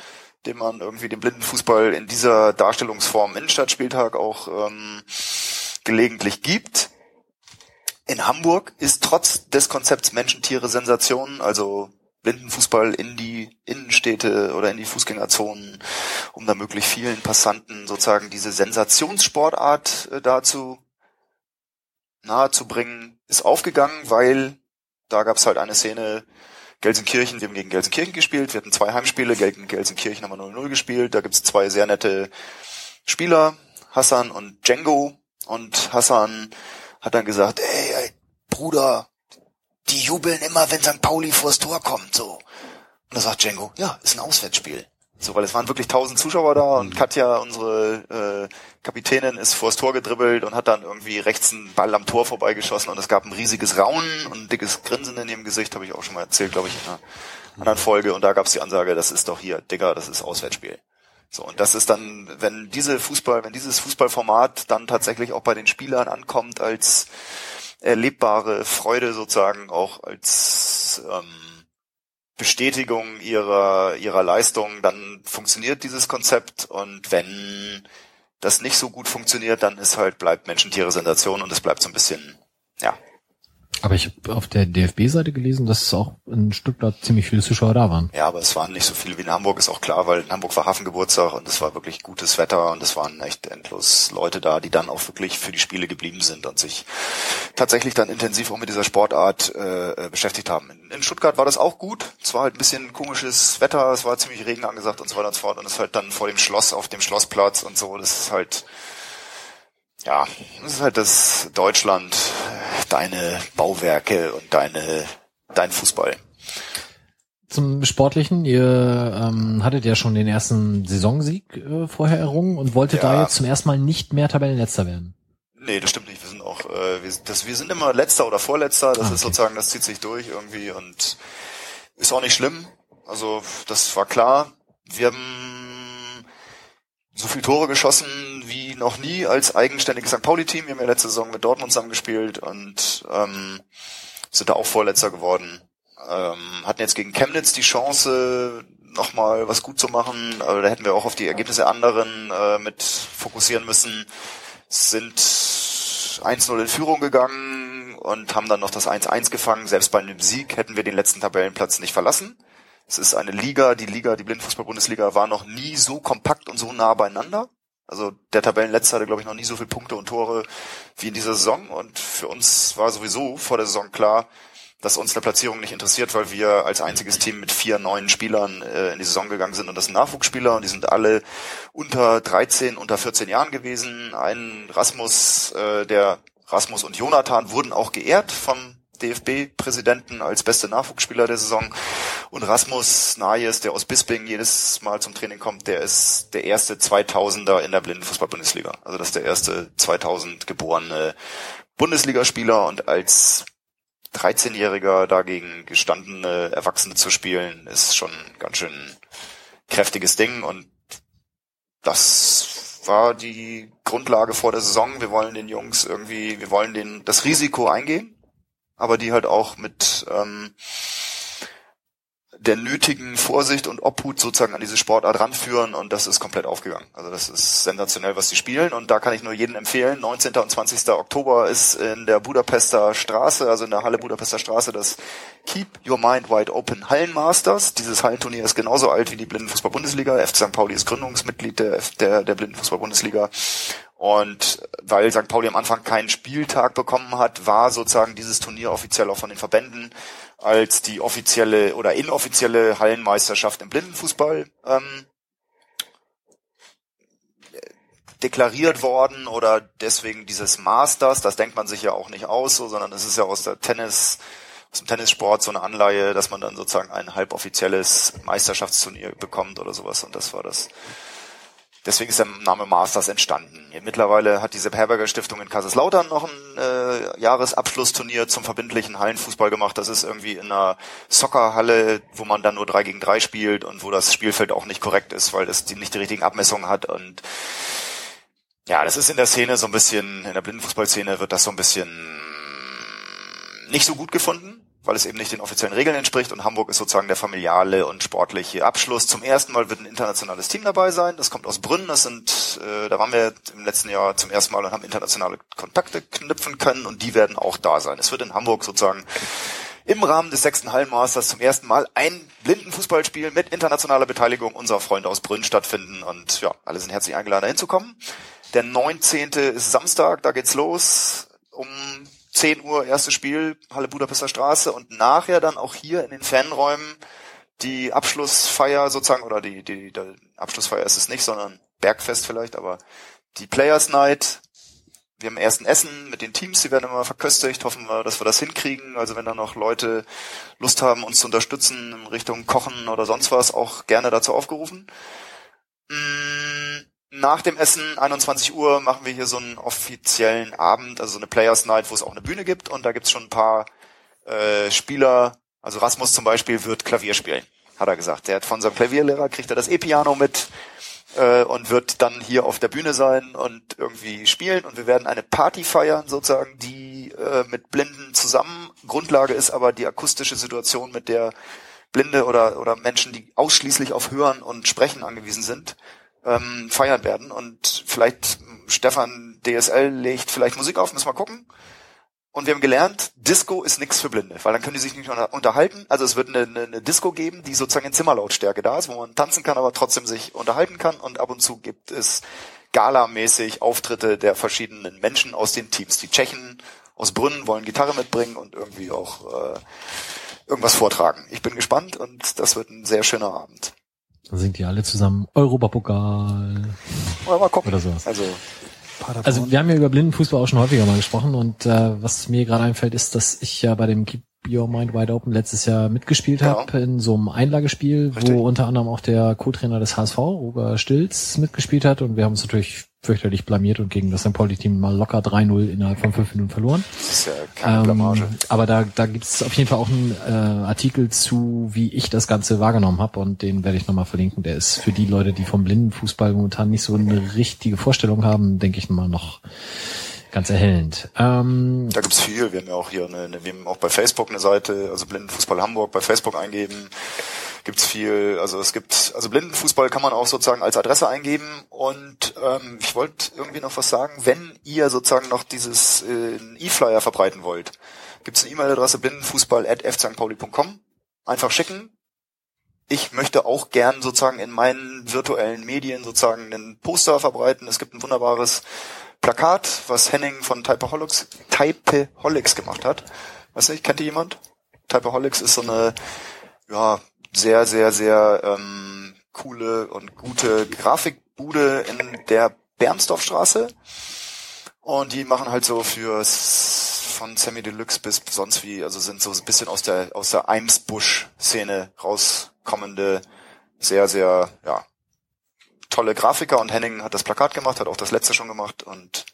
den man irgendwie dem Blindenfußball in dieser Darstellungsform Innenstadtspieltag auch ähm, gelegentlich gibt. In Hamburg ist trotz des Konzepts Menschen, Tiere, Sensation, also Blindenfußball in die Innenstädte oder in die Fußgängerzonen, um da möglichst vielen Passanten sozusagen diese Sensationssportart äh, dazu nahezubringen, ist aufgegangen, weil da gab es halt eine Szene, Gelsenkirchen, wir haben gegen Gelsenkirchen gespielt, wir hatten zwei Heimspiele, gegen Gelsenkirchen haben wir 0-0 gespielt, da gibt's zwei sehr nette Spieler, Hassan und Django, und Hassan hat dann gesagt, ey, ey Bruder, die jubeln immer, wenn St. Pauli vors Tor kommt, so. Und da sagt Django, ja, ist ein Auswärtsspiel. So, weil es waren wirklich tausend Zuschauer da und Katja, unsere äh, Kapitänin, ist vors Tor gedribbelt und hat dann irgendwie rechts einen Ball am Tor vorbeigeschossen und es gab ein riesiges Raunen und ein dickes Grinsen in ihrem Gesicht, habe ich auch schon mal erzählt, glaube ich, in einer anderen Folge. Und da gab es die Ansage, das ist doch hier, Digga, das ist Auswärtsspiel. So, und das ist dann, wenn diese Fußball, wenn dieses Fußballformat dann tatsächlich auch bei den Spielern ankommt als erlebbare Freude sozusagen, auch als ähm, Bestätigung ihrer, ihrer Leistung, dann funktioniert dieses Konzept. Und wenn das nicht so gut funktioniert, dann ist halt, bleibt Menschen-Tiere-Sensation und es bleibt so ein bisschen, ja, Aber ich habe auf der DFB-Seite gelesen, dass es auch in Stuttgart ziemlich viele Zuschauer da waren. Ja, aber es waren nicht so viele wie in Hamburg, ist auch klar, weil in Hamburg war Hafengeburtstag und es war wirklich gutes Wetter und es waren echt endlos Leute da, die dann auch wirklich für die Spiele geblieben sind und sich tatsächlich dann intensiv auch mit dieser Sportart äh, äh, beschäftigt haben. In, in Stuttgart war das auch gut. Es war halt ein bisschen komisches Wetter, es war ziemlich Regen angesagt und so weiter und so fort und es halt dann vor dem Schloss auf dem Schlossplatz und so, das ist halt ja, das ist halt das Deutschland, deine Bauwerke und deine dein Fußball. Zum Sportlichen, ihr ähm, hattet ja schon den ersten Saisonsieg äh, vorher errungen und wolltet Ja. da jetzt zum ersten Mal nicht mehr Tabellenletzter werden. Nee, das stimmt nicht. Wir sind auch, äh, wir, das, wir sind immer letzter oder vorletzter. Das Ah, ist okay. sozusagen, das zieht sich durch irgendwie und ist auch nicht schlimm. Also das war klar. Wir haben so viel Tore geschossen noch nie als eigenständiges St. Pauli-Team. Wir haben ja letzte Saison mit Dortmund zusammengespielt und ähm, sind da auch Vorletzter geworden. Ähm, hatten jetzt gegen Chemnitz die Chance, nochmal was gut zu machen, aber da hätten wir auch auf die Ergebnisse der anderen äh, mit fokussieren müssen. Sind 1-0 in Führung gegangen und haben dann noch das 1-1 gefangen. Selbst bei einem Sieg hätten wir den letzten Tabellenplatz nicht verlassen. Es ist eine Liga, die Liga, die Blindenfußball-Bundesliga war noch nie so kompakt und so nah beieinander. Also der Tabellenletzte hatte, glaube ich, noch nie so viele Punkte und Tore wie in dieser Saison. Und für uns war sowieso vor der Saison klar, dass uns eine Platzierung nicht interessiert, weil wir als einziges Team mit vier neuen Spielern äh, in die Saison gegangen sind und das sind Nachwuchsspieler und die sind alle unter 13, unter 14 Jahren gewesen. Ein Rasmus, äh, der Rasmus und Jonathan wurden auch geehrt vom DFB-Präsidenten als beste Nachwuchsspieler der Saison. Und Rasmus Najes, der aus Bisping jedes Mal zum Training kommt, der ist der erste 2000er in der Blindenfußball-Bundesliga. Also das ist der erste 2000 geborene Bundesligaspieler und als 13-Jähriger dagegen gestandene Erwachsene zu spielen, ist schon ganz schön kräftiges Ding und das war die Grundlage vor der Saison. Wir wollen den Jungs irgendwie, wir wollen den das Risiko eingehen, aber die halt auch mit ähm, der nötigen Vorsicht und Obhut sozusagen an diese Sportart ranführen und das ist komplett aufgegangen. Also das ist sensationell, was sie spielen und da kann ich nur jedem empfehlen. 19. und 20. Oktober ist in der Budapester Straße, also in der Halle Budapester Straße, das Keep Your Mind Wide Open Hallenmasters. Dieses Hallenturnier ist genauso alt wie die Blindenfußball-Bundesliga. FC St. Pauli ist Gründungsmitglied der, der, der Blindenfußball-Bundesliga. Und weil St. Pauli am Anfang keinen Spieltag bekommen hat, war sozusagen dieses Turnier offiziell auch von den Verbänden als die offizielle oder inoffizielle Hallenmeisterschaft im Blindenfußball ähm, deklariert worden oder deswegen dieses Masters, das denkt man sich ja auch nicht aus, so, sondern das ist ja aus der Tennis, aus dem Tennissport so eine Anleihe, dass man dann sozusagen ein halboffizielles Meisterschaftsturnier bekommt oder sowas. Und das war das Deswegen ist der Name Masters entstanden. Mittlerweile hat die Sepp Herberger Stiftung in Kaiserslautern noch ein äh, Jahresabschlussturnier zum verbindlichen Hallenfußball gemacht. Das ist irgendwie in einer Soccerhalle, wo man dann nur drei gegen drei spielt und wo das Spielfeld auch nicht korrekt ist, weil das die nicht die richtigen Abmessungen hat und ja, das ist in der Szene so ein bisschen, in der Blindenfußballszene wird das so ein bisschen nicht so gut gefunden weil es eben nicht den offiziellen Regeln entspricht und Hamburg ist sozusagen der familiale und sportliche Abschluss. Zum ersten Mal wird ein internationales Team dabei sein. Das kommt aus Brünn. Das sind, äh, da waren wir im letzten Jahr zum ersten Mal und haben internationale Kontakte knüpfen können und die werden auch da sein. Es wird in Hamburg sozusagen im Rahmen des sechsten Hallenmasters zum ersten Mal ein Blindenfußballspiel mit internationaler Beteiligung unserer Freunde aus Brünn stattfinden und ja, alle sind herzlich eingeladen, da hinzukommen. Der 19. ist Samstag, da geht's los um 10 Uhr erstes Spiel, Halle Budapester Straße und nachher dann auch hier in den Fanräumen die Abschlussfeier sozusagen, oder die, die, die Abschlussfeier ist es nicht, sondern Bergfest vielleicht, aber die Players Night. Wir haben ersten Essen mit den Teams, die werden immer verköstigt, hoffen wir, dass wir das hinkriegen. Also wenn da noch Leute Lust haben, uns zu unterstützen in Richtung Kochen oder sonst was, auch gerne dazu aufgerufen. Mmh nach dem Essen, 21 Uhr, machen wir hier so einen offiziellen Abend, also so eine Players Night, wo es auch eine Bühne gibt und da gibt's schon ein paar äh, Spieler, also Rasmus zum Beispiel wird Klavier spielen, hat er gesagt. Der hat von seinem Klavierlehrer, kriegt er das E-Piano mit äh, und wird dann hier auf der Bühne sein und irgendwie spielen und wir werden eine Party feiern, sozusagen, die äh, mit Blinden zusammen. Grundlage ist aber die akustische Situation, mit der Blinde oder, oder Menschen, die ausschließlich auf Hören und Sprechen angewiesen sind, ähm, feiern werden. Und vielleicht Stefan DSL legt vielleicht Musik auf, müssen wir gucken. Und wir haben gelernt, Disco ist nichts für Blinde, weil dann können die sich nicht unterhalten. Also es wird eine, eine, eine Disco geben, die sozusagen in Zimmerlautstärke da ist, wo man tanzen kann, aber trotzdem sich unterhalten kann. Und ab und zu gibt es galamäßig Auftritte der verschiedenen Menschen aus den Teams. Die Tschechen aus Brünn wollen Gitarre mitbringen und irgendwie auch äh, irgendwas vortragen. Ich bin gespannt und das wird ein sehr schöner Abend. Dann singt die alle zusammen Europapokal. Oder mal gucken. Oder sowas. Also, also wir haben ja über Blindenfußball auch schon häufiger mal gesprochen und äh, was mir gerade einfällt, ist, dass ich ja bei dem Keep Your Mind Wide Open letztes Jahr mitgespielt habe in so einem Einlagespiel, Richtig. wo unter anderem auch der Co-Trainer des HSV, Roger Stilz, mitgespielt hat und wir haben uns natürlich fürchterlich blamiert und gegen das St. Pauli-Team mal locker 3-0 innerhalb von fünf Minuten verloren. Das ist ja keine Blamage. Ähm, aber da, da gibt es auf jeden Fall auch einen äh, Artikel zu, wie ich das Ganze wahrgenommen habe und den werde ich nochmal verlinken. Der ist für die Leute, die vom Blindenfußball momentan nicht so eine richtige Vorstellung haben, denke ich mal noch ganz erhellend. Ähm, da gibt's viel. Wir haben ja auch hier eine, eine, wir haben auch bei Facebook eine Seite, also Blindenfußball Hamburg bei Facebook eingeben. Gibt's viel, also es gibt, also Blindenfußball kann man auch sozusagen als Adresse eingeben und ähm, ich wollte irgendwie noch was sagen, wenn ihr sozusagen noch dieses äh, E-Flyer verbreiten wollt, gibt's eine E-Mail-Adresse blindenfußball.fstpauli.com. Einfach schicken, ich möchte auch gern sozusagen in meinen virtuellen Medien sozusagen einen Poster verbreiten. Es gibt ein wunderbares Plakat, was Henning von Typeholics, Typeholics gemacht hat. Weiß nicht, kennt ihr jemand? Typeaholics ist so eine ja sehr sehr sehr ähm, coole und gute Grafikbude in der Bernsdorfstraße. Und die machen halt so fürs von Sammy Deluxe bis sonst wie, also sind so ein bisschen aus der aus der Eimsbusch-Szene rauskommende, sehr, sehr, ja, tolle Grafiker. Und Henning hat das Plakat gemacht, hat auch das letzte schon gemacht. Und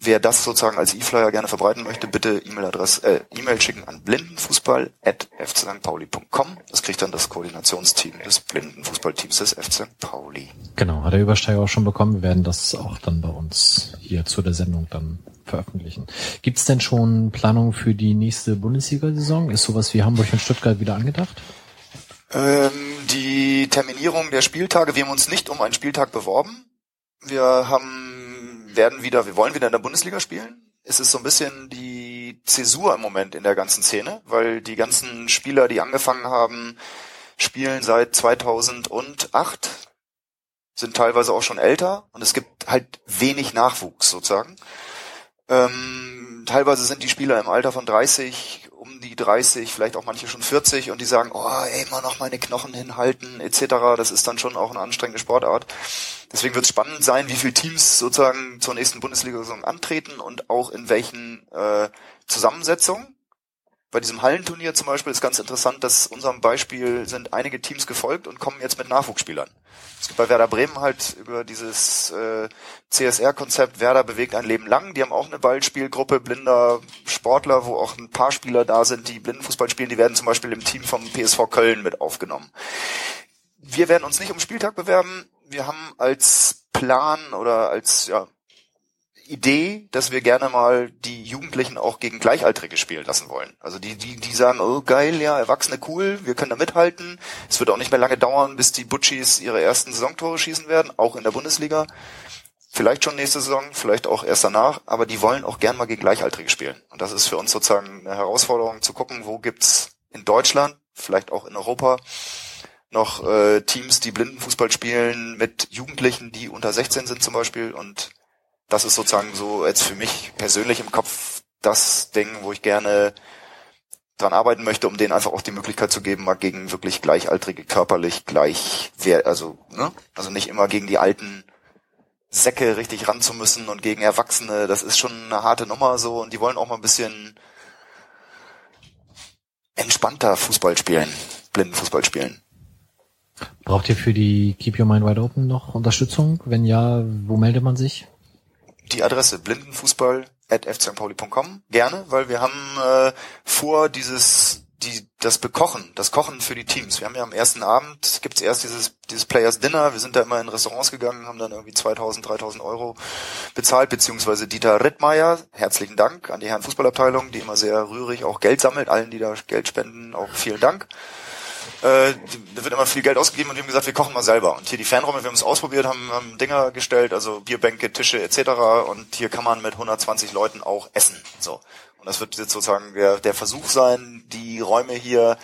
Wer das sozusagen als E-Flyer gerne verbreiten möchte, bitte E-Mail-Adresse, äh, E-Mail schicken an blindenfußball@fcstpauli.com. Das kriegt dann das Koordinationsteam des Blindenfußballteams des FC St. Pauli. Genau, hat der Übersteiger auch schon bekommen. Wir werden das auch dann bei uns hier zu der Sendung dann veröffentlichen. Gibt es denn schon Planungen für die nächste Bundesliga-Saison? Ist sowas wie Hamburg und Stuttgart wieder angedacht? Ähm, die Terminierung der Spieltage, wir haben uns nicht um einen Spieltag beworben. Wir haben werden wieder, wir wollen wieder in der Bundesliga spielen. Es ist so ein bisschen die Zäsur im Moment in der ganzen Szene, weil die ganzen Spieler, die angefangen haben, spielen seit 2008, sind teilweise auch schon älter und es gibt halt wenig Nachwuchs sozusagen. Ähm, teilweise sind die Spieler im Alter von 30, um die 30, vielleicht auch manche schon 40 und die sagen, oh, ey, immer noch meine Knochen hinhalten etc. Das ist dann schon auch eine anstrengende Sportart. Deswegen wird es spannend sein, wie viele Teams sozusagen zur nächsten Bundesliga-Saison antreten und auch in welchen äh, Zusammensetzungen. Bei diesem Hallenturnier zum Beispiel ist ganz interessant, dass unserem Beispiel sind einige Teams gefolgt und kommen jetzt mit Nachwuchsspielern. Es gibt bei Werder Bremen halt über dieses äh, CSR-Konzept Werder bewegt ein Leben lang. Die haben auch eine Ballspielgruppe blinder Sportler, wo auch ein paar Spieler da sind, die Blindenfußball spielen. Die werden zum Beispiel im Team vom PSV Köln mit aufgenommen. Wir werden uns nicht um Spieltag bewerben wir haben als Plan oder als ja, Idee, dass wir gerne mal die Jugendlichen auch gegen Gleichaltrige spielen lassen wollen. Also die, die, die sagen, oh geil, ja, Erwachsene cool, wir können da mithalten. Es wird auch nicht mehr lange dauern, bis die Butchis ihre ersten Saisontore schießen werden, auch in der Bundesliga. Vielleicht schon nächste Saison, vielleicht auch erst danach, aber die wollen auch gern mal gegen Gleichaltrige spielen. Und das ist für uns sozusagen eine Herausforderung zu gucken, wo gibt's in Deutschland, vielleicht auch in Europa, noch äh, Teams, die Blindenfußball spielen mit Jugendlichen, die unter 16 sind zum Beispiel. Und das ist sozusagen so jetzt für mich persönlich im Kopf das Ding, wo ich gerne dran arbeiten möchte, um denen einfach auch die Möglichkeit zu geben, mal gegen wirklich Gleichaltrige körperlich gleich, also ne, also nicht immer gegen die alten Säcke richtig ran zu müssen und gegen Erwachsene, das ist schon eine harte Nummer so und die wollen auch mal ein bisschen entspannter Fußball spielen, Blindenfußball spielen. Braucht ihr für die Keep Your Mind Wide Open noch Unterstützung? Wenn ja, wo meldet man sich? Die Adresse blindenfußball.fcmpauli.com. Gerne, weil wir haben äh, vor dieses die, das Bekochen, das Kochen für die Teams. Wir haben ja am ersten Abend, gibt's erst dieses, dieses Players Dinner, wir sind da immer in Restaurants gegangen, haben dann irgendwie 2000, 3000 Euro bezahlt, beziehungsweise Dieter Rittmeier, herzlichen Dank an die Herren Fußballabteilung, die immer sehr rührig auch Geld sammelt, allen, die da Geld spenden, auch vielen Dank. Äh, da wird immer viel Geld ausgegeben und wir haben gesagt, wir kochen mal selber. Und hier die Fanräume, wir haben es ausprobiert, haben, haben Dinger gestellt, also Bierbänke, Tische etc. Und hier kann man mit 120 Leuten auch essen. So. Und das wird jetzt sozusagen der, der Versuch sein, die Räume hier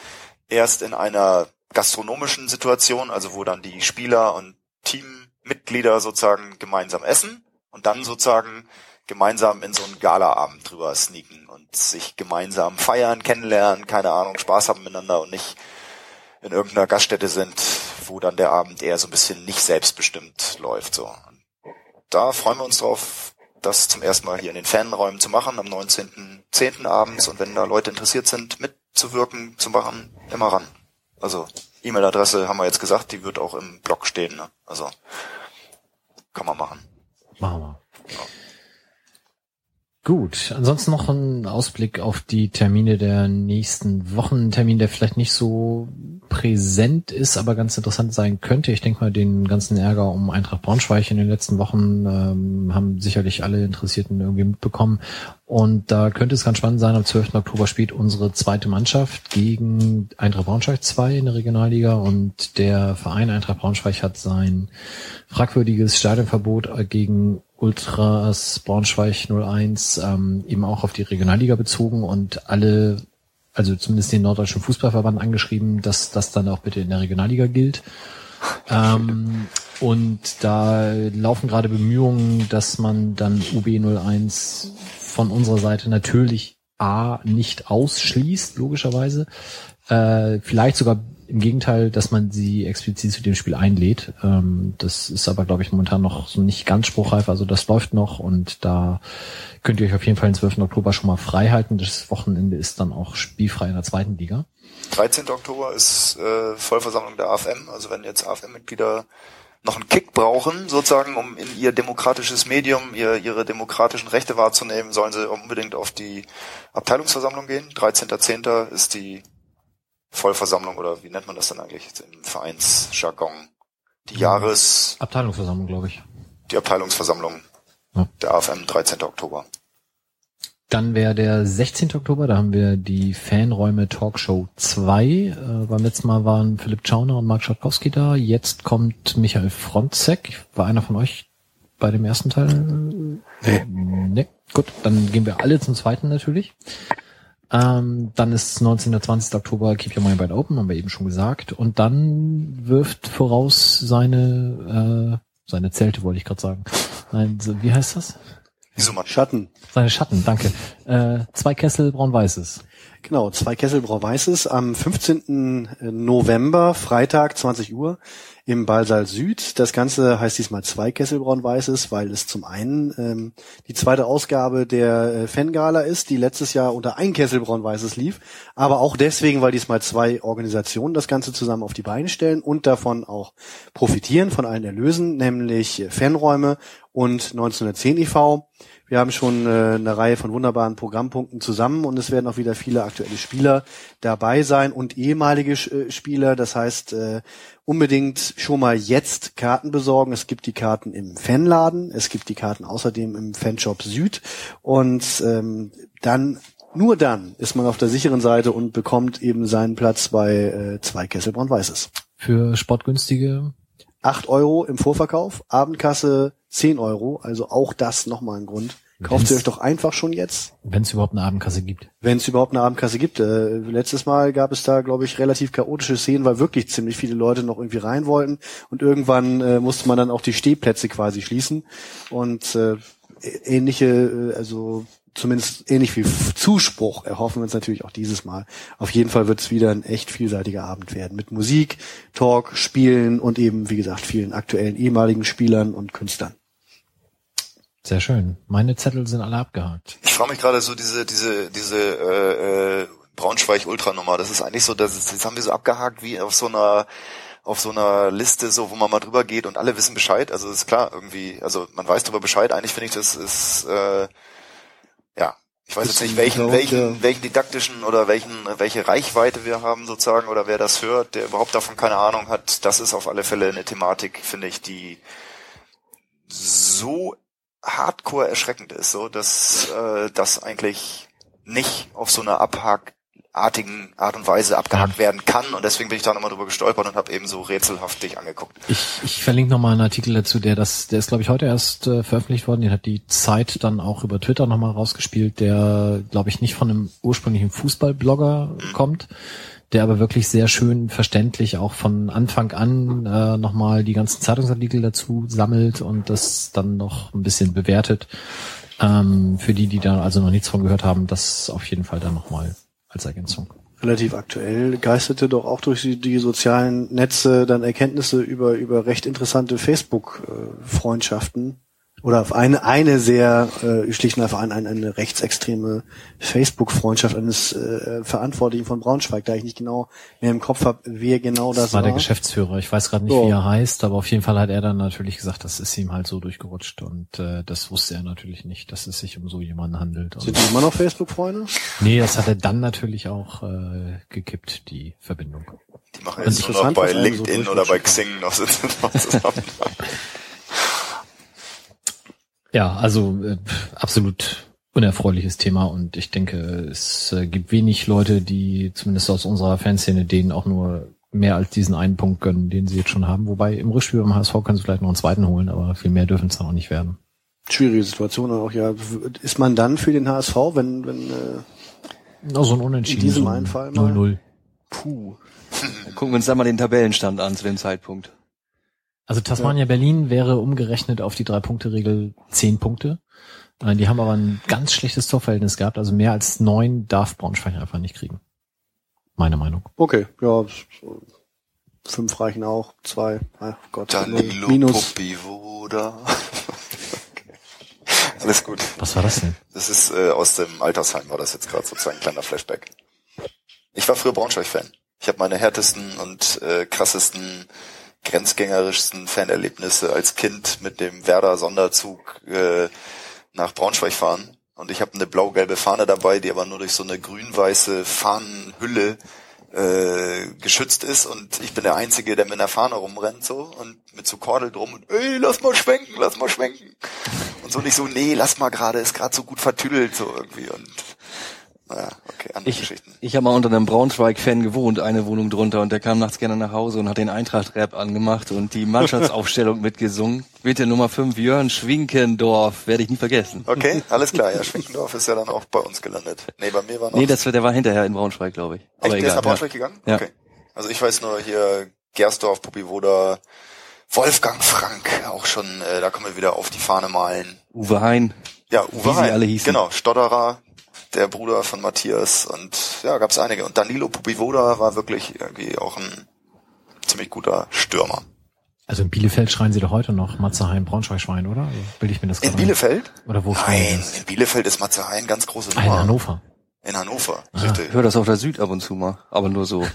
erst in einer gastronomischen Situation, also wo dann die Spieler und Teammitglieder sozusagen gemeinsam essen und dann sozusagen gemeinsam in so einen Galaabend drüber sneaken und sich gemeinsam feiern, kennenlernen, keine Ahnung, Spaß haben miteinander und nicht in irgendeiner Gaststätte sind, wo dann der Abend eher so ein bisschen nicht selbstbestimmt läuft. So. Da freuen wir uns drauf, das zum ersten Mal hier in den Fanräumen zu machen, am 19.10. abends. Und wenn da Leute interessiert sind, mitzuwirken, zu machen, immer ran. Also E-Mail-Adresse haben wir jetzt gesagt, die wird auch im Blog stehen. Ne? Also kann man machen. Machen wir. Ja. Gut, ansonsten noch ein Ausblick auf die Termine der nächsten Wochen. Ein Termin, der vielleicht nicht so präsent ist, aber ganz interessant sein könnte. Ich denke mal, den ganzen Ärger um Eintracht Braunschweig in den letzten Wochen ähm, haben sicherlich alle Interessierten irgendwie mitbekommen. Und da könnte es ganz spannend sein, am 12. Oktober spielt unsere zweite Mannschaft gegen Eintracht Braunschweig 2 in der Regionalliga und der Verein Eintracht Braunschweig hat sein fragwürdiges Stadionverbot gegen Ultras Braunschweig 01 ähm, eben auch auf die Regionalliga bezogen und alle, also zumindest den Norddeutschen Fußballverband angeschrieben, dass das dann auch bitte in der Regionalliga gilt. ähm, und da laufen gerade Bemühungen, dass man dann UB01 von unserer Seite natürlich A nicht ausschließt, logischerweise. Äh, vielleicht sogar im Gegenteil, dass man sie explizit zu dem Spiel einlädt. Ähm, das ist aber, glaube ich, momentan noch so nicht ganz spruchreif. Also das läuft noch und da könnt ihr euch auf jeden Fall den 12. Oktober schon mal frei halten. Das Wochenende ist dann auch spielfrei in der zweiten Liga. 13. Oktober ist äh, Vollversammlung der AFM. Also wenn jetzt AFM-Mitglieder noch einen Kick brauchen, sozusagen, um in ihr demokratisches Medium, ihr, ihre demokratischen Rechte wahrzunehmen, sollen sie unbedingt auf die Abteilungsversammlung gehen. 13.10. ist die Vollversammlung oder wie nennt man das dann eigentlich im Vereinsjargon? Die Jahres... Abteilungsversammlung, glaube ich. Die Abteilungsversammlung ja. der AFM, 13. Oktober. Dann wäre der 16. Oktober, da haben wir die Fanräume Talkshow 2. Äh, beim letzten Mal waren Philipp Schauner und Mark Schatkowski da. Jetzt kommt Michael Fronzek. War einer von euch bei dem ersten Teil? Nee. Nee. Gut, dann gehen wir alle zum zweiten natürlich. Ähm, dann ist 19. 20. Oktober Keep Your Mind Wide Open, haben wir eben schon gesagt. Und dann wirft voraus seine, äh, seine Zelte, wollte ich gerade sagen. Nein, so, wie heißt das? Isomat. Schatten. Seine Schatten, danke. Äh, zwei Kessel braun-weißes. Genau, zwei Kessel braun-weißes am 15. November, Freitag, 20 Uhr im Ballsaal Süd. Das Ganze heißt diesmal zwei Kessel braun-weißes, weil es zum einen ähm, die zweite Ausgabe der äh, Fangala ist, die letztes Jahr unter ein Kessel braun-weißes lief, aber auch deswegen, weil diesmal zwei Organisationen das Ganze zusammen auf die Beine stellen und davon auch profitieren von allen Erlösen, nämlich Fanräume und 1910 e.V. Wir haben schon äh, eine Reihe von wunderbaren Programmpunkten zusammen und es werden auch wieder viele aktuelle Spieler dabei sein und ehemalige äh, Spieler. Das heißt, äh, unbedingt schon mal jetzt Karten besorgen. Es gibt die Karten im Fanladen, es gibt die Karten außerdem im Fanshop Süd und ähm, dann nur dann ist man auf der sicheren Seite und bekommt eben seinen Platz bei äh, zwei Kesselbraun Weißes. Für sportgünstige 8 Euro im Vorverkauf, Abendkasse 10 Euro, also auch das nochmal ein Grund. Kauft sie euch doch einfach schon jetzt. Wenn es überhaupt eine Abendkasse gibt. Wenn es überhaupt eine Abendkasse gibt. Äh, letztes Mal gab es da, glaube ich, relativ chaotische Szenen, weil wirklich ziemlich viele Leute noch irgendwie rein wollten. Und irgendwann äh, musste man dann auch die Stehplätze quasi schließen. Und äh, ähnliche, äh, also zumindest ähnlich viel Zuspruch erhoffen wir uns natürlich auch dieses Mal. Auf jeden Fall wird es wieder ein echt vielseitiger Abend werden. Mit Musik, Talk, Spielen und eben, wie gesagt, vielen aktuellen ehemaligen Spielern und Künstlern. Sehr schön. Meine Zettel sind alle abgehakt. Ich frage mich gerade so diese, diese, diese äh, äh, Braunschweig-Ultra-Nummer. Das ist eigentlich so, das, ist, das haben wir so abgehakt wie auf so einer auf so einer Liste, so wo man mal drüber geht und alle wissen Bescheid. Also ist klar irgendwie, also man weiß drüber Bescheid. Eigentlich finde ich, das ist äh, ich weiß jetzt nicht, welchen, welchen, welchen didaktischen oder welchen, welche Reichweite wir haben sozusagen oder wer das hört, der überhaupt davon keine Ahnung hat. Das ist auf alle Fälle eine Thematik, finde ich, die so hardcore erschreckend ist, so dass äh, das eigentlich nicht auf so einer abhakartigen Art und Weise abgehakt werden kann und deswegen bin ich da nochmal drüber gestolpert und habe eben so rätselhaft dich angeguckt. Ich, ich verlinke nochmal einen Artikel dazu, der das, der ist glaube ich heute erst äh, veröffentlicht worden, den hat die Zeit dann auch über Twitter nochmal rausgespielt, der glaube ich nicht von einem ursprünglichen Fußballblogger mhm. kommt, der aber wirklich sehr schön verständlich auch von Anfang an äh, nochmal die ganzen Zeitungsartikel dazu sammelt und das dann noch ein bisschen bewertet. Ähm, für die, die da also noch nichts von gehört haben, das auf jeden Fall dann nochmal als Ergänzung. Relativ aktuell geisterte doch auch durch die, die sozialen Netze dann Erkenntnisse über, über recht interessante Facebook-Freundschaften oder auf eine eine sehr äh, schlicht und einfach eine, eine rechtsextreme Facebook-Freundschaft eines äh, Verantwortlichen von Braunschweig, da ich nicht genau mehr im Kopf habe, wer genau das, das war. war der Geschäftsführer. Ich weiß gerade nicht, so. wie er heißt, aber auf jeden Fall hat er dann natürlich gesagt, das ist ihm halt so durchgerutscht und äh, das wusste er natürlich nicht, dass es sich um so jemanden handelt. Sind die immer noch Facebook-Freunde? Nee, das hat er dann natürlich auch äh, gekippt, die Verbindung. Die machen jetzt nur noch bei LinkedIn so oder bei Xing noch zusammen. Ja, also äh, absolut unerfreuliches Thema und ich denke, es äh, gibt wenig Leute, die zumindest aus unserer Fanszene denen auch nur mehr als diesen einen Punkt gönnen, den sie jetzt schon haben. Wobei im Rückspiel beim HSV können sie vielleicht noch einen zweiten holen, aber viel mehr dürfen es dann auch nicht werden. Schwierige Situation auch, ja. Ist man dann für den HSV, wenn, wenn äh, also ein Unentschieden, in diesem so einen Fall 0-0. Puh. Gucken wir uns da mal den Tabellenstand an zu dem Zeitpunkt. Also Tasmania ja. Berlin wäre umgerechnet auf die Drei-Punkte-Regel zehn Punkte. Äh, Die haben aber ein ganz schlechtes Torverhältnis gehabt, also mehr als neun darf Braunschweig einfach nicht kriegen. Meine Meinung. Okay, ja, so fünf reichen auch, zwei, ach Gott, Danilo minus. Popivoda. okay. Alles gut. Was war das denn? Das ist äh, aus dem Altersheim, war das jetzt gerade sozusagen ein kleiner Flashback. Ich war früher Braunschweig-Fan. Ich habe meine härtesten und äh, krassesten, grenzgängerischsten Fanerlebnisse als Kind mit dem Werder-Sonderzug äh, nach Braunschweig fahren. Und ich habe eine blau-gelbe Fahne dabei, die aber nur durch so eine grün-weiße Fahnenhülle äh, geschützt ist und ich bin der Einzige, der mit einer Fahne rumrennt so und mit so Kordel drum und ey, lass mal schwenken, lass mal schwenken. Und so nicht so, nee, lass mal gerade, ist gerade so gut vertüdelt so irgendwie und naja, okay, andere Ich, Geschichten. ich habe mal unter einem Braunschweig-Fan gewohnt, eine Wohnung drunter, und der kam nachts gerne nach Hause und hat den Eintracht-Rap angemacht und die Mannschaftsaufstellung mitgesungen. Bitte Nummer 5, Jörn Schwinkendorf, werde ich nie vergessen. Okay, alles klar, ja, Schwenkendorf ist ja dann auch bei uns gelandet. Nee, bei mir war noch Nee, das, der war hinterher in Braunschweig, glaube ich. Echt, Aber der ist nach Braunschweig ja. gegangen? Ja. Okay. Also ich weiß nur hier Gersdorf, Popivoda, Wolfgang Frank, auch schon, äh, da kommen wir wieder auf die Fahne malen. Uwe Hein. Ja, Wie Uwe sie Hein. alle hießen. Genau, Stodderer, der Bruder von Matthias und ja, gab's einige. Und Danilo Popivoda war wirklich irgendwie auch ein ziemlich guter Stürmer. Also in Bielefeld schreien sie doch heute noch Matzeheim Braunschweig-Schwein, oder? Bilde ich mir das In gerade ein? Bielefeld? Oder wo schreien Nein, sie in Bielefeld ist Matze Hein ganz große das? Ah, in Nummer. Hannover. In Hannover, Ah. richtig. Ich höre das auf der Süd ab und zu mal, aber nur so.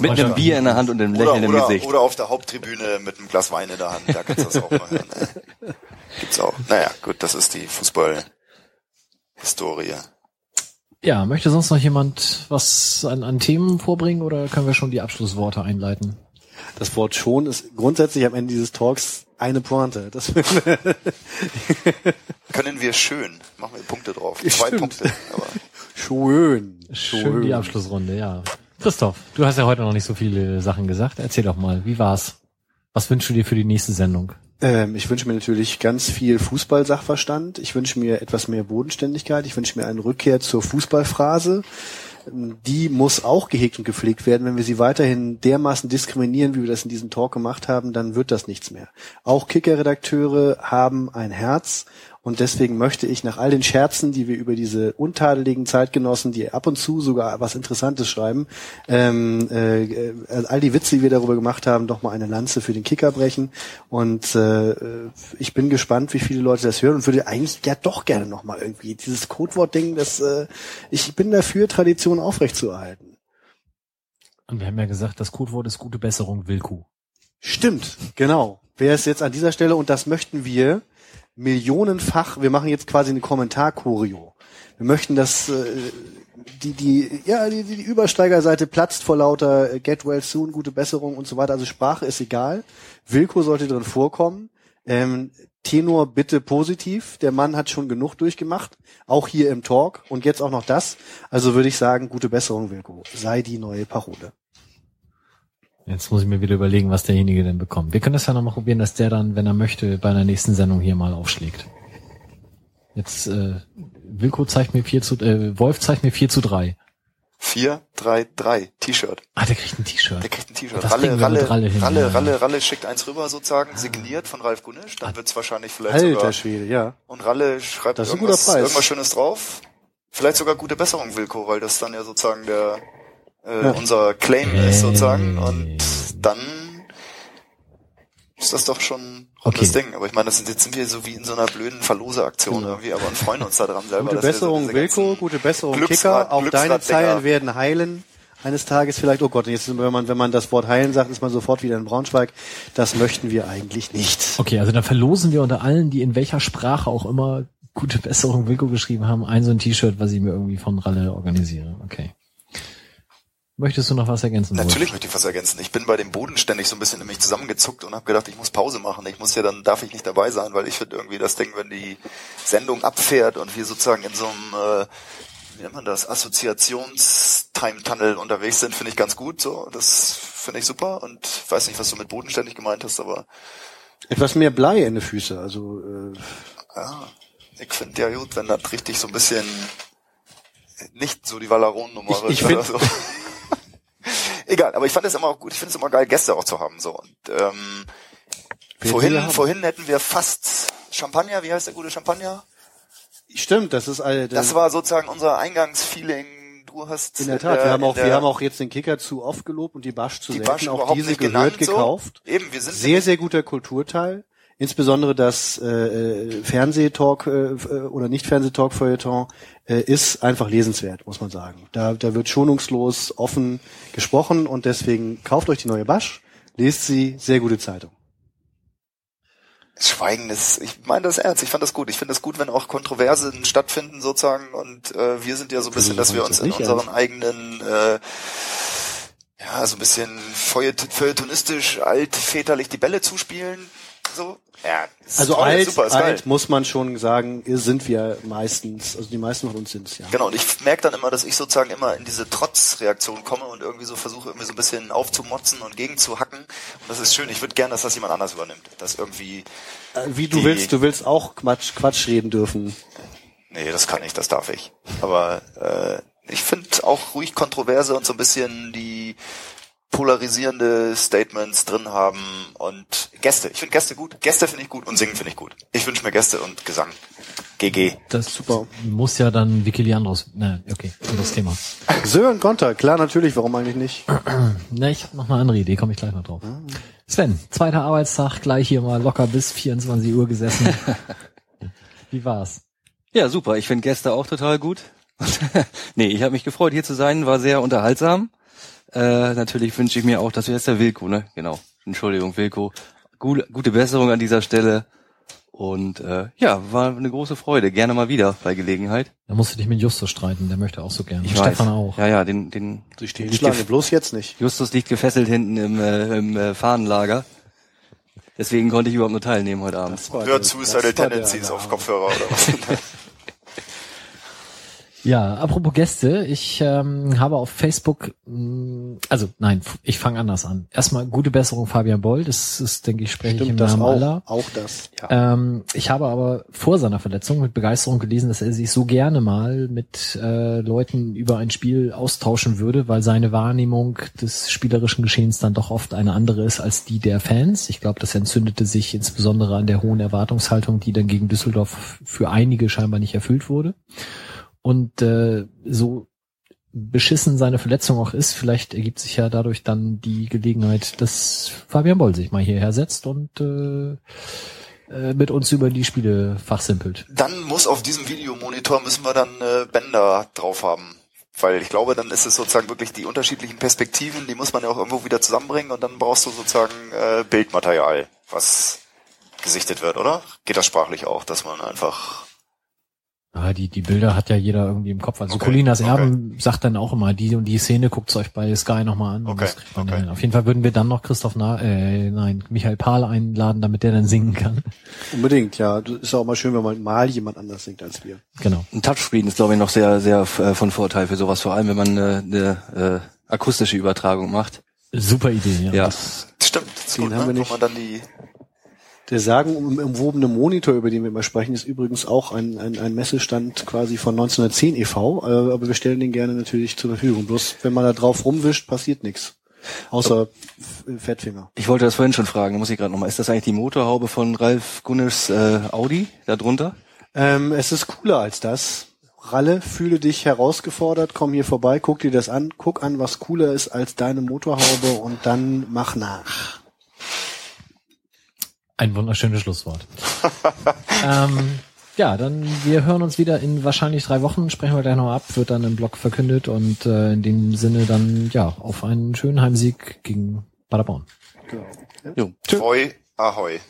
Mit einem Bier in der Hand und einem Oder, Lächeln im oder, Gesicht. oder auf der Haupttribüne mit einem Glas Wein in der Hand, da kannst du das auch mal hören. Gibt's auch. Naja, gut, das ist die Fußball-Historie. Ja, möchte sonst noch jemand was an, an Themen vorbringen oder können wir schon die Abschlussworte einleiten? Das Wort schon ist grundsätzlich am Ende dieses Talks eine Pointe. Das Können wir schön, machen wir Punkte drauf. Zwei Stimmt. Punkte. Aber schön. Schön die Abschlussrunde, ja. Christoph, du hast ja heute noch nicht so viele Sachen gesagt. Erzähl doch mal, wie war's? Was wünschst du dir für die nächste Sendung? Ähm, ich wünsche mir natürlich ganz viel Fußball-Sachverstand. Ich wünsche mir etwas mehr Bodenständigkeit. Ich wünsche mir eine Rückkehr zur Fußballphrase. Die muss auch gehegt und gepflegt werden. Wenn wir sie weiterhin dermaßen diskriminieren, wie wir das in diesem Talk gemacht haben, dann wird das nichts mehr. Auch Kicker-Redakteure haben ein Herz und deswegen möchte ich nach all den Scherzen, die wir über diese untadeligen Zeitgenossen, die ab und zu sogar was Interessantes schreiben, ähm, äh, all die Witze, die wir darüber gemacht haben, doch mal eine Lanze für den Kicker brechen. Und äh, ich bin gespannt, wie viele Leute das hören und würde eigentlich ja doch gerne noch mal irgendwie dieses Codewort-Ding, das äh, ich bin dafür, Tradition aufrechtzuerhalten. Und wir haben ja gesagt, das Codewort ist gute Besserung, Willkuh. Stimmt, genau. Wer ist jetzt an dieser Stelle und das möchten wir millionenfach, wir machen jetzt quasi eine Kommentar-Choreo. Wir möchten, dass äh, die, die, ja, die, die Übersteigerseite platzt vor lauter äh, Get well soon, gute Besserung und so weiter. Also Sprache ist egal. Wilko sollte drin vorkommen. Ähm, Tenor bitte positiv. Der Mann hat schon genug durchgemacht, auch hier im Talk und jetzt auch noch das. Also würde ich sagen, gute Besserung, Wilko. Sei die neue Parole. Jetzt muss ich mir wieder überlegen, was derjenige denn bekommt. Wir können das ja noch mal probieren, dass der dann, wenn er möchte, bei einer nächsten Sendung hier mal aufschlägt. Jetzt, äh, Wilko zeigt mir 4 zu, äh, Wolf zeigt mir 4 zu 3. 4, 3, 3, T-Shirt. Ah, der kriegt ein T-Shirt. Der kriegt ein T-Shirt. Das Ralle, Ralle, Ralle hin, Ralle, ja. Ralle, Ralle schickt eins rüber sozusagen, signiert von Ralf Gunnisch. Dann wird's wahrscheinlich vielleicht Alter sogar. Schwede, ja. Und Ralle schreibt Das ist ein irgendwas, guter Preis. irgendwas Schönes drauf. Vielleicht sogar gute Besserung, Wilko, weil das dann ja sozusagen der äh, Ja. unser Claim ist sozusagen. Und dann ist das doch schon ein Okay. rundes Ding. Aber ich meine, das sind, jetzt sind wir so wie in so einer blöden Verloseaktion Genau. irgendwie, aber und freuen uns da dran selber. Gute dass wir Besserung, Wilko, gute Besserung, Glücksrad- Kicker. Auch deine. Zeilen werden heilen. Eines Tages vielleicht, oh Gott, jetzt, wenn man, wenn man das Wort heilen sagt, ist man sofort wieder in Braunschweig. Das möchten wir eigentlich nicht. Okay, also dann verlosen wir unter allen, die in welcher Sprache auch immer gute Besserung Wilko geschrieben haben, ein so ein T-Shirt, was ich mir irgendwie von Ralle organisiere. Okay. Möchtest du noch was ergänzen? Wolf? Natürlich möchte ich was ergänzen. Ich bin bei dem Boden ständig so ein bisschen nämlich zusammengezuckt und habe gedacht, ich muss Pause machen. Ich muss ja dann, darf ich nicht dabei sein, weil ich finde irgendwie das Ding, wenn die Sendung abfährt und wir sozusagen in so einem, äh, wie nennt man das, Assoziations-Time-Tunnel unterwegs sind, finde ich ganz gut. So, das finde ich super und weiß nicht, was du mit bodenständig gemeint hast, aber Etwas mehr Blei in den Füße, also, äh, ja, ich finde ja gut, wenn das richtig so ein bisschen nicht so die Vallaron-Nummer Ich- ich so. Egal, aber ich fand es immer auch gut, ich finde es immer geil, Gäste auch zu haben. So. Und ähm, Wen vorhin, vorhin hätten wir fast Champagner, wie heißt der gute Champagner? Stimmt, das ist all, Das war sozusagen unser Eingangsfeeling. Du hast in der Tat. äh, wir haben auch, wir haben auch jetzt den Kicker zu oft gelobt und die Basch zu die selten. Basch auch diese gehört genannt, so. gekauft. Eben, wir sind Sehr, sehr guter Kulturteil. Insbesondere das äh, äh, Fernsehtalk äh, äh, oder nicht Fernsehtalk Feuilleton äh, ist einfach lesenswert, muss man sagen. Da, da wird schonungslos offen gesprochen und deswegen kauft euch die neue Basch, lest sie, sehr gute Zeitung. Schweigen ist, ich meine das ernst, ich fand das gut. Ich finde es gut, wenn auch Kontroversen stattfinden sozusagen und äh, wir sind ja so ein bisschen, dass wir uns in unseren eigenen, äh, ja, so ein bisschen feuillet- feuilletonistisch, altväterlich die Bälle zuspielen, so. Ja, Also toll, alt, super, alt muss man schon sagen, sind wir meistens, also die meisten von uns sind es ja. Genau, und ich merke dann immer, dass ich sozusagen immer in diese Trotzreaktion komme und irgendwie so versuche, irgendwie so ein bisschen aufzumotzen und gegenzuhacken. Und das ist schön. Ich würde gerne, dass das jemand anders übernimmt. Dass irgendwie, Äh, Wie du willst, du willst auch Quatsch, Quatsch reden dürfen. nee, das kann ich, das darf ich. Aber äh, ich finde auch ruhig Kontroverse und so ein bisschen die polarisierende Statements drin haben und Gäste. Ich finde Gäste gut. Gäste finde ich gut und Singen finde ich gut. Ich wünsche mir Gäste und Gesang. GG. Das Super. muss ja dann Vicky Leandros. Ne, okay, anderes Thema. Sören Konter, klar, natürlich, warum eigentlich nicht? Ne, ich habe noch eine andere Idee, komme ich gleich noch drauf. Sven, zweiter Arbeitstag, gleich hier mal locker bis 24 Uhr gesessen. Wie war's? Ja, super. Ich finde Gäste auch total gut. nee, ich habe mich gefreut, hier zu sein. War sehr unterhaltsam. Äh, natürlich wünsche ich mir auch, dass wir jetzt der Wilko, ne? Genau. Entschuldigung, Wilko. Gute, gute Besserung an dieser Stelle. Und äh, ja, war eine große Freude. Gerne mal wieder bei Gelegenheit. Da musst du dich mit Justus streiten, der möchte auch so gerne. Ich Und Stefan auch. Ja, ja, den, den Sie stehen Schlange, bloß jetzt nicht. Justus liegt gefesselt hinten im, äh, im äh, Fahnenlager. Deswegen konnte ich überhaupt nur teilnehmen heute Abend. Das war der Tendencies auf. Kopfhörer oder was? Ja, apropos Gäste, ich ähm, habe auf Facebook, mh, also nein, ich fange anders an. Erstmal gute Besserung Fabian Boll, das ist, denke ich, spreche ich im Stimmt das Namen auch? aller. Auch das. Ähm, ich habe aber vor seiner Verletzung mit Begeisterung gelesen, dass er sich so gerne mal mit äh, Leuten über ein Spiel austauschen würde, weil seine Wahrnehmung des spielerischen Geschehens dann doch oft eine andere ist als die der Fans. Ich glaube, das entzündete sich insbesondere an der hohen Erwartungshaltung, die dann gegen Düsseldorf für einige scheinbar nicht erfüllt wurde. Und äh, so beschissen seine Verletzung auch ist, vielleicht ergibt sich ja dadurch dann die Gelegenheit, dass Fabian Boll sich mal hierher setzt und äh, äh, mit uns über die Spiele fachsimpelt. Dann muss auf diesem Videomonitor müssen wir dann äh, Bänder drauf haben. Weil ich glaube, dann ist es sozusagen wirklich die unterschiedlichen Perspektiven, die muss man ja auch irgendwo wieder zusammenbringen und dann brauchst du sozusagen äh, Bildmaterial, was gesichtet wird, oder? Geht das sprachlich auch, dass man einfach Ja, die, die Bilder hat ja jeder irgendwie im Kopf. Also Okay, Colinas okay. Erben sagt dann auch immer, die und die Szene guckt's euch bei Sky nochmal an. und Okay, das okay. Auf jeden Fall würden wir dann noch Christoph Na äh, nein, Michael Pahl einladen, damit der dann singen kann. Unbedingt, ja. Das ist auch mal schön, wenn man mal jemand anders singt als wir. Genau. Ein Touchscreen ist, glaube ich, noch sehr, sehr äh, von Vorteil für sowas, vor allem wenn man äh, eine äh, akustische Übertragung macht. Super Idee, ja. Ja. stimmt, das ist gut, haben ne? wir wo nicht. man dann die Der sagenumwobene Monitor, über den wir immer sprechen, ist übrigens auch ein, ein, ein Messestand quasi von 1910 e.V., äh, aber wir stellen den gerne natürlich zur Verfügung. Bloß wenn man da drauf rumwischt, passiert nichts. Außer F- Fettfinger. Ich wollte das vorhin schon fragen, da muss ich gerade nochmal. Ist das eigentlich die Motorhaube von Ralf Gunners äh, Audi da drunter? Ähm, es ist cooler als das. Ralle, fühle dich herausgefordert, komm hier vorbei, guck dir das an, guck an, was cooler ist als deine Motorhaube und dann mach nach. Ein wunderschönes Schlusswort. ähm, ja, dann wir hören uns wieder in wahrscheinlich drei Wochen, sprechen wir gleich noch ab, wird dann im Blog verkündet und äh, in dem Sinne dann ja auf einen schönen Heimsieg gegen Paderborn. Genau. Jo. Ahoi.